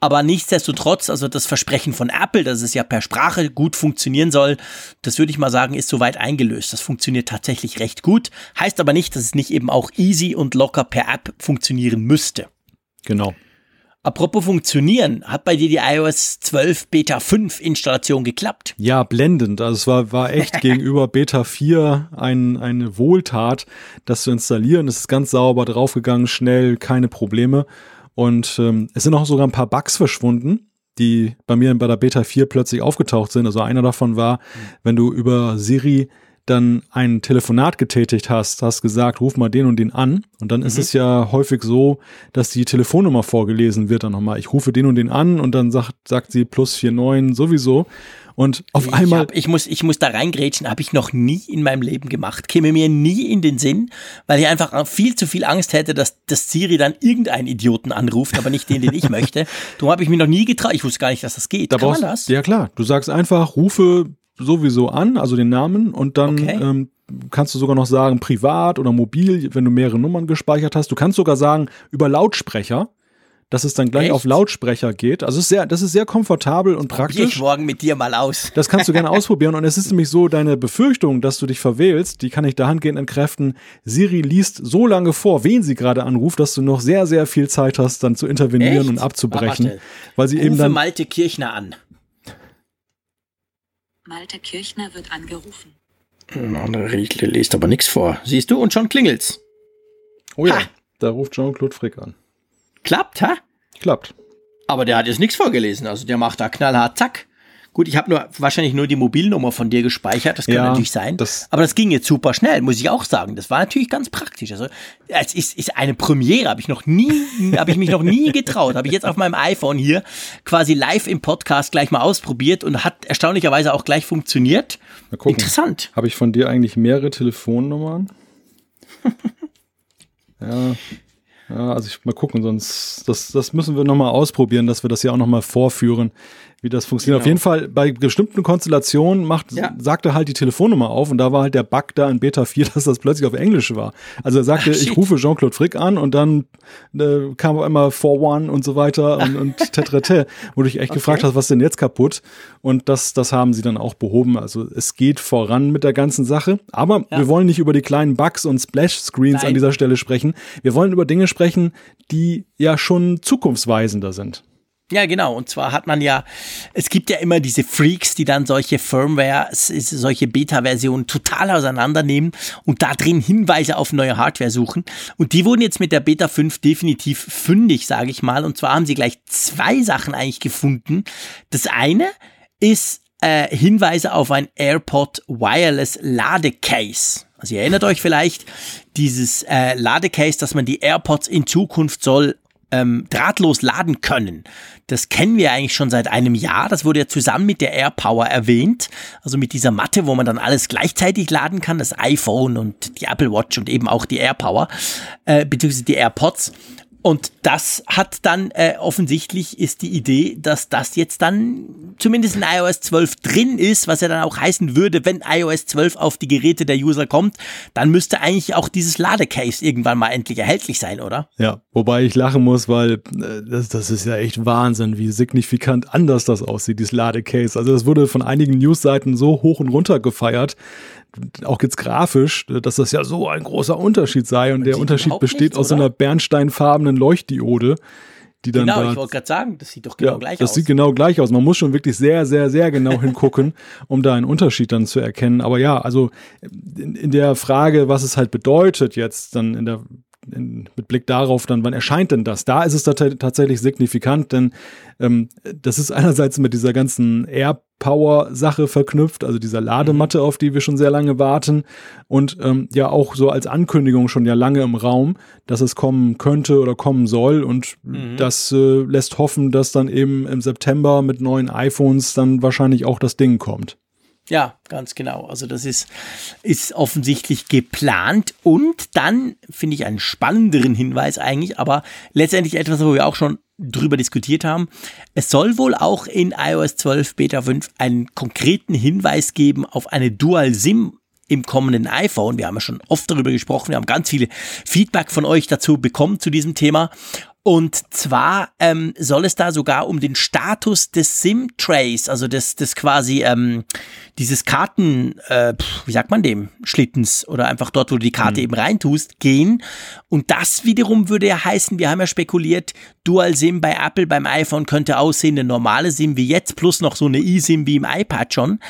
Aber nichtsdestotrotz, also das Versprechen von Apple, dass es ja per Sprache gut funktionieren soll, das würde ich mal sagen, ist soweit eingelöst. Das funktioniert tatsächlich recht gut. Heißt aber nicht, dass es nicht eben auch easy und locker per App funktionieren müsste. Genau. Apropos funktionieren, hat bei dir die iOS 12 Beta 5 Installation geklappt? Ja, blendend. Also es war, war echt gegenüber Beta 4 ein, eine Wohltat, das zu installieren. Es ist ganz sauber draufgegangen, schnell, keine Probleme. Und ähm, es sind auch sogar ein paar Bugs verschwunden, die bei mir bei der Beta 4 plötzlich aufgetaucht sind. Also einer davon war, wenn du über Siri dann ein Telefonat getätigt hast, hast gesagt, ruf mal den und den an. Und dann ist Mhm. es ja häufig so, dass die Telefonnummer vorgelesen wird dann nochmal. Ich rufe den und den an und dann sagt, sagt sie plus 49 sowieso. Und auf ich, einmal, hab, ich, muss, ich muss da reingrätschen, habe ich noch nie in meinem Leben gemacht. Käme mir nie in den Sinn, weil ich einfach viel zu viel Angst hätte, dass, dass Siri dann irgendeinen Idioten anruft, aber nicht den, den ich möchte. Darum habe ich mich noch nie getraut. Ich wusste gar nicht, dass das geht. da Kann man brauchst, das? ja klar, du sagst einfach, rufe sowieso an, also den Namen und dann Okay. ähm, kannst du sogar noch sagen, privat oder mobil, wenn du mehrere Nummern gespeichert hast. Du kannst sogar sagen, über Lautsprecher, dass es dann gleich Echt? auf Lautsprecher geht. Also ist sehr, das ist sehr komfortabel und Probier ich praktisch. morgen mit dir mal aus. Das kannst du gerne ausprobieren. Und es ist nämlich so, deine Befürchtung, dass du dich verwählst, die kann ich dahingehend entkräften. Siri liest so lange vor, wen sie gerade anruft, dass du noch sehr, sehr viel Zeit hast, dann zu intervenieren Echt? und abzubrechen. Ah, weil sie eben Rufe dann. Malte Kirchner an. Malte Kirchner wird angerufen. Der liest aber nichts vor. Siehst du? Und schon klingelt's. Oh ja, Ha! da ruft Jean-Claude Frick an. Klappt, ha? Klappt. Aber der hat jetzt nichts vorgelesen. Also der macht da knallhart zack. Gut, ich habe nur wahrscheinlich nur die Mobilnummer von dir gespeichert. Das kann Ja, natürlich sein. das- aber das ging jetzt super schnell, muss ich auch sagen. Das war natürlich ganz praktisch. Also es ist, ist eine Premiere. Habe ich noch nie, habe ich mich noch nie getraut. Habe ich jetzt auf meinem iPhone hier quasi live im Podcast gleich mal ausprobiert und hat erstaunlicherweise auch gleich funktioniert. Mal gucken. Interessant. Habe ich von dir eigentlich mehrere Telefonnummern? ja. Ja, also ich mal gucken, sonst das, das müssen wir nochmal ausprobieren, dass wir das ja auch nochmal vorführen, wie das funktioniert. Auf Genau. jeden Fall bei bestimmten Konstellationen macht, Ja. sagte halt die Telefonnummer auf und da war halt der Bug da in Beta 4, dass das plötzlich auf Englisch war. Also er sagte, Ach, ich rufe Jean-Claude Frick an und dann äh, kam auf einmal 4-1 und so weiter und, und tetrete, wo du dich echt gefragt hast, was ist denn jetzt kaputt? Und das, das haben sie dann auch behoben. Also es geht voran mit der ganzen Sache. Aber Ja. wir wollen nicht über die kleinen Bugs und Splash-Screens an dieser Stelle sprechen. Wir wollen über Dinge sprechen, die ja schon zukunftsweisender sind. Ja, genau. Und zwar hat man ja, es gibt ja immer diese Freaks, die dann solche Firmware, solche Beta-Versionen total auseinandernehmen und da drin Hinweise auf neue Hardware suchen. Und die wurden jetzt mit der Beta 5 definitiv fündig, sage ich mal. Und zwar haben sie gleich zwei Sachen eigentlich gefunden. Das eine ist äh, Hinweise auf ein AirPod Wireless Ladecase. Also ihr erinnert euch vielleicht, dieses äh, Ladecase, dass man die AirPods in Zukunft soll ähm, drahtlos laden können. Das kennen wir eigentlich schon seit einem Jahr. Das wurde ja zusammen mit der AirPower erwähnt. Also mit dieser Matte, wo man dann alles gleichzeitig laden kann. Das iPhone und die Apple Watch und eben auch die AirPower, äh, beziehungsweise die AirPods. Und das hat dann äh, offensichtlich ist die Idee, dass das jetzt dann zumindest in iOS 12 drin ist, was ja dann auch heißen würde, wenn iOS 12 auf die Geräte der User kommt, dann müsste eigentlich auch dieses Ladecase irgendwann mal endlich erhältlich sein, oder? Ja, wobei ich lachen muss, weil äh, das, das ist ja echt Wahnsinn, wie signifikant anders das aussieht, dieses Ladecase. Also das wurde von einigen Newsseiten so hoch und runter gefeiert, auch jetzt grafisch, dass das ja so ein großer Unterschied sei. Und der sieht Unterschied besteht nichts, aus so einer bernsteinfarbenen Leuchtdiode, die dann Genau, da ich wollte gerade sagen, das sieht doch genau ja, gleich das aus. sieht genau gleich aus. Man muss schon wirklich sehr, sehr, sehr genau hingucken, um da einen Unterschied dann zu erkennen. Aber ja, also in, in der Frage, was es halt bedeutet jetzt dann in der in, mit Blick darauf dann, wann erscheint denn das? Da ist es tat- tatsächlich signifikant, denn ähm, das ist einerseits mit dieser ganzen Air-Power-Sache verknüpft, also dieser Ladematte, auf die wir schon sehr lange warten und ähm, ja auch so als Ankündigung schon ja lange im Raum, dass es kommen könnte oder kommen soll und das äh, lässt hoffen, dass dann eben im September mit neuen iPhones dann wahrscheinlich auch das Ding kommt. Ja, ganz genau. Also das ist, ist offensichtlich geplant und dann finde ich einen spannenderen Hinweis eigentlich, aber letztendlich etwas, wo wir auch schon drüber diskutiert haben. Es soll wohl auch in iOS 12 Beta 5 einen konkreten Hinweis geben auf eine Dual SIM im kommenden iPhone. Wir haben ja schon oft darüber gesprochen. Wir haben ganz viele Feedback von euch dazu bekommen zu diesem Thema. Und zwar ähm, soll es da sogar um den Status des SIM-Trays, also des, des quasi ähm, dieses Karten, äh, wie sagt man dem, Schlittens oder einfach dort, wo du die Karte eben reintust, gehen. Und das wiederum würde ja heißen, wir haben ja spekuliert, Dual SIM bei Apple beim iPhone könnte aussehen, eine normale SIM wie jetzt, plus noch so eine eSIM wie im iPad schon.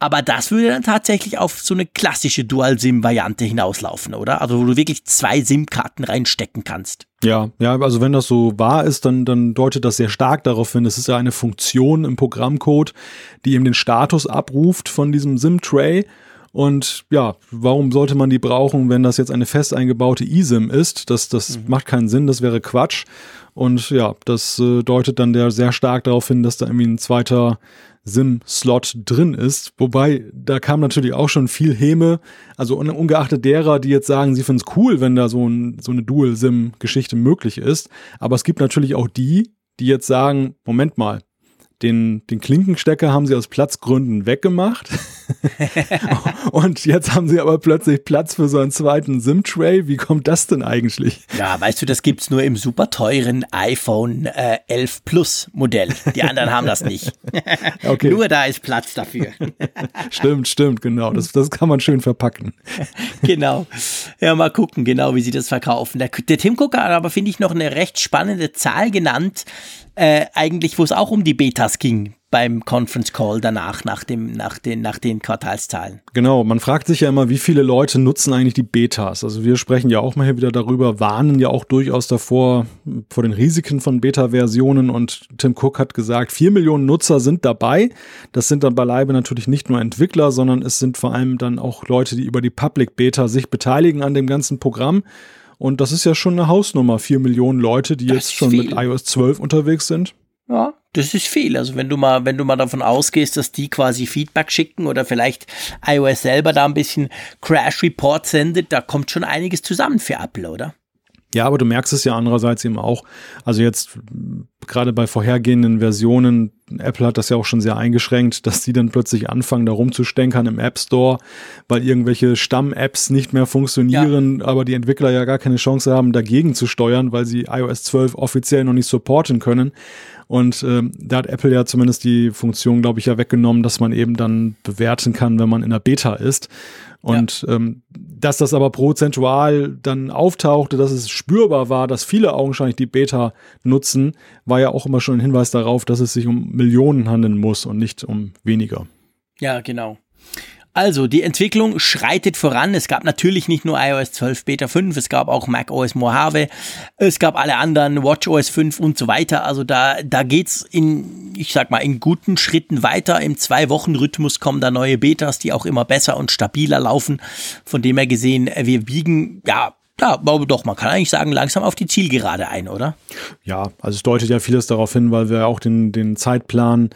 Aber das würde dann tatsächlich auf so eine klassische Dual-SIM-Variante hinauslaufen, oder? Also wo du wirklich zwei SIM-Karten reinstecken kannst. Ja, ja, also wenn das so wahr ist, dann, dann deutet das sehr stark darauf hin. Es ist ja eine Funktion im Programmcode, die eben den Status abruft von diesem SIM-Tray. Und ja, warum sollte man die brauchen, wenn das jetzt eine fest eingebaute eSIM ist? Das, das mhm. macht keinen Sinn, das wäre Quatsch. Und ja, das äh, deutet dann der sehr stark darauf hin, dass da irgendwie ein zweiter SIM-Slot drin ist. Wobei, da kam natürlich auch schon viel Häme. Also ungeachtet derer, die jetzt sagen, sie finden es cool, wenn da so, ein, so eine Dual-SIM-Geschichte möglich ist. Aber es gibt natürlich auch die, die jetzt sagen, Moment mal, den, den Klinkenstecker haben sie aus Platzgründen weggemacht. und jetzt haben sie aber plötzlich Platz für so einen zweiten SIM-Tray. Wie kommt das denn eigentlich? Ja, weißt du, das gibt's nur im super teuren iPhone äh, 11 Plus Modell. Die anderen haben das nicht. okay. Nur da ist Platz dafür. stimmt, stimmt, genau. Das, das kann man schön verpacken. genau. Ja, mal gucken, genau, wie sie das verkaufen. Der, der Tim Cook hat aber, finde ich, noch eine recht spannende Zahl genannt, äh, eigentlich, wo es auch um die Betas ging beim Conference Call danach, nach, dem, nach, den, nach den Quartalszahlen. Genau, man fragt sich ja immer, wie viele Leute nutzen eigentlich die Betas? Also wir sprechen ja auch mal hier wieder darüber, warnen ja auch durchaus davor, vor den Risiken von Beta-Versionen und Tim Cook hat gesagt, vier Millionen Nutzer sind dabei. Das sind dann beileibe natürlich nicht nur Entwickler, sondern es sind vor allem dann auch Leute, die über die Public Beta sich beteiligen an dem ganzen Programm. Und das ist ja schon eine Hausnummer. Vier Millionen Leute, die das jetzt schon viel. mit iOS 12 unterwegs sind. Ja, das ist viel. Also wenn du mal, wenn du mal davon ausgehst, dass die quasi Feedback schicken oder vielleicht iOS selber da ein bisschen Crash Report sendet, da kommt schon einiges zusammen für Apple, oder? Ja, aber du merkst es ja andererseits eben auch. Also jetzt gerade bei vorhergehenden Versionen, Apple hat das ja auch schon sehr eingeschränkt, dass die dann plötzlich anfangen, da rumzustänkern im App Store, weil irgendwelche Stamm-Apps nicht mehr funktionieren, ja. aber die Entwickler ja gar keine Chance haben, dagegen zu steuern, weil sie iOS 12 offiziell noch nicht supporten können. Und ähm, da hat Apple ja zumindest die Funktion, glaube ich, ja weggenommen, dass man eben dann bewerten kann, wenn man in der Beta ist. Und ja. ähm, dass das aber prozentual dann auftauchte, dass es spürbar war, dass viele augenscheinlich die Beta nutzen, war ja auch immer schon ein Hinweis darauf, dass es sich um Millionen handeln muss und nicht um weniger. Ja, genau. Also, die Entwicklung schreitet voran. Es gab natürlich nicht nur iOS 12 Beta 5, es gab auch macOS Mojave, es gab alle anderen, WatchOS 5 und so weiter. Also da, da geht's in, ich sag mal, in guten Schritten weiter. Im Zwei-Wochen-Rhythmus kommen da neue Betas, die auch immer besser und stabiler laufen. Von dem her gesehen, wir biegen, ja, ja, aber doch, man kann eigentlich sagen, langsam auf die Zielgerade ein, oder? Ja, also es deutet ja vieles darauf hin, weil wir auch den, den Zeitplan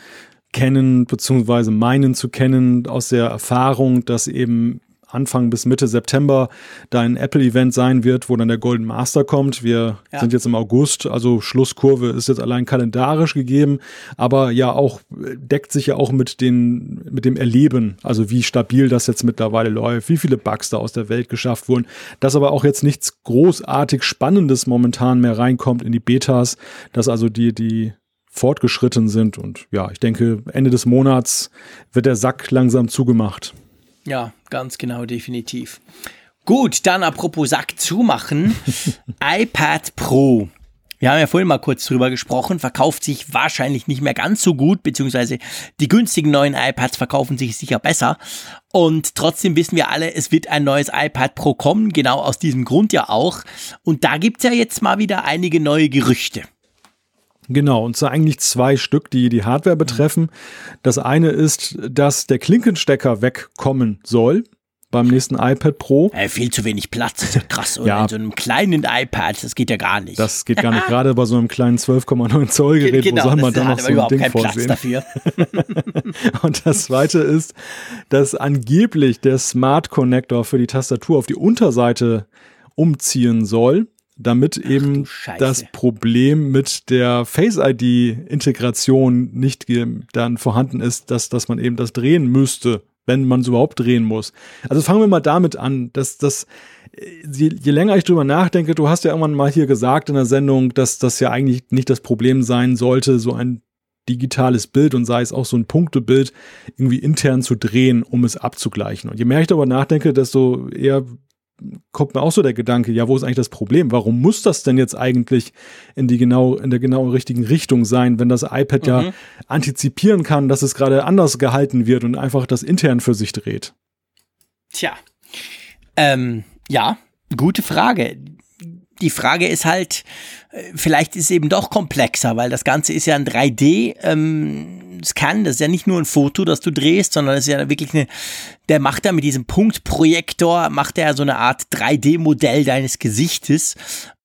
kennen, beziehungsweise meinen zu kennen aus der Erfahrung, dass eben Anfang bis Mitte September da ein Apple-Event sein wird, wo dann der Golden Master kommt. Wir ja. sind jetzt im August, also Schlusskurve ist jetzt allein kalendarisch gegeben, aber ja auch deckt sich ja auch mit den mit dem Erleben, also wie stabil das jetzt mittlerweile läuft, wie viele Bugs da aus der Welt geschafft wurden, dass aber auch jetzt nichts großartig Spannendes momentan mehr reinkommt in die Betas, dass also die die fortgeschritten sind. Und ja, ich denke, Ende des Monats wird der Sack langsam zugemacht. Ja, ganz genau, definitiv. Gut, dann apropos Sack zumachen. iPad Pro. Wir haben ja vorhin mal kurz drüber gesprochen, verkauft sich wahrscheinlich nicht mehr ganz so gut, beziehungsweise die günstigen neuen iPads verkaufen sich sicher besser. Und trotzdem wissen wir alle, es wird ein neues iPad Pro kommen, genau aus diesem Grund ja auch. Und da gibt's ja jetzt mal wieder einige neue Gerüchte. Genau, und zwar eigentlich zwei Stück, die die Hardware betreffen. Das eine ist, dass der Klinkenstecker wegkommen soll beim nächsten iPad Pro. Äh, viel zu wenig Platz, das ist ja krass. Und ja. in so einem kleinen iPad, das geht ja gar nicht. Das geht gar nicht, gerade bei so einem kleinen 12,9 Zoll Gerät, genau, wo soll man dann noch so ein Ding vorsehen? Dafür. und das zweite ist, dass angeblich der Smart Connector für die Tastatur auf die Unterseite umziehen soll damit eben das Problem mit der Face ID Integration nicht dann vorhanden ist, dass, dass man eben das drehen müsste, wenn man es überhaupt drehen muss. Also fangen wir mal damit an, dass das je, je länger ich drüber nachdenke, du hast ja irgendwann mal hier gesagt in der Sendung, dass das ja eigentlich nicht das Problem sein sollte, so ein digitales Bild und sei es auch so ein Punktebild irgendwie intern zu drehen, um es abzugleichen. Und je mehr ich darüber nachdenke, desto eher kommt mir auch so der Gedanke, ja, wo ist eigentlich das Problem? Warum muss das denn jetzt eigentlich in die genau, in der genau richtigen Richtung sein, wenn das iPad mhm. ja antizipieren kann, dass es gerade anders gehalten wird und einfach das intern für sich dreht? Tja, ähm, ja, gute Frage. Die Frage ist halt, äh, vielleicht ist es eben doch komplexer, weil das Ganze ist ja ein 3D, ähm, Scan, das ist ja nicht nur ein Foto, das du drehst, sondern es ist ja wirklich eine, der macht da mit diesem Punktprojektor, macht er so eine Art 3D-Modell deines Gesichtes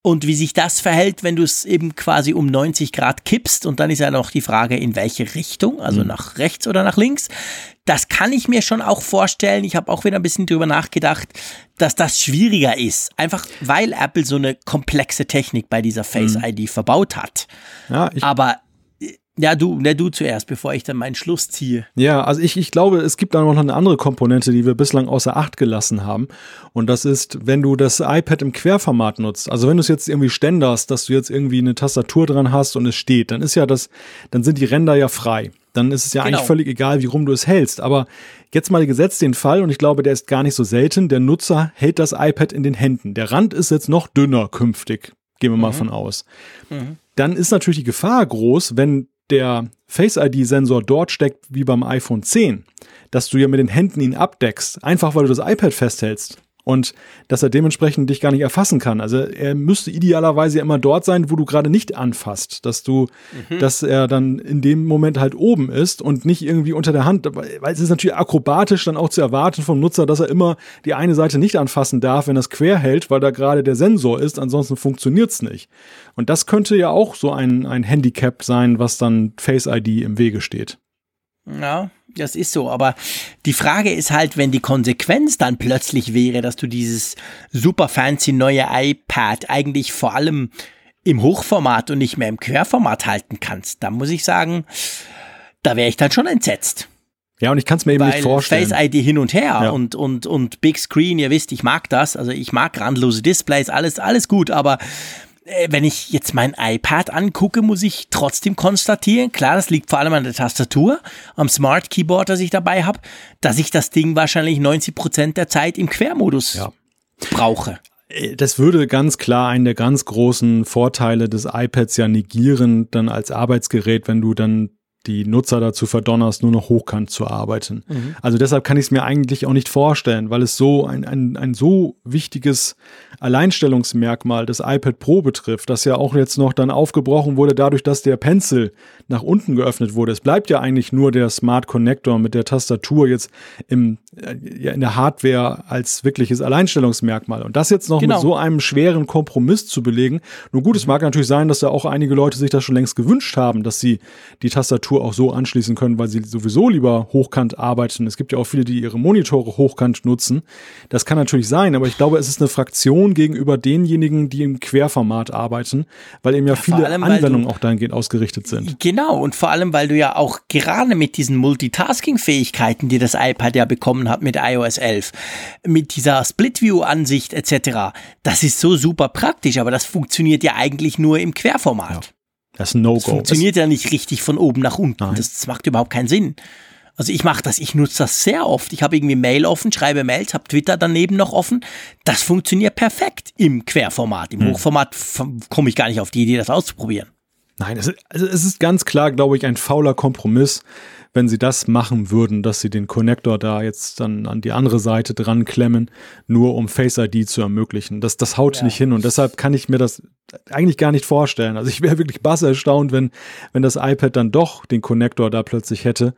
und wie sich das verhält, wenn du es eben quasi um 90 Grad kippst. Und dann ist ja noch die Frage, in welche Richtung, also mhm. nach rechts oder nach links. Das kann ich mir schon auch vorstellen. Ich habe auch wieder ein bisschen drüber nachgedacht, dass das schwieriger ist. Einfach weil Apple so eine komplexe Technik bei dieser Face ID mhm. verbaut hat. Ja, Aber ja, du, ne, du zuerst, bevor ich dann meinen Schluss ziehe. Ja, also ich, ich glaube, es gibt da noch eine andere Komponente, die wir bislang außer Acht gelassen haben. Und das ist, wenn du das iPad im Querformat nutzt. Also wenn du es jetzt irgendwie ständerst, dass du jetzt irgendwie eine Tastatur dran hast und es steht, dann ist ja das, dann sind die Ränder ja frei. Dann ist es ja genau. eigentlich völlig egal, wie rum du es hältst. Aber jetzt mal gesetzt den Fall, und ich glaube, der ist gar nicht so selten, der Nutzer hält das iPad in den Händen. Der Rand ist jetzt noch dünner künftig. Gehen wir mal mhm. von aus. Mhm. Dann ist natürlich die Gefahr groß, wenn der Face ID-Sensor dort steckt wie beim iPhone 10, dass du ja mit den Händen ihn abdeckst, einfach weil du das iPad festhältst und dass er dementsprechend dich gar nicht erfassen kann. Also er müsste idealerweise immer dort sein, wo du gerade nicht anfasst, dass du, mhm. dass er dann in dem Moment halt oben ist und nicht irgendwie unter der Hand, weil es ist natürlich akrobatisch dann auch zu erwarten vom Nutzer, dass er immer die eine Seite nicht anfassen darf, wenn er es quer hält, weil da gerade der Sensor ist, ansonsten funktioniert es nicht. Und das könnte ja auch so ein, ein Handicap sein, was dann Face ID im Wege steht. Ja, das ist so. Aber die Frage ist halt, wenn die Konsequenz dann plötzlich wäre, dass du dieses super fancy neue iPad eigentlich vor allem im Hochformat und nicht mehr im Querformat halten kannst, dann muss ich sagen, da wäre ich dann schon entsetzt. Ja, und ich kann es mir eben Weil nicht vorstellen. Face ID hin und her ja. und, und, und Big Screen, ihr wisst, ich mag das. Also ich mag randlose Displays, alles, alles gut, aber wenn ich jetzt mein iPad angucke, muss ich trotzdem konstatieren, klar, das liegt vor allem an der Tastatur, am Smart Keyboard, das ich dabei habe, dass ich das Ding wahrscheinlich 90 Prozent der Zeit im Quermodus ja. brauche. Äh, das würde ganz klar einen der ganz großen Vorteile des iPads ja negieren, dann als Arbeitsgerät, wenn du dann die Nutzer dazu verdonnerst, nur noch hochkant zu arbeiten. Mhm. Also deshalb kann ich es mir eigentlich auch nicht vorstellen, weil es so ein, ein, ein so wichtiges Alleinstellungsmerkmal des iPad Pro betrifft, das ja auch jetzt noch dann aufgebrochen wurde dadurch, dass der Pencil nach unten geöffnet wurde. Es bleibt ja eigentlich nur der Smart Connector mit der Tastatur jetzt im, äh, ja, in der Hardware als wirkliches Alleinstellungsmerkmal. Und das jetzt noch genau. mit so einem schweren Kompromiss zu belegen. Nun gut, es mag natürlich sein, dass da auch einige Leute sich das schon längst gewünscht haben, dass sie die Tastatur auch so anschließen können, weil sie sowieso lieber hochkant arbeiten. Es gibt ja auch viele, die ihre Monitore hochkant nutzen. Das kann natürlich sein, aber ich glaube, es ist eine Fraktion gegenüber denjenigen, die im Querformat arbeiten, weil eben ja, ja viele allem, Anwendungen du, auch dahingehend ausgerichtet sind. Genau, und vor allem, weil du ja auch gerade mit diesen Multitasking-Fähigkeiten, die das iPad ja bekommen hat mit iOS 11, mit dieser Split-View-Ansicht etc., das ist so super praktisch, aber das funktioniert ja eigentlich nur im Querformat. Ja. Das ist ein No-Go. Funktioniert ja nicht richtig von oben nach unten. Das, das macht überhaupt keinen Sinn. Also ich mache das, ich nutze das sehr oft. Ich habe irgendwie Mail offen, schreibe Mails, habe Twitter daneben noch offen. Das funktioniert perfekt im Querformat. Im hm. Hochformat komme ich gar nicht auf die Idee, das auszuprobieren. Nein, es ist, also es ist ganz klar, glaube ich, ein fauler Kompromiss, wenn sie das machen würden, dass sie den Connector da jetzt dann an die andere Seite dran klemmen, nur um Face ID zu ermöglichen. Das, das haut ja. nicht hin und deshalb kann ich mir das eigentlich gar nicht vorstellen. Also ich wäre wirklich bass erstaunt, wenn, wenn das iPad dann doch den Connector da plötzlich hätte.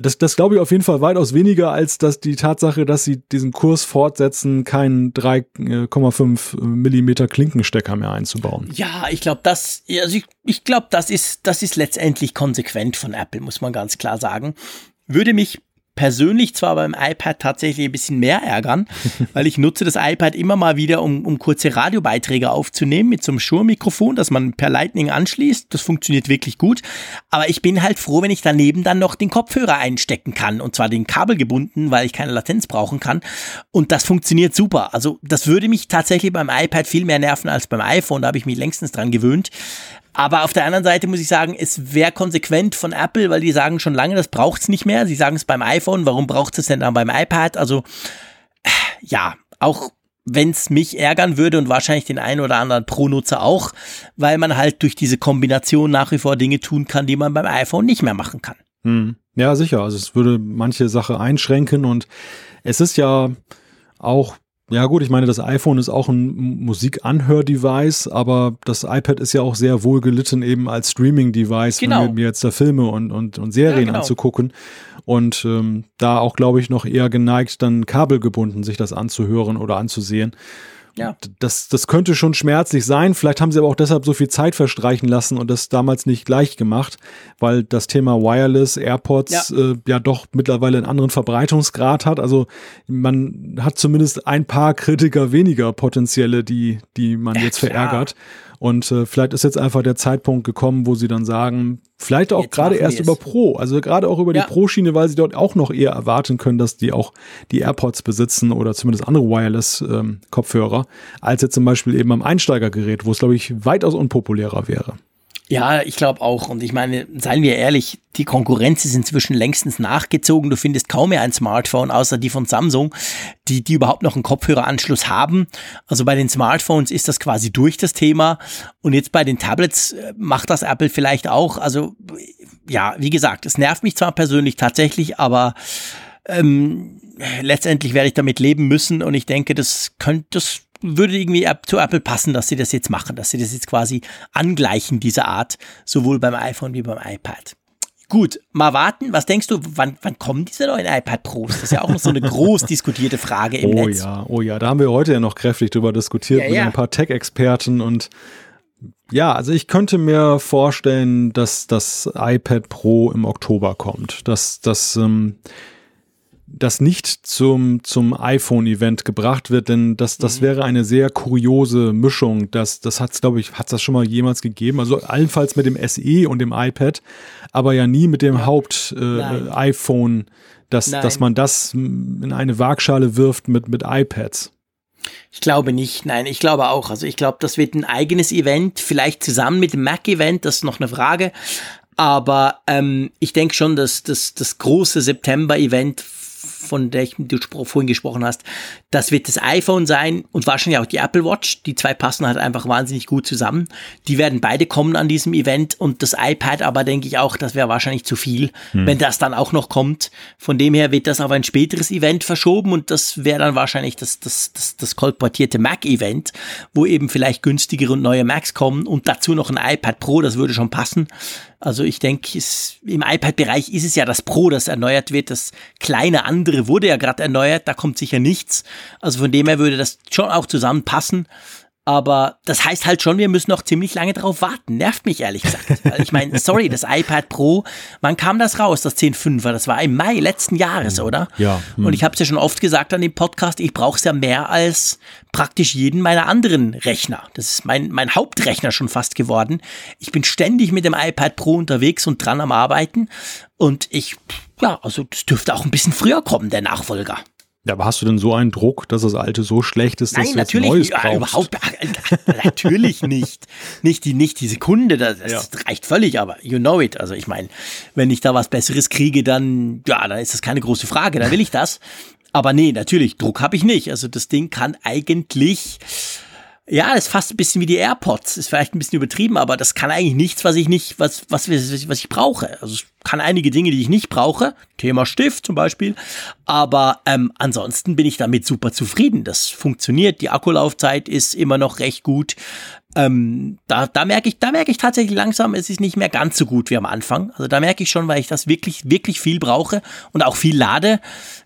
Das, das glaube ich auf jeden Fall weitaus weniger als dass die Tatsache, dass sie diesen Kurs fortsetzen, keinen 3,5 Millimeter Klinkenstecker mehr einzubauen. Ja, ich glaube, das, also ich, ich glaube, das ist, das ist letztendlich konsequent von Apple, muss man ganz klar sagen. Würde mich persönlich zwar beim iPad tatsächlich ein bisschen mehr ärgern, weil ich nutze das iPad immer mal wieder, um, um kurze Radiobeiträge aufzunehmen mit so einem Shure-Mikrofon, das man per Lightning anschließt. Das funktioniert wirklich gut. Aber ich bin halt froh, wenn ich daneben dann noch den Kopfhörer einstecken kann und zwar den Kabel gebunden, weil ich keine Latenz brauchen kann. Und das funktioniert super. Also das würde mich tatsächlich beim iPad viel mehr nerven als beim iPhone. Da habe ich mich längstens dran gewöhnt. Aber auf der anderen Seite muss ich sagen, es wäre konsequent von Apple, weil die sagen schon lange, das braucht es nicht mehr. Sie sagen es beim iPhone, warum braucht es denn dann beim iPad? Also ja, auch wenn es mich ärgern würde und wahrscheinlich den einen oder anderen Pro-Nutzer auch, weil man halt durch diese Kombination nach wie vor Dinge tun kann, die man beim iPhone nicht mehr machen kann. Hm. Ja, sicher. Also es würde manche Sache einschränken und es ist ja auch Ja gut, ich meine, das iPhone ist auch ein Musikanhör-Device, aber das iPad ist ja auch sehr wohl gelitten eben als Streaming-Device, Genau. um mir jetzt da Filme und, und, und Serien Ja, genau. anzugucken. Und ähm, da auch, glaube ich, noch eher geneigt, dann kabelgebunden sich das anzuhören oder anzusehen. Ja. Das, das könnte schon schmerzlich sein. Vielleicht haben sie aber auch deshalb so viel Zeit verstreichen lassen und das damals nicht gleich gemacht, weil das Thema Wireless AirPods Ja. äh, ja doch mittlerweile einen anderen Verbreitungsgrad hat. Also man hat zumindest ein paar Kritiker weniger potenzielle, die, die man Ja, jetzt klar. verärgert. Und äh, vielleicht ist jetzt einfach der Zeitpunkt gekommen, wo sie dann sagen, vielleicht auch gerade erst über. Pro, also gerade auch über Ja. die Pro-Schiene, weil sie dort auch noch eher erwarten können, dass die auch die AirPods besitzen oder zumindest andere Wireless-Kopfhörer, als jetzt zum Beispiel eben am Einsteigergerät, wo es, glaube ich, weitaus unpopulärer wäre. Ja, ich glaube auch. Und ich meine, seien wir ehrlich, die Konkurrenz ist inzwischen längstens nachgezogen. Du findest kaum mehr ein Smartphone, außer die von Samsung, die, die überhaupt noch einen Kopfhöreranschluss haben. Also bei den Smartphones ist das quasi durch das Thema. Und jetzt bei den Tablets äh, macht das Apple vielleicht auch. Also ja, wie gesagt, es nervt mich zwar persönlich tatsächlich, aber ähm, letztendlich werde ich damit leben müssen. Und ich denke, das könnte, das würde irgendwie zu Apple passen, dass sie das jetzt machen, dass sie das jetzt quasi angleichen, diese Art, sowohl beim iPhone wie beim iPad. Gut, mal warten. Was denkst du, wann, wann kommen diese neuen iPad Pros? Das ist ja auch noch so eine groß diskutierte Frage im Oh Netz. ja, oh ja, da haben wir heute ja noch kräftig drüber diskutiert Ja, mit ja. ein paar Tech-Experten und ja, also ich könnte mir vorstellen, dass das iPad Pro im Oktober kommt. Dass das ähm, das nicht zum, zum iPhone-Event gebracht wird, denn das, Mhm. das wäre eine sehr kuriose Mischung. Das, das hat es, glaube ich, hat das schon mal jemals gegeben. Also allenfalls mit dem SE und dem iPad, aber ja nie mit dem. Haupt-iPhone, dass, Nein. dass man das in eine Waagschale wirft mit, mit iPads. Ich glaube nicht, nein, ich glaube auch. Also ich glaube, das wird ein eigenes Event, vielleicht zusammen mit dem Mac-Event, das ist noch eine Frage. Aber ähm, ich denke schon, dass das, das große September-Event, von der ich, du vorhin gesprochen hast, das wird das iPhone sein und wahrscheinlich auch die Apple Watch. Die zwei passen halt einfach wahnsinnig gut zusammen. Die werden beide kommen an diesem Event und das iPad aber denke ich auch, das wäre wahrscheinlich zu viel, wenn das dann auch noch kommt. Von dem her wird das auf ein späteres Event verschoben und das wäre dann wahrscheinlich das, das, das, das kolportierte Mac-Event, wo eben vielleicht günstigere und neue Macs kommen und dazu noch ein iPad Pro, das würde schon passen. Also ich denke, im iPad-Bereich ist es ja das Pro, das erneuert wird. Das kleine andere wurde ja gerade erneuert, da kommt sicher nichts. Also von dem her würde das schon auch zusammenpassen. Aber das heißt halt schon, wir müssen noch ziemlich lange drauf warten. Nervt mich ehrlich gesagt. Weil ich meine, sorry, das iPad Pro, wann kam das raus, das 10.5er? Das war im Mai letzten Jahres, oder? Ja, hm. Und ich habe es ja schon oft gesagt an dem Podcast, ich brauche es ja mehr als praktisch jeden meiner anderen Rechner. Das ist mein, mein Hauptrechner schon fast geworden. Ich bin ständig mit dem iPad Pro unterwegs und dran am Arbeiten. Und ich, ja, also das dürfte auch ein bisschen früher kommen, der Nachfolger. Ja, aber hast du denn so einen Druck, dass das alte so schlecht ist, dass Nein, du jetzt natürlich Neues brauchst? überhaupt, äh, natürlich nicht. Nicht die, nicht die Sekunde, das, das Ja. reicht völlig, aber you know it. Also ich meine, wenn ich da was Besseres kriege, dann, ja, dann ist das keine große Frage, dann will ich das. Aber nee, natürlich, Druck habe ich nicht. Also das Ding kann eigentlich, ja, das ist fast ein bisschen wie die AirPods. Ist vielleicht ein bisschen übertrieben, aber das kann eigentlich nichts, was ich nicht, was, was, was, ich brauche. Also kann einige Dinge, die ich nicht brauche. Thema Stift zum Beispiel. Aber ähm, ansonsten bin ich damit super zufrieden. Das funktioniert. Die Akkulaufzeit ist immer noch recht gut. Ähm, da, da merke ich, da ich tatsächlich langsam, es ist nicht mehr ganz so gut wie am Anfang. Also da merke ich schon, weil ich das wirklich, wirklich viel brauche und auch viel lade.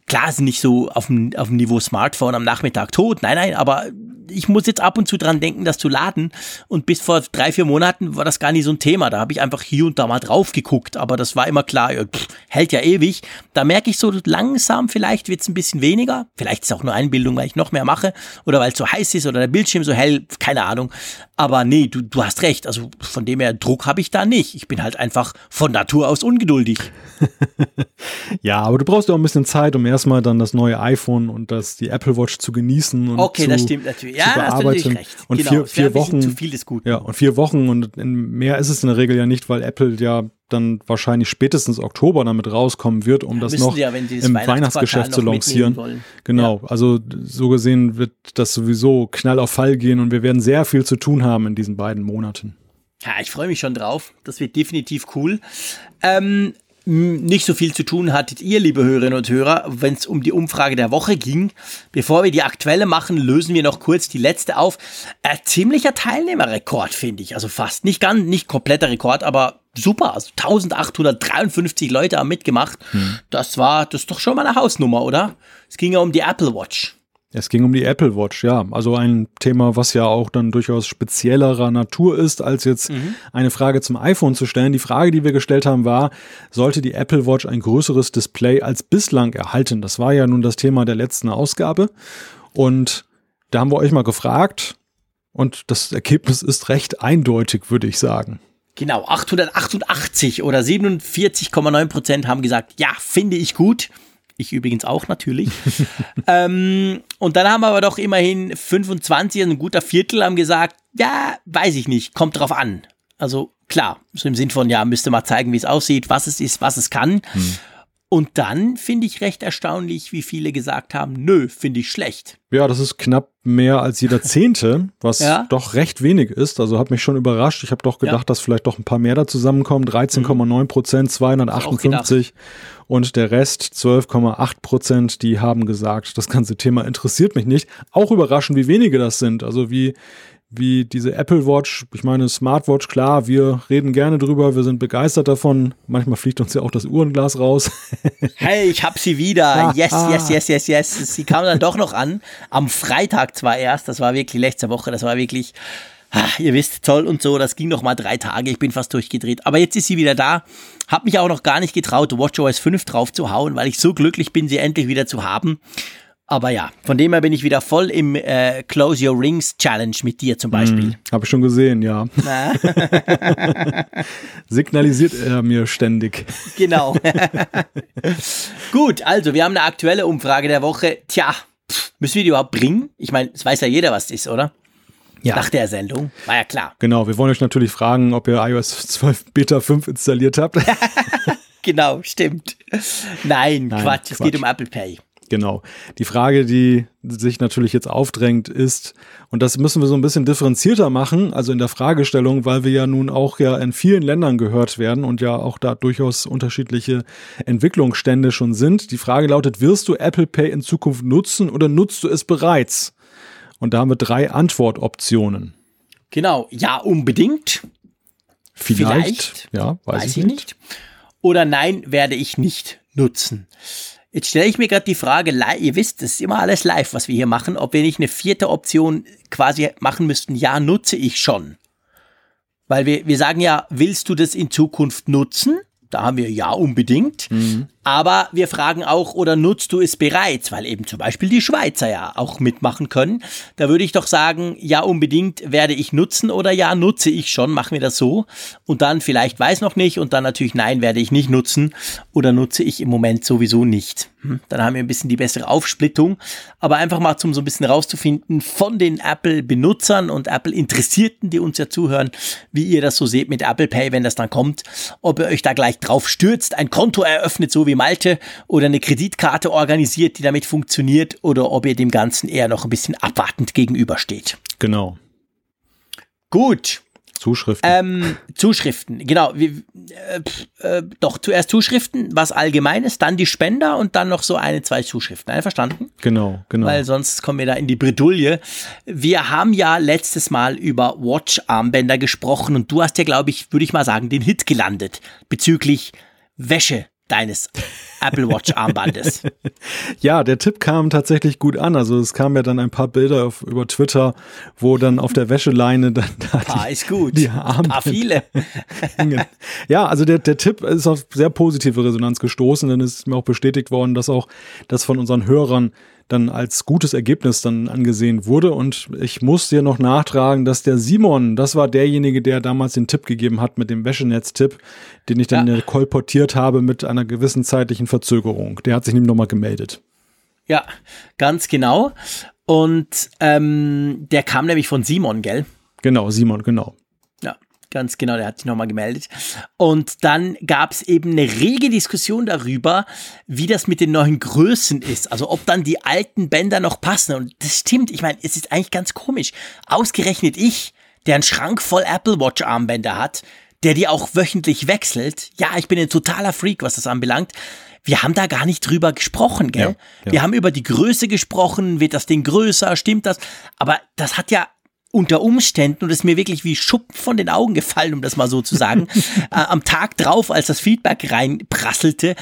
Klar, ist nicht so auf dem, auf dem Niveau Smartphone am Nachmittag tot. Nein, nein, aber ich muss jetzt ab und zu dran denken, das zu laden. Und bis vor drei, vier Monaten war das gar nicht so ein Thema. Da habe ich einfach hier und da mal drauf geguckt. Aber das war immer klar, pff, hält ja ewig. Da merke ich so langsam, vielleicht wird es ein bisschen weniger. Vielleicht ist es auch nur Einbildung, weil ich noch mehr mache. Oder weil es so heiß ist oder der Bildschirm so hell. Keine Ahnung. Aber nee, du, du hast recht. Also von dem her, Druck habe ich da nicht. Ich bin halt einfach von Natur aus ungeduldig. Ja, aber du brauchst ja auch ein bisschen Zeit, um erstmal dann das neue iPhone und das, die Apple Watch zu genießen und Okay, zu, das stimmt natürlich. Ja, zu bearbeiten. recht. Und genau, vier, vier Wochen. zu viel des Guten. Ja, und vier Wochen und mehr ist es in der Regel ja nicht, weil Apple ja dann wahrscheinlich spätestens Oktober damit rauskommen wird, um das müssen noch ja, das im Weihnachtsgeschäft zu lancieren. Genau, also so gesehen wird das sowieso knall auf Fall gehen und wir werden sehr viel zu tun haben in diesen beiden Monaten. Ja, ich freue mich schon drauf. Das wird definitiv cool. Ähm, nicht so viel zu tun hattet ihr, liebe Hörerinnen und Hörer, wenn es um die Umfrage der Woche ging. Bevor wir die aktuelle machen, lösen wir noch kurz die letzte auf. Ein ziemlicher Teilnehmerrekord, finde ich. Also fast nicht ganz, nicht kompletter Rekord, aber super. Also 1853 Leute haben mitgemacht. Hm. Das war, das ist doch schon mal eine Hausnummer, oder? Es ging ja um die Apple Watch. Es ging um die Apple Watch, ja. Also ein Thema, was ja auch dann durchaus speziellerer Natur ist, als jetzt mhm. eine Frage zum iPhone zu stellen. Die Frage, die wir gestellt haben, war, sollte die Apple Watch ein größeres Display als bislang erhalten? Das war ja nun das Thema der letzten Ausgabe. Und da haben wir euch mal gefragt. Und das Ergebnis ist recht eindeutig, würde ich sagen. Genau, 888 oder 47,9 Prozent haben gesagt, ja, finde ich gut. Ich übrigens auch natürlich. ähm, und dann haben aber doch immerhin 25, also ein guter Viertel, haben gesagt, ja, weiß ich nicht, kommt drauf an. Also klar, so im Sinn von, ja, müsste mal zeigen, wie es aussieht, was es ist, was es kann. Hm. Und dann finde ich recht erstaunlich, wie viele gesagt haben, nö, finde ich schlecht. Ja, das ist knapp mehr als jeder Zehnte, was ja. doch recht wenig ist. Also hat mich schon überrascht. Ich habe doch gedacht, ja. dass vielleicht doch ein paar mehr da zusammenkommen. 13,9 Prozent, 258 und der Rest 12,8 Prozent, die haben gesagt, das ganze Thema interessiert mich nicht. Auch überraschend, wie wenige das sind. Also wie wie diese Apple Watch, ich meine Smartwatch, klar, wir reden gerne drüber, wir sind begeistert davon. Manchmal fliegt uns ja auch das Uhrenglas raus. hey, ich hab sie wieder. Yes, yes, yes, yes, yes. Sie kam dann doch noch an. Am Freitag zwar erst, das war wirklich letzte Woche, das war wirklich, ach, ihr wisst, toll und so, das ging noch mal drei Tage, ich bin fast durchgedreht. Aber jetzt ist sie wieder da. Hab mich auch noch gar nicht getraut, WatchOS 5 drauf zu hauen, weil ich so glücklich bin, sie endlich wieder zu haben. Aber ja, von dem her bin ich wieder voll im äh, Close Your Rings Challenge mit dir zum Beispiel. Hm, Habe ich schon gesehen, ja. Signalisiert er mir ständig. Genau. Gut, also wir haben eine aktuelle Umfrage der Woche. Tja, müssen wir die überhaupt bringen? Ich meine, es weiß ja jeder, was das ist, oder? Ja. Nach der Sendung. War ja klar. Genau, wir wollen euch natürlich fragen, ob ihr iOS 12 Beta 5 installiert habt. genau, stimmt. Nein, Nein Quatsch, Quatsch, es geht um Apple Pay. Genau. Die Frage, die sich natürlich jetzt aufdrängt, ist, und das müssen wir so ein bisschen differenzierter machen, also in der Fragestellung, weil wir ja nun auch ja in vielen Ländern gehört werden und ja auch da durchaus unterschiedliche Entwicklungsstände schon sind. Die Frage lautet, wirst du Apple Pay in Zukunft nutzen oder nutzt du es bereits? Und da haben wir drei Antwortoptionen. Genau, ja, unbedingt. Vielleicht, Vielleicht ja, weiß, weiß ich nicht. nicht. Oder nein, werde ich nicht nutzen. Jetzt stelle ich mir gerade die Frage, ihr wisst, das ist immer alles live, was wir hier machen, ob wir nicht eine vierte Option quasi machen müssten, ja, nutze ich schon. Weil wir, wir sagen ja, willst du das in Zukunft nutzen? Da haben wir ja unbedingt. Mhm. Aber wir fragen auch, oder nutzt du es bereits? Weil eben zum Beispiel die Schweizer ja auch mitmachen können. Da würde ich doch sagen, ja unbedingt werde ich nutzen oder ja nutze ich schon, machen wir das so. Und dann vielleicht weiß noch nicht und dann natürlich nein werde ich nicht nutzen oder nutze ich im Moment sowieso nicht. Hm? Dann haben wir ein bisschen die bessere Aufsplittung. Aber einfach mal zum so ein bisschen rauszufinden von den Apple-Benutzern und Apple-Interessierten, die uns ja zuhören, wie ihr das so seht mit Apple Pay, wenn das dann kommt, ob ihr euch da gleich drauf stürzt, ein Konto eröffnet, so wie Malte, oder eine Kreditkarte organisiert, die damit funktioniert, oder ob ihr dem Ganzen eher noch ein bisschen abwartend gegenübersteht. Genau. Gut. Zuschriften. Ähm, Zuschriften, genau. Wir, äh, äh, doch, zuerst Zuschriften, was Allgemeines, dann die Spender und dann noch so eine, zwei Zuschriften. Einverstanden? Genau, genau. Weil sonst kommen wir da in die Bredouille. Wir haben ja letztes Mal über Watch-Armbänder gesprochen und du hast ja, glaube ich, würde ich mal sagen, den Hit gelandet bezüglich Wäsche deines Apple Watch Armbandes. ja, der Tipp kam tatsächlich gut an. Also es kamen ja dann ein paar Bilder auf, über Twitter, wo dann auf der Wäscheleine dann da paar die, ist gut. die Arme. Paar viele. ja, also der, der Tipp ist auf sehr positive Resonanz gestoßen, denn es ist mir auch bestätigt worden, dass auch das von unseren Hörern dann als gutes Ergebnis dann angesehen wurde. Und ich muss dir noch nachtragen, dass der Simon, das war derjenige, der damals den Tipp gegeben hat mit dem Wäschenetz-Tipp, den ich dann ja. kolportiert habe mit einer gewissen zeitlichen Verzögerung. Der hat sich nämlich nochmal gemeldet. Ja, ganz genau. Und ähm, der kam nämlich von Simon, gell? Genau, Simon, genau. Ganz genau, der hat sich nochmal gemeldet. Und dann gab es eben eine rege Diskussion darüber, wie das mit den neuen Größen ist. Also ob dann die alten Bänder noch passen. Und das stimmt. Ich meine, es ist eigentlich ganz komisch. Ausgerechnet ich, der einen Schrank voll Apple Watch Armbänder hat, der die auch wöchentlich wechselt. Ja, ich bin ein totaler Freak, was das anbelangt. Wir haben da gar nicht drüber gesprochen, gell? Ja, ja. Wir haben über die Größe gesprochen, wird das Ding größer, stimmt das? Aber das hat ja unter Umständen, und es ist mir wirklich wie Schuppen von den Augen gefallen, um das mal so zu sagen, äh, am Tag drauf, als das Feedback reinprasselte,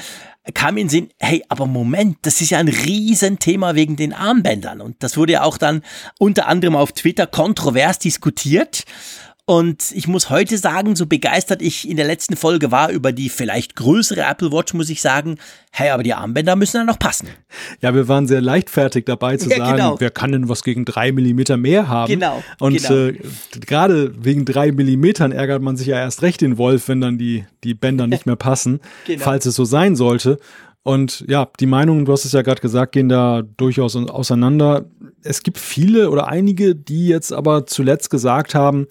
kam in den Sinn, hey, aber Moment, das ist ja ein Riesenthema wegen den Armbändern. Und das wurde ja auch dann unter anderem auf Twitter kontrovers diskutiert. Und ich muss heute sagen, so begeistert ich in der letzten Folge war über die vielleicht größere Apple Watch, muss ich sagen, hey, aber die Armbänder müssen dann noch passen. Ja, wir waren sehr leichtfertig dabei zu Ja, sagen, genau. wer kann denn was gegen drei Millimeter mehr haben? Genau, Und genau. Äh, gerade wegen drei Millimetern ärgert man sich ja erst recht den Wolf, wenn dann die, die Bänder nicht mehr passen, Genau. falls es so sein sollte. Und ja, die Meinungen, du hast es ja gerade gesagt, gehen da durchaus auseinander. Es gibt viele oder einige, die jetzt aber zuletzt gesagt haben,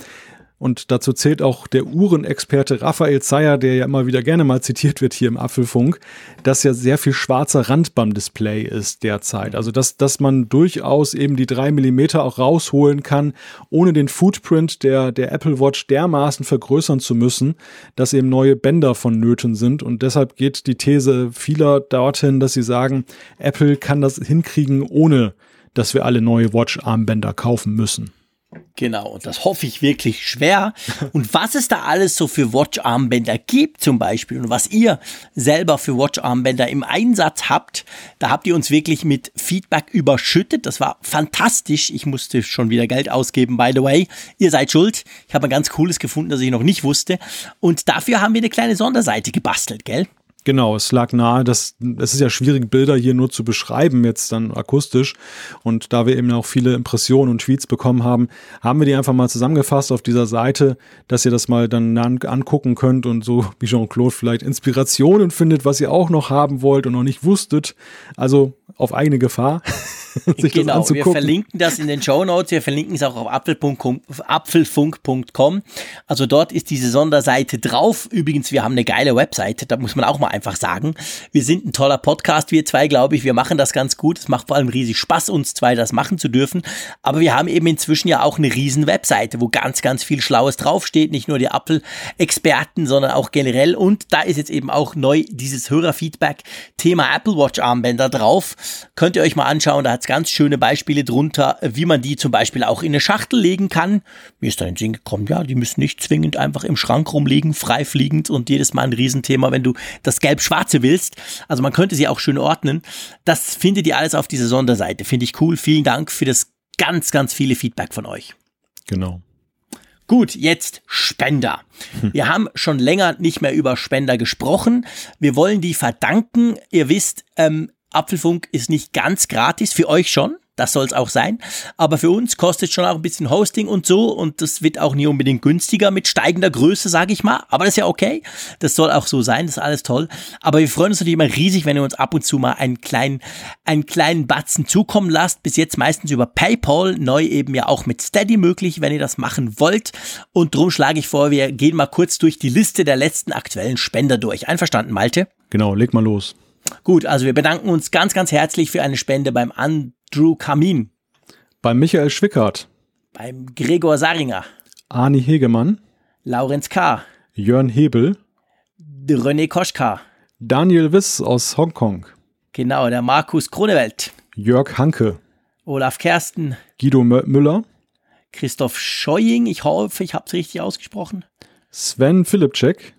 und dazu zählt auch der Uhrenexperte Raphael Zeyer, der ja immer wieder gerne mal zitiert wird hier im Apfelfunk, dass ja sehr viel schwarzer Rand beim Display ist derzeit. Also dass, dass man durchaus eben die drei Millimeter auch rausholen kann, ohne den Footprint der, der Apple Watch dermaßen vergrößern zu müssen, dass eben neue Bänder vonnöten sind. Und deshalb geht die These vieler dorthin, dass sie sagen, Apple kann das hinkriegen, ohne dass wir alle neue Watch-Armbänder kaufen müssen. Genau, und das hoffe ich wirklich schwer. Und was es da alles so für Watch-Armbänder gibt zum Beispiel und was ihr selber für Watch-Armbänder im Einsatz habt, da habt ihr uns wirklich mit Feedback überschüttet. Das war fantastisch. Ich musste schon wieder Geld ausgeben, by the way. Ihr seid schuld. Ich habe ein ganz cooles gefunden, das ich noch nicht wusste. Und dafür haben wir eine kleine Sonderseite gebastelt, gell? Genau, es lag nahe, dass es ist ja schwierig, Bilder hier nur zu beschreiben, jetzt dann akustisch. Und da wir eben auch viele Impressionen und Tweets bekommen haben, haben wir die einfach mal zusammengefasst auf dieser Seite, dass ihr das mal dann an, angucken könnt und so wie Jean-Claude vielleicht Inspirationen findet, was ihr auch noch haben wollt und noch nicht wusstet. Also auf eigene Gefahr. sich das genau, wir anzugucken. verlinken das in den Show Notes, wir verlinken es auch auf apfelfunk- apfelfunk.com. Also dort ist diese Sonderseite drauf. Übrigens, wir haben eine geile Webseite, da muss man auch mal einfach sagen. Wir sind ein toller Podcast, wir zwei, glaube ich, wir machen das ganz gut. Es macht vor allem riesig Spaß, uns zwei das machen zu dürfen. Aber wir haben eben inzwischen ja auch eine riesen Webseite, wo ganz, ganz viel Schlaues draufsteht. Nicht nur die Apple-Experten, sondern auch generell. Und da ist jetzt eben auch neu dieses Hörerfeedback Thema Apple Watch Armbänder drauf. Könnt ihr euch mal anschauen, da hat es ganz schöne Beispiele drunter, wie man die zum Beispiel auch in eine Schachtel legen kann. Mir ist da in den Sinn gekommen, ja, die müssen nicht zwingend einfach im Schrank rumliegen, frei fliegend und jedes Mal ein Riesenthema, wenn du das Gelb-Schwarze willst. Also man könnte sie auch schön ordnen. Das findet ihr alles auf dieser Sonderseite. Finde ich cool. Vielen Dank für das ganz, ganz viele Feedback von euch. Genau. Gut, jetzt Spender. Wir haben schon länger nicht mehr über Spender gesprochen. Wir wollen die verdanken. Ihr wisst, ähm, Apfelfunk ist nicht ganz gratis, für euch schon. Das soll es auch sein. Aber für uns kostet schon auch ein bisschen Hosting und so. Und das wird auch nie unbedingt günstiger mit steigender Größe, sage ich mal. Aber das ist ja okay. Das soll auch so sein. Das ist alles toll. Aber wir freuen uns natürlich immer riesig, wenn ihr uns ab und zu mal einen kleinen, einen kleinen Batzen zukommen lasst. Bis jetzt meistens über PayPal. Neu eben ja auch mit Steady möglich, wenn ihr das machen wollt. Und drum schlage ich vor, wir gehen mal kurz durch die Liste der letzten aktuellen Spender durch. Einverstanden, Malte? Genau, leg mal los. Gut, also wir bedanken uns ganz, ganz herzlich für eine Spende beim Andrew Kamin, Bei Michael Schwickert, beim Gregor Saringer, Arni Hegemann, Laurenz K., Jörn Hebel, René Koschka, Daniel Wiss aus Hongkong, genau, der Markus Kronewelt, Jörg Hanke, Olaf Kersten, Guido Mö- Müller, Christoph Scheuing, ich hoffe, ich habe es richtig ausgesprochen, Sven Filipczek,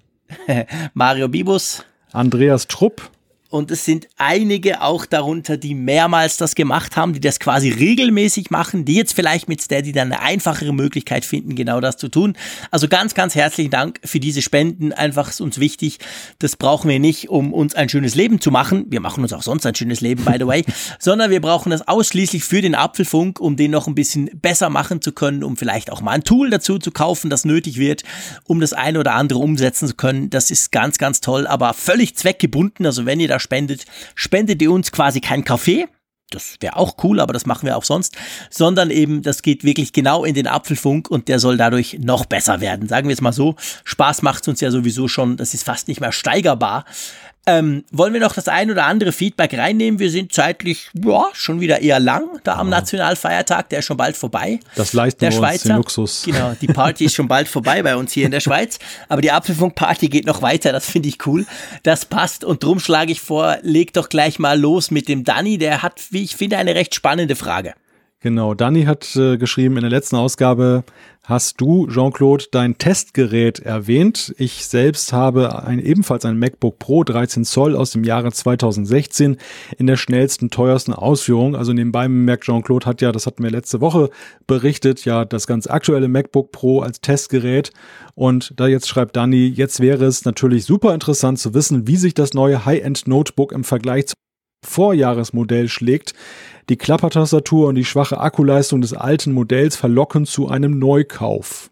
Mario Bibus, Andreas Trupp, Und es sind einige auch darunter, die mehrmals das gemacht haben, die das quasi regelmäßig machen, die jetzt vielleicht mit Steady dann eine einfachere Möglichkeit finden, genau das zu tun. Also ganz, ganz herzlichen Dank für diese Spenden. Einfach ist uns wichtig. Das brauchen wir nicht, um uns ein schönes Leben zu machen. Wir machen uns auch sonst ein schönes Leben, by the way. sondern wir brauchen das ausschließlich für den Apfelfunk, um den noch ein bisschen besser machen zu können, um vielleicht auch mal ein Tool dazu zu kaufen, das nötig wird, um das eine oder andere umsetzen zu können. Das ist ganz, ganz toll, aber völlig zweckgebunden. Also wenn ihr da spendet, spendet ihr uns quasi kein Kaffee. Das wäre auch cool, aber das machen wir auch sonst, sondern eben, das geht wirklich genau in den Apfelfunk und der soll dadurch noch besser werden. Sagen wir es mal so. Spaß macht uns ja sowieso schon, das ist fast nicht mehr steigerbar. Ähm, wollen wir noch das ein oder andere Feedback reinnehmen? Wir sind zeitlich ja, schon wieder eher lang da am Nationalfeiertag, der ist schon bald vorbei. Das leisten der wir uns Schweizer. den Luxus. Genau, die Party ist schon bald vorbei bei uns hier in der Schweiz. Aber die Apfelfunk-Party geht noch weiter, das finde ich cool. Das passt und drum schlage ich vor, leg doch gleich mal los mit dem Danny. Der hat, wie ich finde, eine recht spannende Frage. Genau, Dani hat äh, geschrieben, in der letzten Ausgabe hast du, Jean-Claude, dein Testgerät erwähnt. Ich selbst habe ein, ebenfalls ein MacBook Pro 13 Zoll aus dem Jahre 2016 in der schnellsten, teuersten Ausführung. Also nebenbei merkt Jean-Claude hat ja, das hatten wir letzte Woche berichtet, ja das ganz aktuelle MacBook Pro als Testgerät. Und da jetzt schreibt Dani, jetzt wäre es natürlich super interessant zu wissen, wie sich das neue High-End Notebook im Vergleich zum Vorjahresmodell schlägt. Die Klappertastatur und die schwache Akkuleistung des alten Modells verlocken zu einem Neukauf.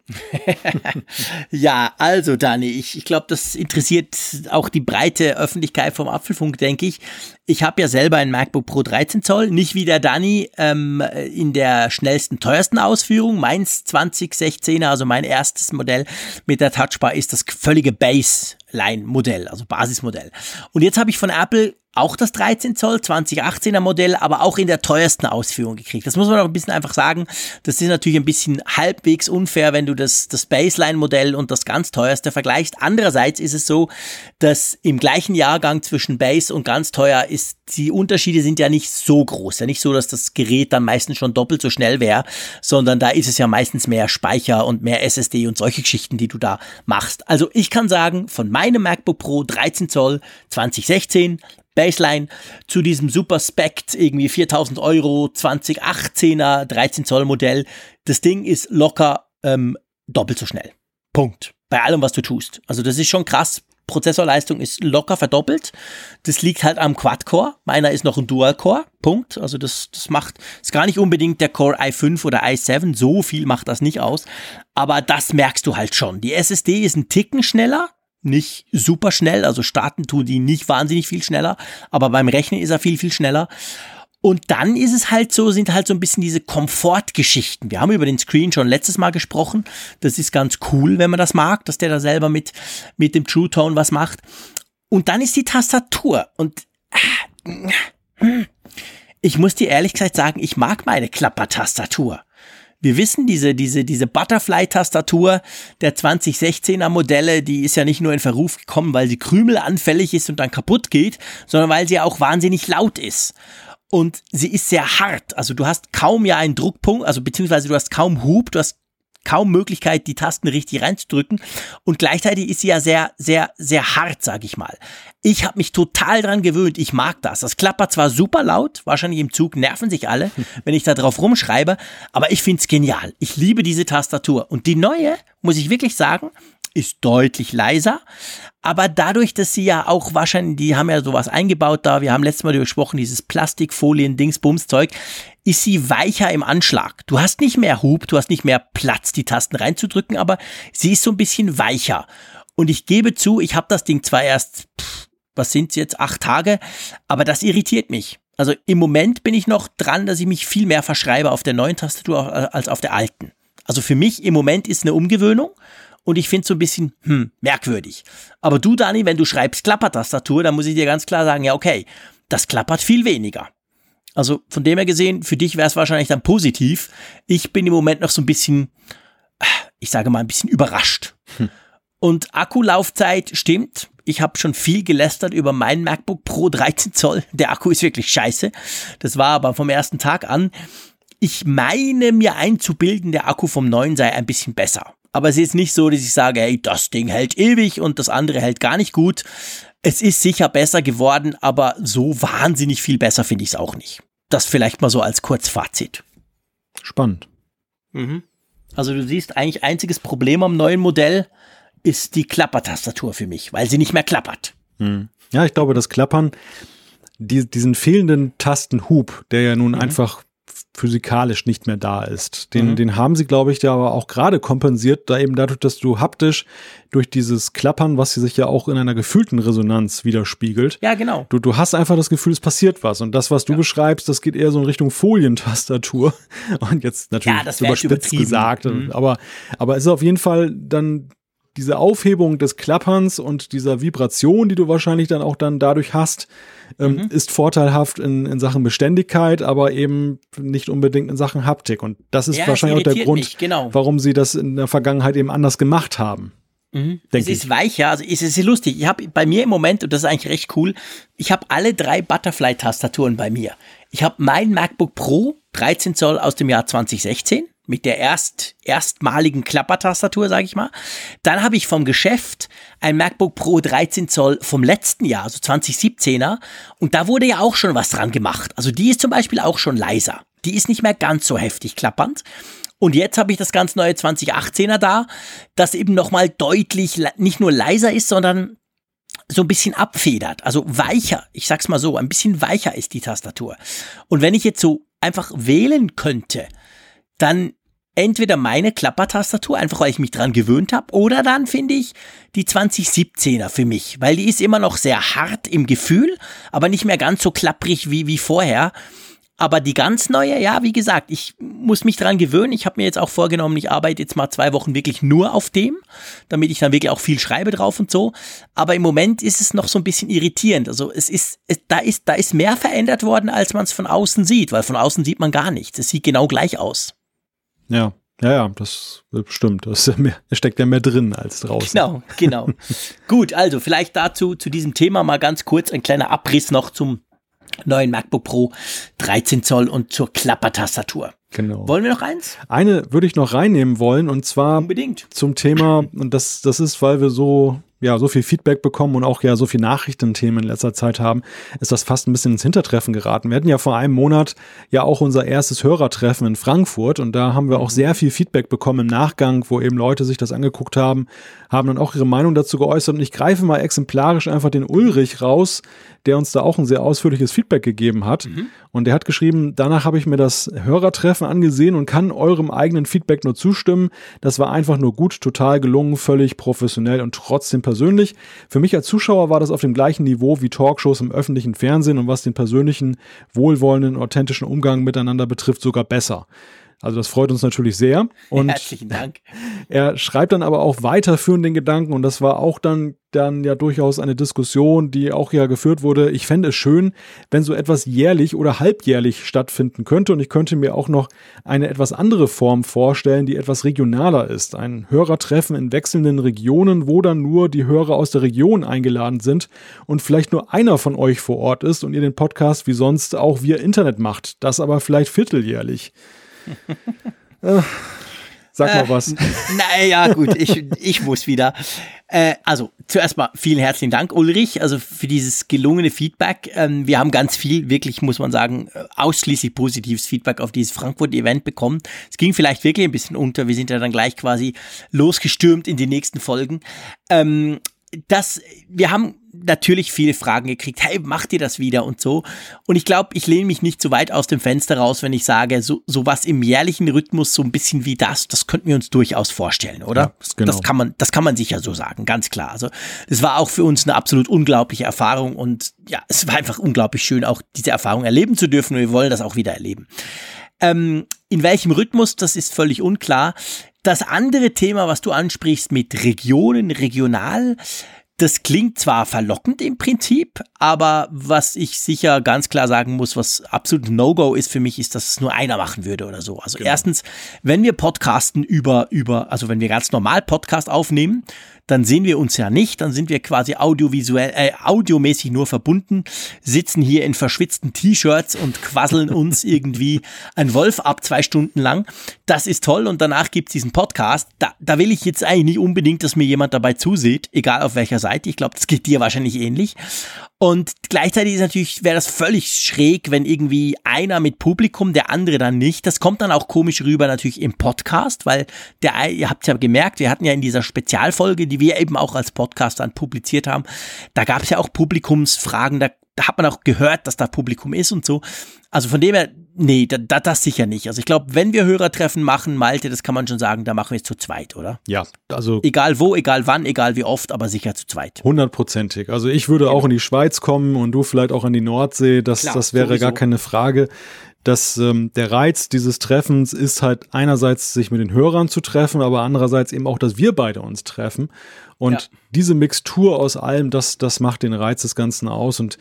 ja, also Dani, ich, ich glaube, das interessiert auch die breite Öffentlichkeit vom Apfelfunk, denke ich. Ich habe ja selber ein MacBook Pro 13 Zoll, nicht wie der Dani ähm, in der schnellsten, teuersten Ausführung. Meins 2016er, also mein erstes Modell mit der Touchbar, ist das völlige Baseline-Modell, also Basismodell. Und jetzt habe ich von Apple auch das 13 Zoll 2018er Modell, aber auch in der teuersten Ausführung gekriegt. Das muss man auch ein bisschen einfach sagen. Das ist natürlich ein bisschen halbwegs unfair, wenn du das, das Baseline-Modell und das ganz teuerste vergleichst. Andererseits ist es so, dass im gleichen Jahrgang zwischen Base und ganz teuer ist, die Unterschiede sind ja nicht so groß. Ja nicht so, dass das Gerät dann meistens schon doppelt so schnell wäre, sondern da ist es ja meistens mehr Speicher und mehr SSD und solche Geschichten, die du da machst. Also ich kann sagen, von meinem MacBook Pro 13 Zoll 2016 Baseline zu diesem Super Spect, irgendwie 4000 Euro, 2018er 13 Zoll Modell. Das Ding ist locker ähm, doppelt so schnell. Punkt. Bei allem, was du tust. Also das ist schon krass. Prozessorleistung ist locker verdoppelt. Das liegt halt am Quad-Core. Meiner ist noch ein Dual-Core. Punkt. Also das, das macht, ist gar nicht unbedingt der Core i5 oder i7. So viel macht das nicht aus. Aber das merkst du halt schon. Die SSD ist ein Ticken schneller nicht super schnell, also starten tun die nicht wahnsinnig viel schneller, aber beim Rechnen ist er viel, viel schneller. Und dann ist es halt so, sind halt so ein bisschen diese Komfortgeschichten. Wir haben über den Screen schon letztes Mal gesprochen. Das ist ganz cool, wenn man das mag, dass der da selber mit, mit dem True Tone was macht. Und dann ist die Tastatur. Und äh, ich muss dir ehrlich gesagt sagen, ich mag meine Klappertastatur. Wir wissen, diese, diese, diese Butterfly-Tastatur der 2016er Modelle, die ist ja nicht nur in Verruf gekommen, weil sie krümelanfällig ist und dann kaputt geht, sondern weil sie auch wahnsinnig laut ist. Und sie ist sehr hart. Also du hast kaum ja einen Druckpunkt, also beziehungsweise du hast kaum Hub, du hast kaum Möglichkeit, die Tasten richtig reinzudrücken. Und gleichzeitig ist sie ja sehr, sehr, sehr hart, sag ich mal. Ich habe mich total dran gewöhnt. Ich mag das. Das klappert zwar super laut, wahrscheinlich im Zug nerven sich alle, wenn ich da drauf rumschreibe, aber ich find's genial. Ich liebe diese Tastatur. Und die neue, muss ich wirklich sagen, ist deutlich leiser, aber dadurch, dass sie ja auch wahrscheinlich, die haben ja sowas eingebaut da, wir haben letztes Mal gesprochen, dieses Plastikfolien, Dingsbums Zeug, ist sie weicher im Anschlag. Du hast nicht mehr Hub, du hast nicht mehr Platz, die Tasten reinzudrücken, aber sie ist so ein bisschen weicher. Und ich gebe zu, ich habe das Ding zwar erst, pff, was sind's jetzt, acht Tage, aber das irritiert mich. Also im Moment bin ich noch dran, dass ich mich viel mehr verschreibe auf der neuen Tastatur als auf der alten. Also für mich im Moment ist eine Umgewöhnung und ich finde es so ein bisschen hm, merkwürdig. Aber du, Dani, wenn du schreibst Klappertastatur, dann muss ich dir ganz klar sagen, ja, okay, das klappert viel weniger. Also von dem her gesehen, für dich wäre es wahrscheinlich dann positiv. Ich bin im Moment noch so ein bisschen, ich sage mal, ein bisschen überrascht. Hm. Und Akkulaufzeit stimmt. Ich habe schon viel gelästert über mein MacBook Pro 13 Zoll. Der Akku ist wirklich scheiße. Das war aber vom ersten Tag an. Ich meine mir einzubilden, der Akku vom neuen sei ein bisschen besser. Aber es ist nicht so, dass ich sage, hey, das Ding hält ewig und das andere hält gar nicht gut. Es ist sicher besser geworden, aber so wahnsinnig viel besser finde ich es auch nicht. Das vielleicht mal so als Kurzfazit. Spannend. Mhm. Also du siehst eigentlich einziges Problem am neuen Modell ist die Klappertastatur für mich, weil sie nicht mehr klappert. Hm. Ja, ich glaube, das Klappern, die, diesen fehlenden Tastenhub, der ja nun mhm. einfach physikalisch nicht mehr da ist. Den, mhm. den haben sie, glaube ich, ja aber auch gerade kompensiert, da eben dadurch, dass du haptisch durch dieses Klappern, was sich ja auch in einer gefühlten Resonanz widerspiegelt. Ja, genau. Du, du hast einfach das Gefühl, es passiert was. Und das, was du ja. beschreibst, das geht eher so in Richtung Folientastatur. Und jetzt natürlich ja, das überspitzt gesagt. Mhm. Aber, aber es ist auf jeden Fall dann diese Aufhebung des Klapperns und dieser Vibration, die du wahrscheinlich dann auch dann dadurch hast, ähm, mhm. ist vorteilhaft in, in Sachen Beständigkeit, aber eben nicht unbedingt in Sachen Haptik. Und das ist Ja, wahrscheinlich auch der Grund, mich, genau. warum sie das in der Vergangenheit eben anders gemacht haben. Mhm. Es ist ich. weicher, also es ist lustig. Ich habe bei mir im Moment, und das ist eigentlich recht cool, ich habe alle drei Butterfly-Tastaturen bei mir. Ich habe mein MacBook Pro 13 Zoll aus dem Jahr 2016 mit der erst, erstmaligen Klappertastatur, sage ich mal. Dann habe ich vom Geschäft ein MacBook Pro 13 Zoll vom letzten Jahr, also 2017er. Und da wurde ja auch schon was dran gemacht. Also die ist zum Beispiel auch schon leiser. Die ist nicht mehr ganz so heftig klappernd. Und jetzt habe ich das ganz neue 2018er da, das eben nochmal deutlich nicht nur leiser ist, sondern so ein bisschen abfedert, also weicher. Ich sag's mal so, ein bisschen weicher ist die Tastatur. Und wenn ich jetzt so einfach wählen könnte, dann entweder meine Klappertastatur, einfach weil ich mich dran gewöhnt habe, oder dann finde ich die 2017er für mich, weil die ist immer noch sehr hart im Gefühl, aber nicht mehr ganz so klapprig wie, wie vorher. Aber die ganz neue, ja, wie gesagt, ich muss mich dran gewöhnen. Ich habe mir jetzt auch vorgenommen, ich arbeite jetzt mal zwei Wochen wirklich nur auf dem, damit ich dann wirklich auch viel schreibe drauf und so. Aber im Moment ist es noch so ein bisschen irritierend. Also es ist, es, da ist, da ist mehr verändert worden, als man es von außen sieht, weil von außen sieht man gar nichts. Es sieht genau gleich aus. Ja, ja, ja, das stimmt. Das ist ja mehr, da steckt ja mehr drin als draußen. Genau, genau. Gut, also vielleicht dazu, zu diesem Thema mal ganz kurz ein kleiner Abriss noch zum neuen MacBook Pro 13 Zoll und zur Klappertastatur. Genau. Wollen wir noch eins? Eine würde ich noch reinnehmen wollen und zwar Unbedingt. zum Thema, und das, das ist, weil wir so, ja, so viel Feedback bekommen und auch ja so viel Nachrichtenthemen in letzter Zeit haben, ist das fast ein bisschen ins Hintertreffen geraten. Wir hatten ja vor einem Monat ja auch unser erstes Hörertreffen in Frankfurt und da haben wir auch sehr viel Feedback bekommen im Nachgang, wo eben Leute sich das angeguckt haben, haben dann auch ihre Meinung dazu geäußert und ich greife mal exemplarisch einfach den Ulrich raus, der uns da auch ein sehr ausführliches Feedback gegeben hat. Und der hat geschrieben, danach habe ich mir das Hörertreffen angesehen und kann eurem eigenen Feedback nur zustimmen. Das war einfach nur gut, total gelungen, völlig professionell und trotzdem persönlich. Für mich als Zuschauer war das auf dem gleichen Niveau wie Talkshows im öffentlichen Fernsehen und was den persönlichen, wohlwollenden, authentischen Umgang miteinander betrifft, sogar besser. Also das freut uns natürlich sehr. Und Herzlichen Dank. er schreibt dann aber auch weiterführend den Gedanken und das war auch dann, dann ja durchaus eine Diskussion, die auch ja geführt wurde. Ich fände es schön, wenn so etwas jährlich oder halbjährlich stattfinden könnte und ich könnte mir auch noch eine etwas andere Form vorstellen, die etwas regionaler ist. Ein Hörertreffen in wechselnden Regionen, wo dann nur die Hörer aus der Region eingeladen sind und vielleicht nur einer von euch vor Ort ist und ihr den Podcast wie sonst auch via Internet macht. Das aber vielleicht vierteljährlich. Äh, Sag mal was. Naja, gut, ich, ich muss wieder. Äh, also, zuerst mal vielen herzlichen Dank, Ulrich, also für dieses gelungene Feedback. Ähm, wir haben ganz viel, wirklich, muss man sagen, äh, ausschließlich positives Feedback auf dieses Frankfurt-Event bekommen. Es ging vielleicht wirklich ein bisschen unter. Wir sind ja dann gleich quasi losgestürmt in die nächsten Folgen. Ähm, das, wir haben natürlich viele Fragen gekriegt, hey, macht ihr das wieder und so. Und ich glaube, ich lehne mich nicht so weit aus dem Fenster raus, wenn ich sage, so, so was im jährlichen Rhythmus, so ein bisschen wie das, das könnten wir uns durchaus vorstellen, oder? Ja, genau. Das kann man, das kann man sicher so sagen, ganz klar. Also, das war auch für uns eine absolut unglaubliche Erfahrung und ja, es war einfach unglaublich schön, auch diese Erfahrung erleben zu dürfen und wir wollen das auch wieder erleben. Ähm, in welchem Rhythmus, das ist völlig unklar. Das andere Thema, was du ansprichst mit Regionen, regional, das klingt zwar verlockend im Prinzip, aber was ich sicher ganz klar sagen muss, was absolut No-Go ist für mich, ist, dass es nur einer machen würde oder so. Also erstens, wenn wir podcasten über, über, also wenn wir ganz normal Podcast aufnehmen, dann sehen wir uns ja nicht, dann sind wir quasi audiovisuell, äh, audiomäßig nur verbunden, sitzen hier in verschwitzten T-Shirts und quasseln uns irgendwie ein Wolf ab zwei Stunden lang. Das ist toll und danach gibt's diesen Podcast. Da, da will ich jetzt eigentlich nicht unbedingt, dass mir jemand dabei zusieht, egal auf welcher Seite. Ich glaube, das geht dir wahrscheinlich ähnlich. Und gleichzeitig ist natürlich, wäre das völlig schräg, wenn irgendwie einer mit Publikum, der andere dann nicht. Das kommt dann auch komisch rüber natürlich im Podcast, weil der, ihr habt ja gemerkt, wir hatten ja in dieser Spezialfolge, die wir eben auch als Podcast dann publiziert haben, da gab es ja auch Publikumsfragen, da, da hat man auch gehört, dass da Publikum ist und so. Also von dem her, nee, da, da, das sicher nicht. Also ich glaube, wenn wir Hörertreffen machen, Malte, das kann man schon sagen, da machen wir es zu zweit, oder? Ja, also Egal wo, egal wann, egal wie oft, aber sicher zu zweit. hundertprozentig. Also ich würde auch in die Schweiz kommen und du vielleicht auch an die Nordsee. Das, Klar, das wäre sowieso. gar keine Frage. dass ähm, der Reiz dieses Treffens ist halt einerseits sich mit den Hörern zu treffen, aber andererseits eben auch, dass wir beide uns treffen. Und ja. diese Mixtur aus allem, das, das macht den Reiz des Ganzen aus. Und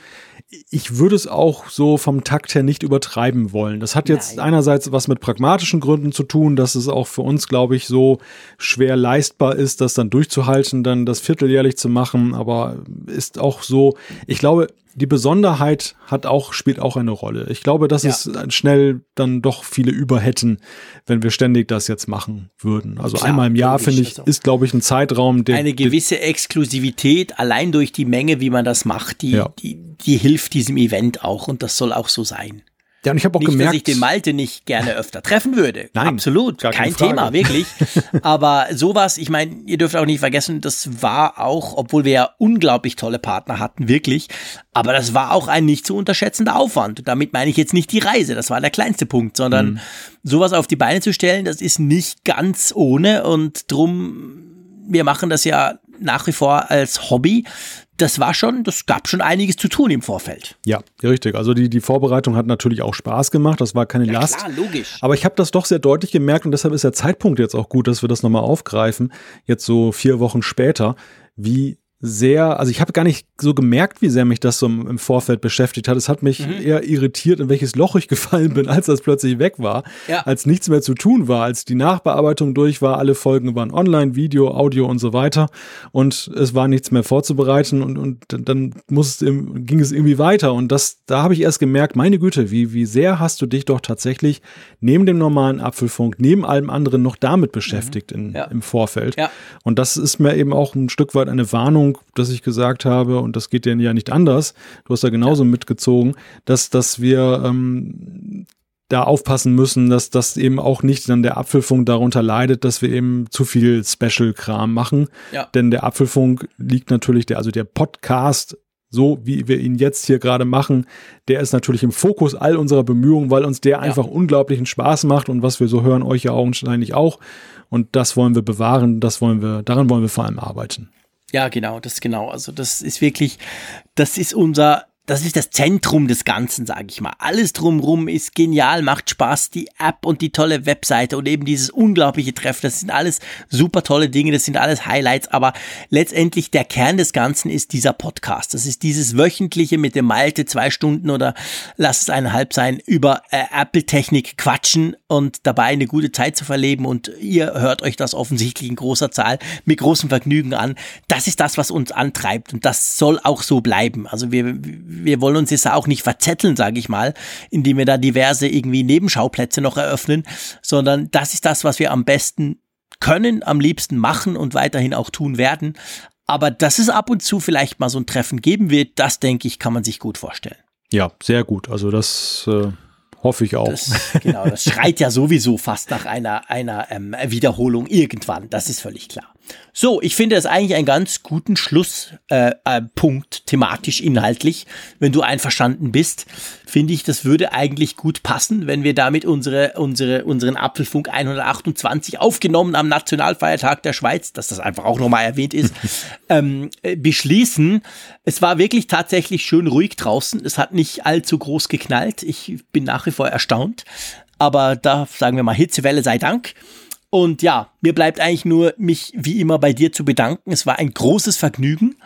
ich würde es auch so vom Takt her nicht übertreiben wollen. Das hat jetzt Nein. einerseits was mit pragmatischen Gründen zu tun, dass es auch für uns, glaube ich, so schwer leistbar ist, das dann durchzuhalten, dann das vierteljährlich zu machen. Aber ist auch so, ich glaube, die Besonderheit hat auch, spielt auch eine Rolle. Ich glaube, dass ja. es schnell dann doch viele über hätten, wenn wir ständig das jetzt machen würden. Also Klar, einmal im Jahr, finde ich, ist, glaube ich, ein Zeitraum, der. Eine gewisse Exklusivität, allein durch die Menge, wie man das macht, die, ja. die, die hilft diesem Event auch und das soll auch so sein. Ja, und ich habe auch nicht, gemerkt, dass ich den Malte nicht gerne öfter treffen würde. Nein, absolut, kein Thema, wirklich. Aber sowas, ich meine, ihr dürft auch nicht vergessen, das war auch, obwohl wir ja unglaublich tolle Partner hatten, wirklich. Aber das war auch ein nicht zu unterschätzender Aufwand. Und damit meine ich jetzt nicht die Reise, das war der kleinste Punkt, sondern mhm. sowas auf die Beine zu stellen, das ist nicht ganz ohne und drum wir machen das ja nach wie vor als Hobby das war schon, das gab schon einiges zu tun im Vorfeld. Ja, richtig. Also die, die Vorbereitung hat natürlich auch Spaß gemacht. Das war keine ja, Last. Klar, logisch. Aber ich habe das doch sehr deutlich gemerkt und deshalb ist der Zeitpunkt jetzt auch gut, dass wir das nochmal aufgreifen. Jetzt so vier Wochen später, wie sehr, also ich habe gar nicht so gemerkt, wie sehr mich das so im Vorfeld beschäftigt hat. Es hat mich mhm. eher irritiert, in welches Loch ich gefallen bin, als das plötzlich weg war, ja. als nichts mehr zu tun war, als die Nachbearbeitung durch war, alle Folgen waren online, Video, Audio und so weiter und es war nichts mehr vorzubereiten und, und dann muss es, ging es irgendwie weiter und das, da habe ich erst gemerkt, meine Güte, wie, wie sehr hast du dich doch tatsächlich neben dem normalen Apfelfunk, neben allem anderen noch damit beschäftigt mhm. in, ja. im Vorfeld. Ja. Und das ist mir eben auch ein Stück weit eine Warnung, Sendung, dass ich gesagt habe, und das geht denen ja nicht anders, du hast da genauso ja. mitgezogen, dass, dass wir ähm, da aufpassen müssen, dass das eben auch nicht dann der Apfelfunk darunter leidet, dass wir eben zu viel Special-Kram machen. Ja. Denn der Apfelfunk liegt natürlich, der, also der Podcast, so wie wir ihn jetzt hier gerade machen, der ist natürlich im Fokus all unserer Bemühungen, weil uns der ja. einfach unglaublichen Spaß macht und was wir so hören, euch ja augenscheinlich auch. Und das wollen wir bewahren, das wollen wir, daran wollen wir vor allem arbeiten. Ja, genau, das genau. Also das ist wirklich, das ist unser das ist das Zentrum des Ganzen, sage ich mal. Alles drumrum ist genial, macht Spaß. Die App und die tolle Webseite und eben dieses unglaubliche Treffen, das sind alles super tolle Dinge, das sind alles Highlights. Aber letztendlich der Kern des Ganzen ist dieser Podcast. Das ist dieses wöchentliche mit dem Malte zwei Stunden oder lass es eineinhalb sein über äh, Apple-Technik quatschen und dabei eine gute Zeit zu verleben. Und ihr hört euch das offensichtlich in großer Zahl mit großem Vergnügen an. Das ist das, was uns antreibt und das soll auch so bleiben. Also wir wir wollen uns jetzt auch nicht verzetteln, sage ich mal, indem wir da diverse irgendwie Nebenschauplätze noch eröffnen, sondern das ist das, was wir am besten können, am liebsten machen und weiterhin auch tun werden. Aber dass es ab und zu vielleicht mal so ein Treffen geben wird, das denke ich, kann man sich gut vorstellen. Ja, sehr gut. Also das äh, hoffe ich auch. Das, genau, das schreit ja sowieso fast nach einer, einer ähm, Wiederholung irgendwann. Das ist völlig klar. So, ich finde das eigentlich einen ganz guten Schlusspunkt, äh, äh, thematisch, inhaltlich. Wenn du einverstanden bist, finde ich, das würde eigentlich gut passen, wenn wir damit unsere, unsere, unseren Apfelfunk 128 aufgenommen am Nationalfeiertag der Schweiz, dass das einfach auch nochmal erwähnt ist, ähm, äh, beschließen. Es war wirklich tatsächlich schön ruhig draußen. Es hat nicht allzu groß geknallt. Ich bin nach wie vor erstaunt. Aber da sagen wir mal Hitzewelle sei Dank. Und ja, mir bleibt eigentlich nur, mich wie immer bei dir zu bedanken. Es war ein großes Vergnügen.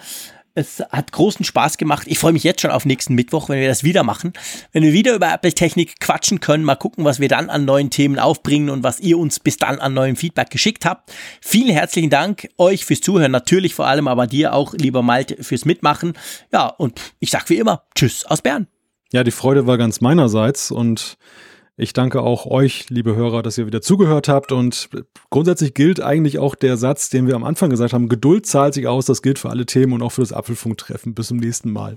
Es hat großen Spaß gemacht. Ich freue mich jetzt schon auf nächsten Mittwoch, wenn wir das wieder machen. Wenn wir wieder über Apple-Technik quatschen können, mal gucken, was wir dann an neuen Themen aufbringen und was ihr uns bis dann an neuem Feedback geschickt habt. Vielen herzlichen Dank euch fürs Zuhören, natürlich vor allem, aber dir auch, lieber Malte, fürs Mitmachen. Ja, und ich sag wie immer, Tschüss aus Bern. Ja, die Freude war ganz meinerseits und ich danke auch euch, liebe Hörer, dass ihr wieder zugehört habt. Und grundsätzlich gilt eigentlich auch der Satz, den wir am Anfang gesagt haben, Geduld zahlt sich aus. Das gilt für alle Themen und auch für das Apfelfunktreffen. Bis zum nächsten Mal.